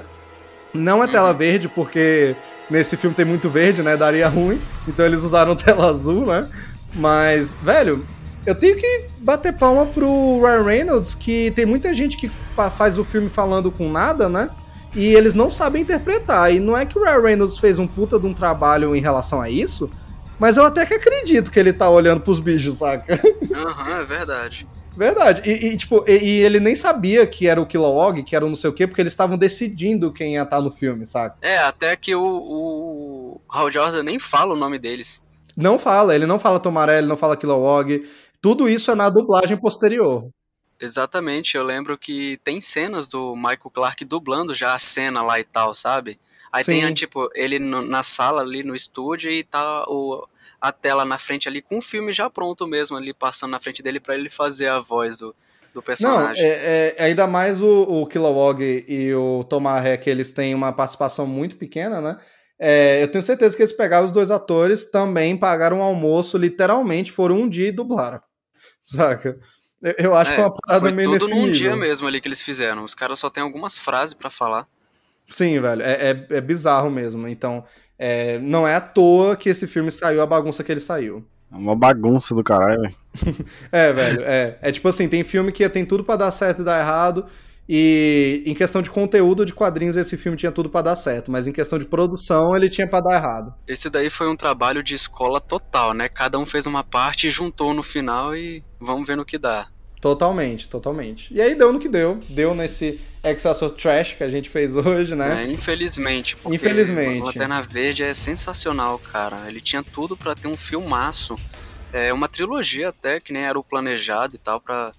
Não é tela verde, porque nesse filme tem muito verde, né? Daria ruim. Então eles usaram tela azul, né? Mas, velho, eu tenho que bater palma pro Ryan Reynolds, que tem muita gente que fa- faz o filme falando com nada, né? E eles não sabem interpretar. E não é que o Ryan Reynolds fez um puta de um trabalho em relação a isso, mas eu até que acredito que ele tá olhando pros bichos, saca? Aham, é verdade. Verdade. E, e, tipo, e, e ele nem sabia que era o Kilowog, que era o não sei o quê, porque eles estavam decidindo quem ia estar no filme, saca? É, até que o, o Hal Jordan nem fala o nome deles. Não fala, ele não fala Tomaré, ele não fala Kilowog. Tudo isso é na dublagem posterior. Exatamente, eu lembro que tem cenas do Michael Clark dublando já a cena lá e tal, sabe? Aí Sim. tem, tipo, ele no- na sala ali no estúdio e tá o, a tela na frente ali com o filme já pronto mesmo ali, passando na frente dele pra ele fazer a voz do, do Não, personagem. é, é- ainda mais o, o Kilowog e o Tomaré, que eles têm uma participação muito pequena, né? É, eu tenho certeza que eles pegaram os dois atores, também pagaram um almoço, literalmente foram um dia e dublaram. Saca? Eu, eu acho É, que foi uma parada Foi meio tudo num nível. dia mesmo ali que eles fizeram. Os caras só tem algumas frases pra falar. Sim, velho, é, é, é bizarro mesmo. Então, É, não é à toa que esse filme saiu a bagunça que ele saiu. É uma bagunça do caralho, velho. é, velho, é. É tipo assim, tem filme que tem tudo para dar certo e dar errado. E em questão de conteúdo de quadrinhos, esse filme tinha tudo para dar certo, mas em questão de produção, ele tinha para dar errado. Esse daí foi um trabalho de escola total, né? Cada um fez uma parte, juntou no final e vamos ver no que dá. Totalmente, totalmente. E aí deu no que deu. Deu nesse Excelsior Trash que a gente fez hoje, né? É, infelizmente. Porque infelizmente. Lanterna Verde é sensacional, cara. Ele tinha tudo para ter um filmaço. É uma trilogia até, que nem era o planejado e tal, pra,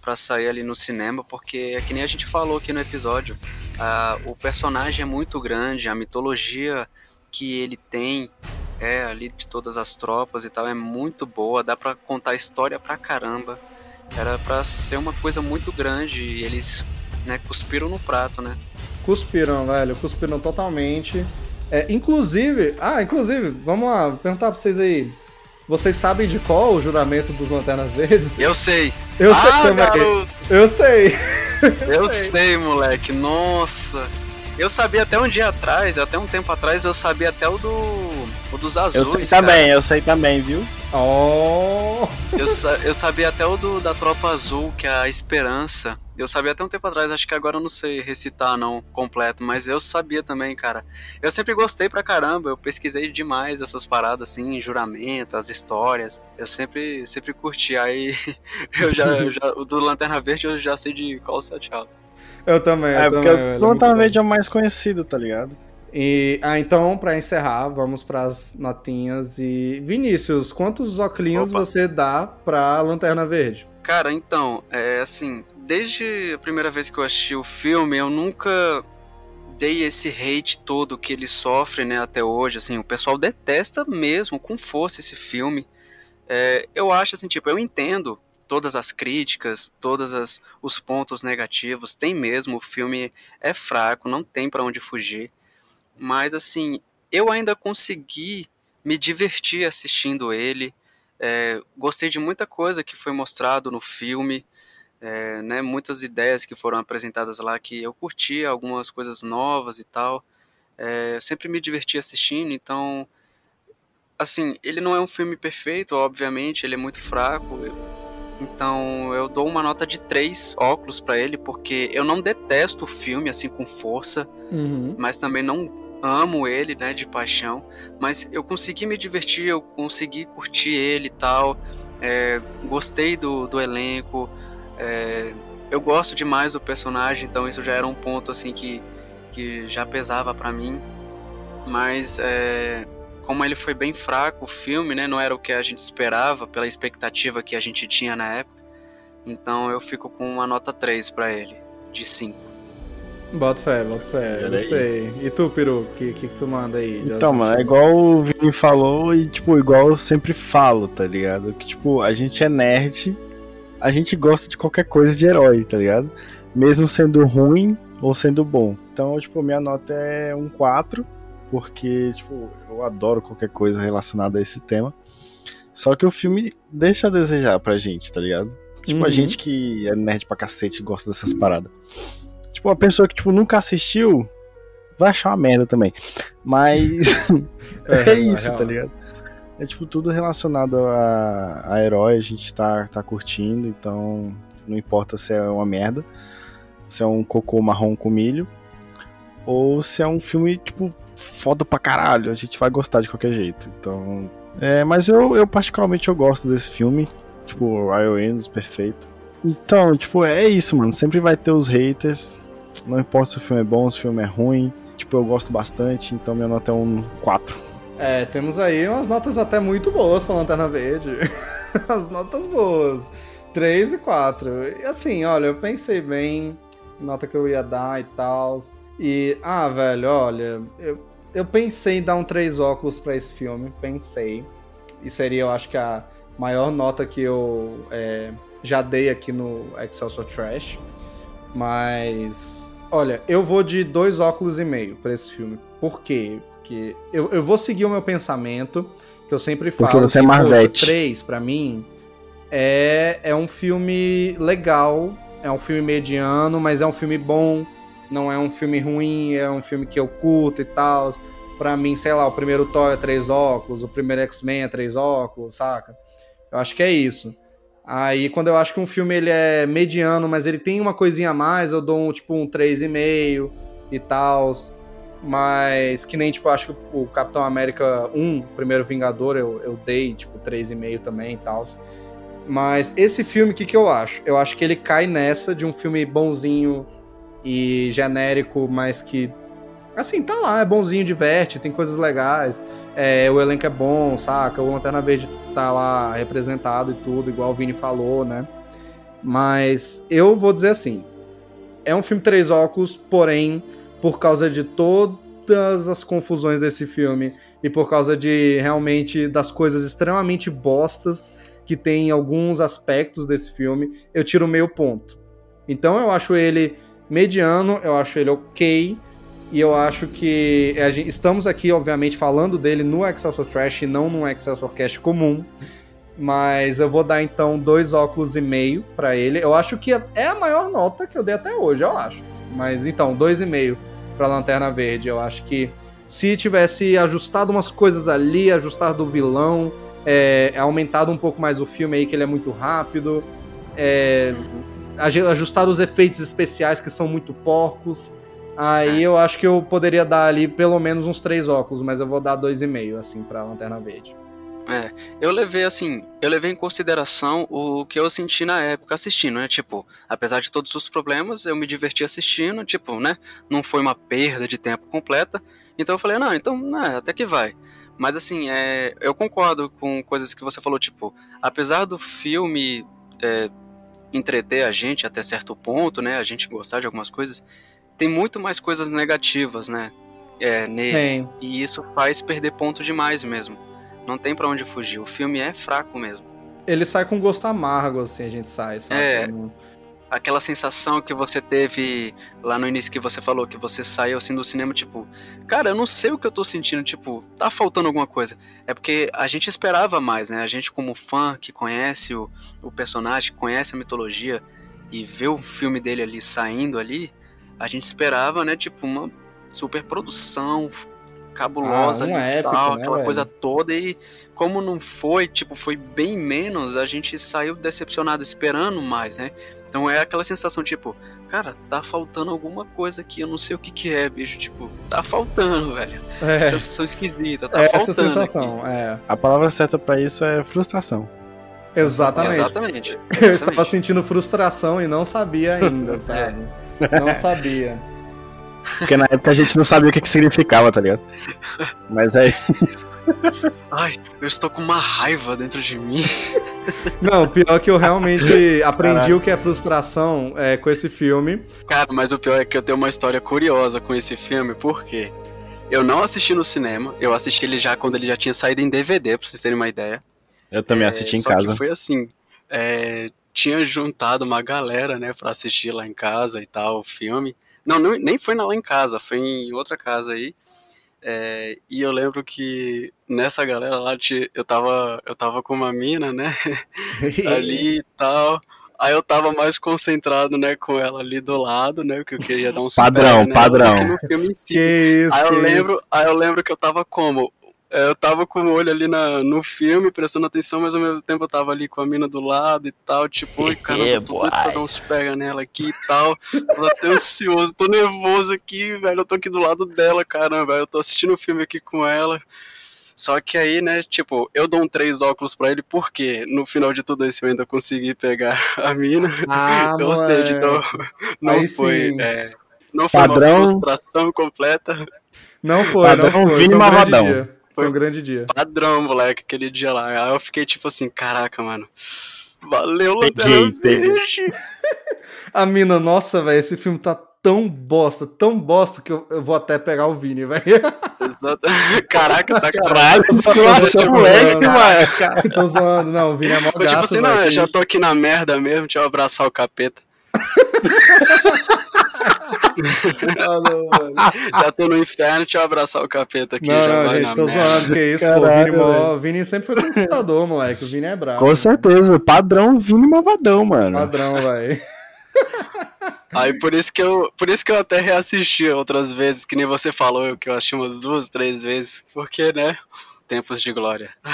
pra sair ali no cinema, porque é que nem a gente falou aqui no episódio. Ah, o personagem é muito grande, a mitologia que ele tem é ali de todas as tropas e tal é muito boa, dá para contar história pra caramba. Era para ser uma coisa muito grande e eles né, cuspiram no prato, né? Cuspiram, velho, cuspiram totalmente. É, inclusive, ah, inclusive, vamos lá, perguntar pra vocês aí. Vocês sabem de qual o juramento dos Lanternas Verdes? Eu sei. Eu ah, sei também. Garoto. Eu sei. Eu, sei. sei, moleque. Nossa. Eu sabia até um dia atrás, até um tempo atrás, eu sabia até o do. o dos azuis. Eu sei cara. também, eu sei também, viu? Oh! Eu, eu sabia até o do, da Tropa Azul, que é a Esperança. Eu sabia até um tempo atrás, acho que agora eu não sei recitar não completo, mas eu sabia também, cara. Eu sempre gostei pra caramba, eu pesquisei demais essas paradas assim, juramento, as histórias. Eu sempre sempre curti. Aí eu já, eu já o do Lanterna Verde eu já sei de qual sete alto. Eu também, é, eu porque também, o Lanterna Verde é o mais conhecido, tá ligado? E, ah, então, para encerrar, vamos para as notinhas. E Vinícius, quantos óculos você dá pra Lanterna Verde? Cara, então, é assim, desde a primeira vez que eu assisti o filme, eu nunca dei esse hate todo que ele sofre, né, até hoje, assim, o pessoal detesta mesmo, com força, esse filme. É, eu acho, assim, tipo, eu entendo todas as críticas, todos as, os pontos negativos, tem mesmo, o filme é fraco, não tem para onde fugir, mas, assim, eu ainda consegui me divertir assistindo ele, é, gostei de muita coisa que foi mostrado no filme, é, né, muitas ideias que foram apresentadas lá que eu curti, algumas coisas novas e tal. É, sempre me diverti assistindo, então, assim, ele não é um filme perfeito, obviamente, ele é muito fraco. Então, eu dou uma nota de três óculos para ele, porque eu não detesto o filme assim com força, uhum. mas também não amo ele, né, de paixão, mas eu consegui me divertir, eu consegui curtir ele e tal, é, gostei do, do elenco, é, eu gosto demais do personagem, então isso já era um ponto assim que, que já pesava para mim. Mas é, como ele foi bem fraco, o filme, né, não era o que a gente esperava pela expectativa que a gente tinha na época. Então eu fico com uma nota 3 para ele, de 5. Bota fé, bota fé, gostei. E tu, Peru, o que, que, tu manda aí? Então, mano, é igual o Vini falou e, tipo, igual eu sempre falo, tá ligado? Que, tipo, a gente é nerd a gente gosta de qualquer coisa de herói, tá ligado? Mesmo sendo ruim ou sendo bom. Então, tipo, minha nota é um 4, porque, tipo, eu adoro qualquer coisa relacionada a esse tema. Só que o filme deixa a desejar pra gente, tá ligado? Tipo, uhum. a gente que é nerd pra cacete e gosta dessas paradas. Tipo, uma pessoa que, tipo, nunca assistiu, vai achar uma merda também. Mas é, é isso, tá ligado? É tipo tudo relacionado a, a herói, a gente tá, tá curtindo, então não importa se é uma merda, se é um cocô marrom com milho, ou se é um filme, tipo, foda pra caralho, a gente vai gostar de qualquer jeito. Então. É, mas eu, eu particularmente eu gosto desse filme. Tipo, Ryan Reynolds, perfeito. Então, tipo, é isso, mano. Sempre vai ter os haters. Não importa se o filme é bom, se o filme é ruim. Tipo, eu gosto bastante, então minha nota é um 4. É, temos aí umas notas até muito boas pra Lanterna Verde. As notas boas. 3 e 4. E assim, olha, eu pensei bem, nota que eu ia dar e tal. E, ah, velho, olha, eu, eu pensei em dar um 3 óculos pra esse filme, pensei. E seria, eu acho que a maior nota que eu é, já dei aqui no Excelsior Trash. Mas, olha, eu vou de dois óculos e meio pra esse filme. Por quê? Porque eu, eu vou seguir o meu pensamento, que eu sempre falo. Porque você que, é Marvete. 3, pra mim, é, é um filme legal, é um filme mediano, mas é um filme bom, não é um filme ruim, é um filme que eu curto e tal. Pra mim, sei lá, o primeiro Thor é três óculos, o primeiro X-Men é três óculos, saca? Eu acho que é isso. Aí, quando eu acho que um filme ele é mediano, mas ele tem uma coisinha a mais, eu dou um, tipo, um 3,5 e tal. Mas que nem, tipo, acho que o Capitão América 1, Primeiro Vingador, eu, eu dei, tipo, 3,5 também e tal. Mas esse filme, o que, que eu acho? Eu acho que ele cai nessa de um filme bonzinho e genérico, mas que. Assim, tá lá, é bonzinho, diverte, tem coisas legais. É, o elenco é bom, saca? O Lanterna Verde tá lá representado e tudo, igual o Vini falou, né? Mas eu vou dizer assim: é um filme três óculos, porém, por causa de todas as confusões desse filme e por causa de realmente das coisas extremamente bostas que tem em alguns aspectos desse filme, eu tiro meio ponto. Então eu acho ele mediano, eu acho ele ok, e eu acho que gente, estamos aqui, obviamente, falando dele no Excelsior Trash e não no Excelsior Cast comum. Mas eu vou dar então dois óculos e meio para ele. Eu acho que é a maior nota que eu dei até hoje, eu acho. Mas então, dois e meio para Lanterna Verde. Eu acho que se tivesse ajustado umas coisas ali, ajustado o vilão, é, aumentado um pouco mais o filme aí, que ele é muito rápido, é, ajustado os efeitos especiais que são muito porcos. Aí eu acho que eu poderia dar ali pelo menos uns três óculos, mas eu vou dar dois e meio, assim, pra Lanterna Verde. É, eu levei assim, eu levei em consideração o que eu senti na época assistindo, né? Tipo, apesar de todos os problemas, eu me diverti assistindo, tipo, né? Não foi uma perda de tempo completa. Então eu falei, não, então, né, até que vai. Mas assim, é, eu concordo com coisas que você falou, tipo, apesar do filme é, entreter a gente até certo ponto, né? A gente gostar de algumas coisas, tem muito mais coisas negativas, né? É, nele. Tem. E isso faz perder ponto demais mesmo. Não tem para onde fugir. O filme é fraco mesmo. Ele sai com gosto amargo, assim, a gente sai, sabe? É. Aquela sensação que você teve lá no início que você falou, que você saiu assim do cinema, tipo, cara, eu não sei o que eu tô sentindo, tipo, tá faltando alguma coisa. É porque a gente esperava mais, né? A gente, como fã que conhece o, o personagem, conhece a mitologia e vê o filme dele ali saindo ali, a gente esperava, né, tipo, uma super produção cabulosa ah, ali tal, né, aquela velho? coisa toda e como não foi, tipo, foi bem menos, a gente saiu decepcionado esperando mais, né? Então é aquela sensação, tipo, cara, tá faltando alguma coisa aqui, eu não sei o que que é, bicho, tipo, tá faltando, velho. É. Sensação esquisita, tá é faltando. Essa sensação, aqui. é. A palavra certa para isso é frustração. Exatamente. Exatamente. Exatamente. Eu estava sentindo frustração e não sabia ainda, sabe? É. Não sabia. Porque na época a gente não sabia o que, que significava, tá ligado? Mas é isso. Ai, eu estou com uma raiva dentro de mim. Não, pior que eu realmente aprendi Caraca. o que é frustração é, com esse filme. Cara, mas o pior é que eu tenho uma história curiosa com esse filme, por quê? Eu não assisti no cinema, eu assisti ele já quando ele já tinha saído em DVD, pra vocês terem uma ideia. Eu também é, assisti em casa. Que foi assim. É, tinha juntado uma galera, né, pra assistir lá em casa e tal, o filme. Não, não nem foi lá em casa, foi em outra casa aí. É, e eu lembro que nessa galera lá eu tava, eu tava com uma mina, né? ali e tal. Aí eu tava mais concentrado, né, com ela ali do lado, né? Que eu queria dar um padrão, super, né, padrão. No filme em si. Isso, aí eu lembro, isso. aí eu lembro que eu tava como é, eu tava com o olho ali na, no filme, prestando atenção, mas ao mesmo tempo eu tava ali com a mina do lado e tal, tipo, oi, caramba, eu tô doido pra dar uns pega nela aqui e tal. Tô até ansioso, tô nervoso aqui, velho, eu tô aqui do lado dela, caramba, eu tô assistindo o filme aqui com ela. Só que aí, né, tipo, eu dou um três óculos pra ele, porque no final de tudo isso eu ainda consegui pegar a mina. Ah, eu sei, então não aí foi. É, não foi Padrão... uma frustração completa. Não foi, Padrão não foi. Vini Mavadão. Foi um grande dia. Padrão, moleque, aquele dia lá. Aí eu fiquei tipo assim, caraca, mano. Valeu, Lanterna Verde. A mina, nossa, velho, esse filme tá tão bosta, tão bosta que eu, eu vou até pegar o Vini, velho. Caraca, sacanagem. Eu acho moleque, mano. Tô zoando, não, o Vini é mó gato, Tipo assim, não, eu já tô aqui na merda mesmo, deixa eu abraçar o capeta. Ah, não, já tô no inferno, deixa eu abraçar o capeta aqui. Não, já não, gente, tô merda. zoando, que isso, Caralho, pô. Vini, Vini sempre foi conquistador, moleque. O Vini é brabo. Com certeza, padrão Vini Mavadão, mano. Padrão, velho. Aí por isso que eu, por isso que eu até reassisti outras vezes, que nem você falou, que eu achei umas duas, três vezes, porque, né? Tempos de glória.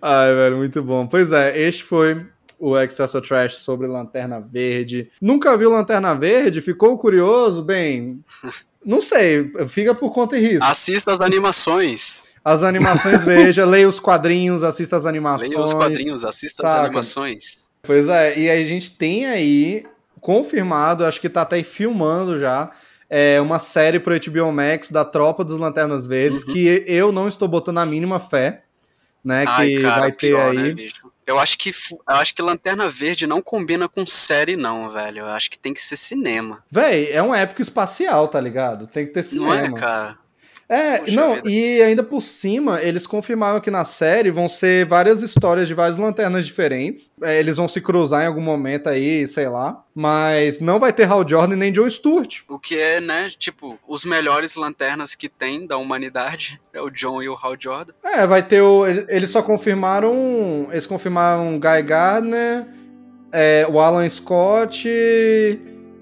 Ai, velho, muito bom. Pois é, este foi o Excesso Trash sobre Lanterna Verde. Nunca viu Lanterna Verde? Ficou curioso? Bem, não sei, fica por conta e risco. Assista as animações. As animações, veja, leia os quadrinhos, assista as animações. Leia os quadrinhos, assista saca? as animações. Pois é, e a gente tem aí, confirmado, acho que tá até filmando já, é uma série pro HBO Max da Tropa dos Lanternas Verdes, Uhum. que eu não estou botando a mínima fé, né, Ai, que cara, vai ter pior, aí. né? Eu acho que eu acho que Lanterna Verde não combina com série, não, velho. Eu acho que tem que ser cinema. Véi, é um épico espacial, tá ligado? Tem que ter cinema. Não é, cara? É, não, vida. e ainda por cima, eles confirmaram que na série vão ser várias histórias de várias lanternas diferentes. É, eles vão se cruzar em algum momento aí, sei lá. Mas não vai ter Hal Jordan nem John Stewart. O que é, né, tipo, os melhores lanternas que tem da humanidade é o John e o Hal Jordan. É, vai ter o. ele- Eles só confirmaram. Eles confirmaram Guy Gardner, é, o Alan Scott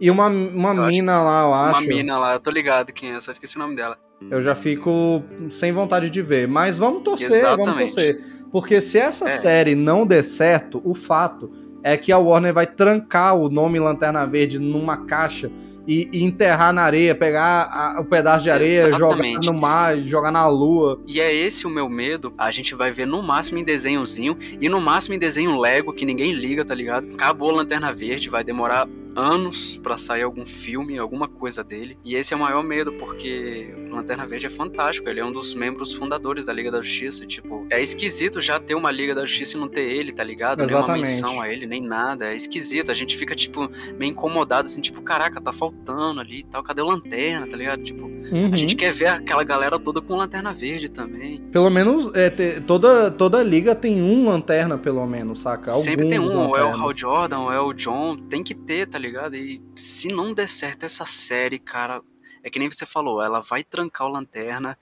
e uma, uma Eu acho- mina lá, eu acho. Uma mina lá, eu tô ligado quem é, só esqueci o nome dela. Eu já fico sem vontade de ver. Mas vamos torcer, vamos Exatamente. torcer. Porque se essa É. série não der certo, o fato é que a Warner vai trancar o nome Lanterna Verde numa caixa e, e enterrar na areia, pegar o pedaço de areia, Exatamente. jogar no mar, jogar na lua. E é esse o meu medo. A gente vai ver no máximo em desenhozinho e no máximo em desenho Lego, que ninguém liga, tá ligado? Acabou a Lanterna Verde, vai demorar anos pra sair algum filme, alguma coisa dele. E esse é o maior medo, porque Lanterna Verde é fantástico. Ele é um dos membros fundadores da Liga da Justiça. Tipo, é esquisito já ter uma Liga da Justiça e não ter ele, tá ligado? Exatamente. Nem uma menção a ele, nem nada. É esquisito. A gente fica, tipo, meio incomodado, assim, tipo, caraca, tá faltando ali e tal. Cadê o Lanterna, tá ligado? Tipo, Uhum. a gente quer ver aquela galera toda com Lanterna Verde também. Pelo menos é, te- toda, toda liga tem um lanterna, pelo menos, saca? Sempre tem Alguns um, ou é o lanternas. Hal Jordan, ou é o John, tem que ter, tá ligado? E se não der certo essa série, cara, é que nem você falou, ela vai trancar o Lanterna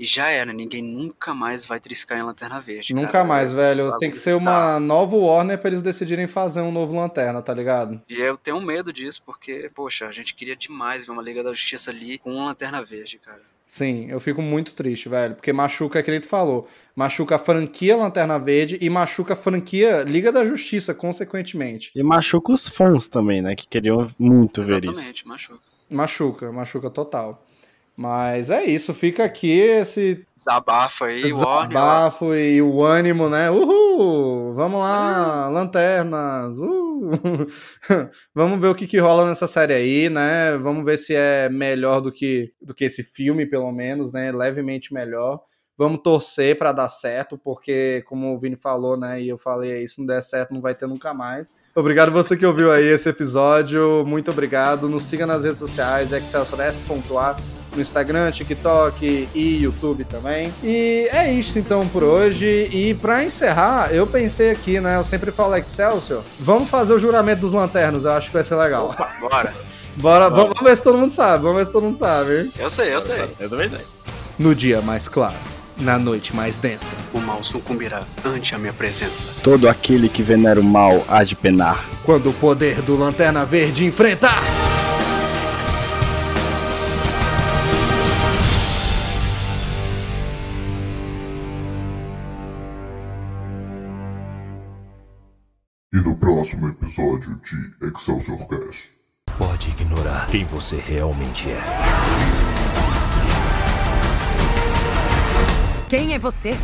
e já era, ninguém nunca mais vai triscar em Lanterna Verde. Nunca cara. mais, velho. Tem que ser uma nova Warner pra eles decidirem fazer um novo lanterna, tá ligado? E eu tenho medo disso, porque, poxa, a gente queria demais ver uma Liga da Justiça ali com um Lanterna Verde, cara. Sim, eu fico muito triste, velho. Porque machuca, é que ele falou, machuca a franquia Lanterna Verde e machuca a franquia Liga da Justiça, consequentemente. E machuca os fãs também, né? Que queriam muito ver isso. Exatamente, machuca. Machuca, machuca total. Mas é isso, fica aqui esse Desabafa aí, desabafo e o ânimo, né? Uhul! Vamos lá, lanternas! Uh! Vamos ver o que, que rola nessa série aí, né? Vamos ver se é melhor do que, do que esse filme, pelo menos, né? Levemente melhor. Vamos torcer pra dar certo, porque, como o Vini falou, né? E eu falei aí, se não der certo, não vai ter nunca mais. Obrigado você que ouviu aí esse episódio. Muito obrigado. Nos siga nas redes sociais, excelsos.a no Instagram, TikTok e YouTube também. E é isso então por hoje. E pra encerrar, eu pensei aqui, né? Eu sempre falo Excelsior. Vamos fazer o juramento dos lanternos, eu acho que vai ser legal. Bora. Bora, vamos ver se todo mundo sabe. Vamos ver se todo mundo sabe, hein? Eu sei, eu sei. Eu também sei. No dia mais claro, na noite mais densa. O mal sucumbirá ante a minha presença. Todo aquele que venera o mal há de penar. Quando o poder do Lanterna Verde enfrentar. Próximo episódio de Excelsior Cast. Pode ignorar quem você realmente é. Quem é você?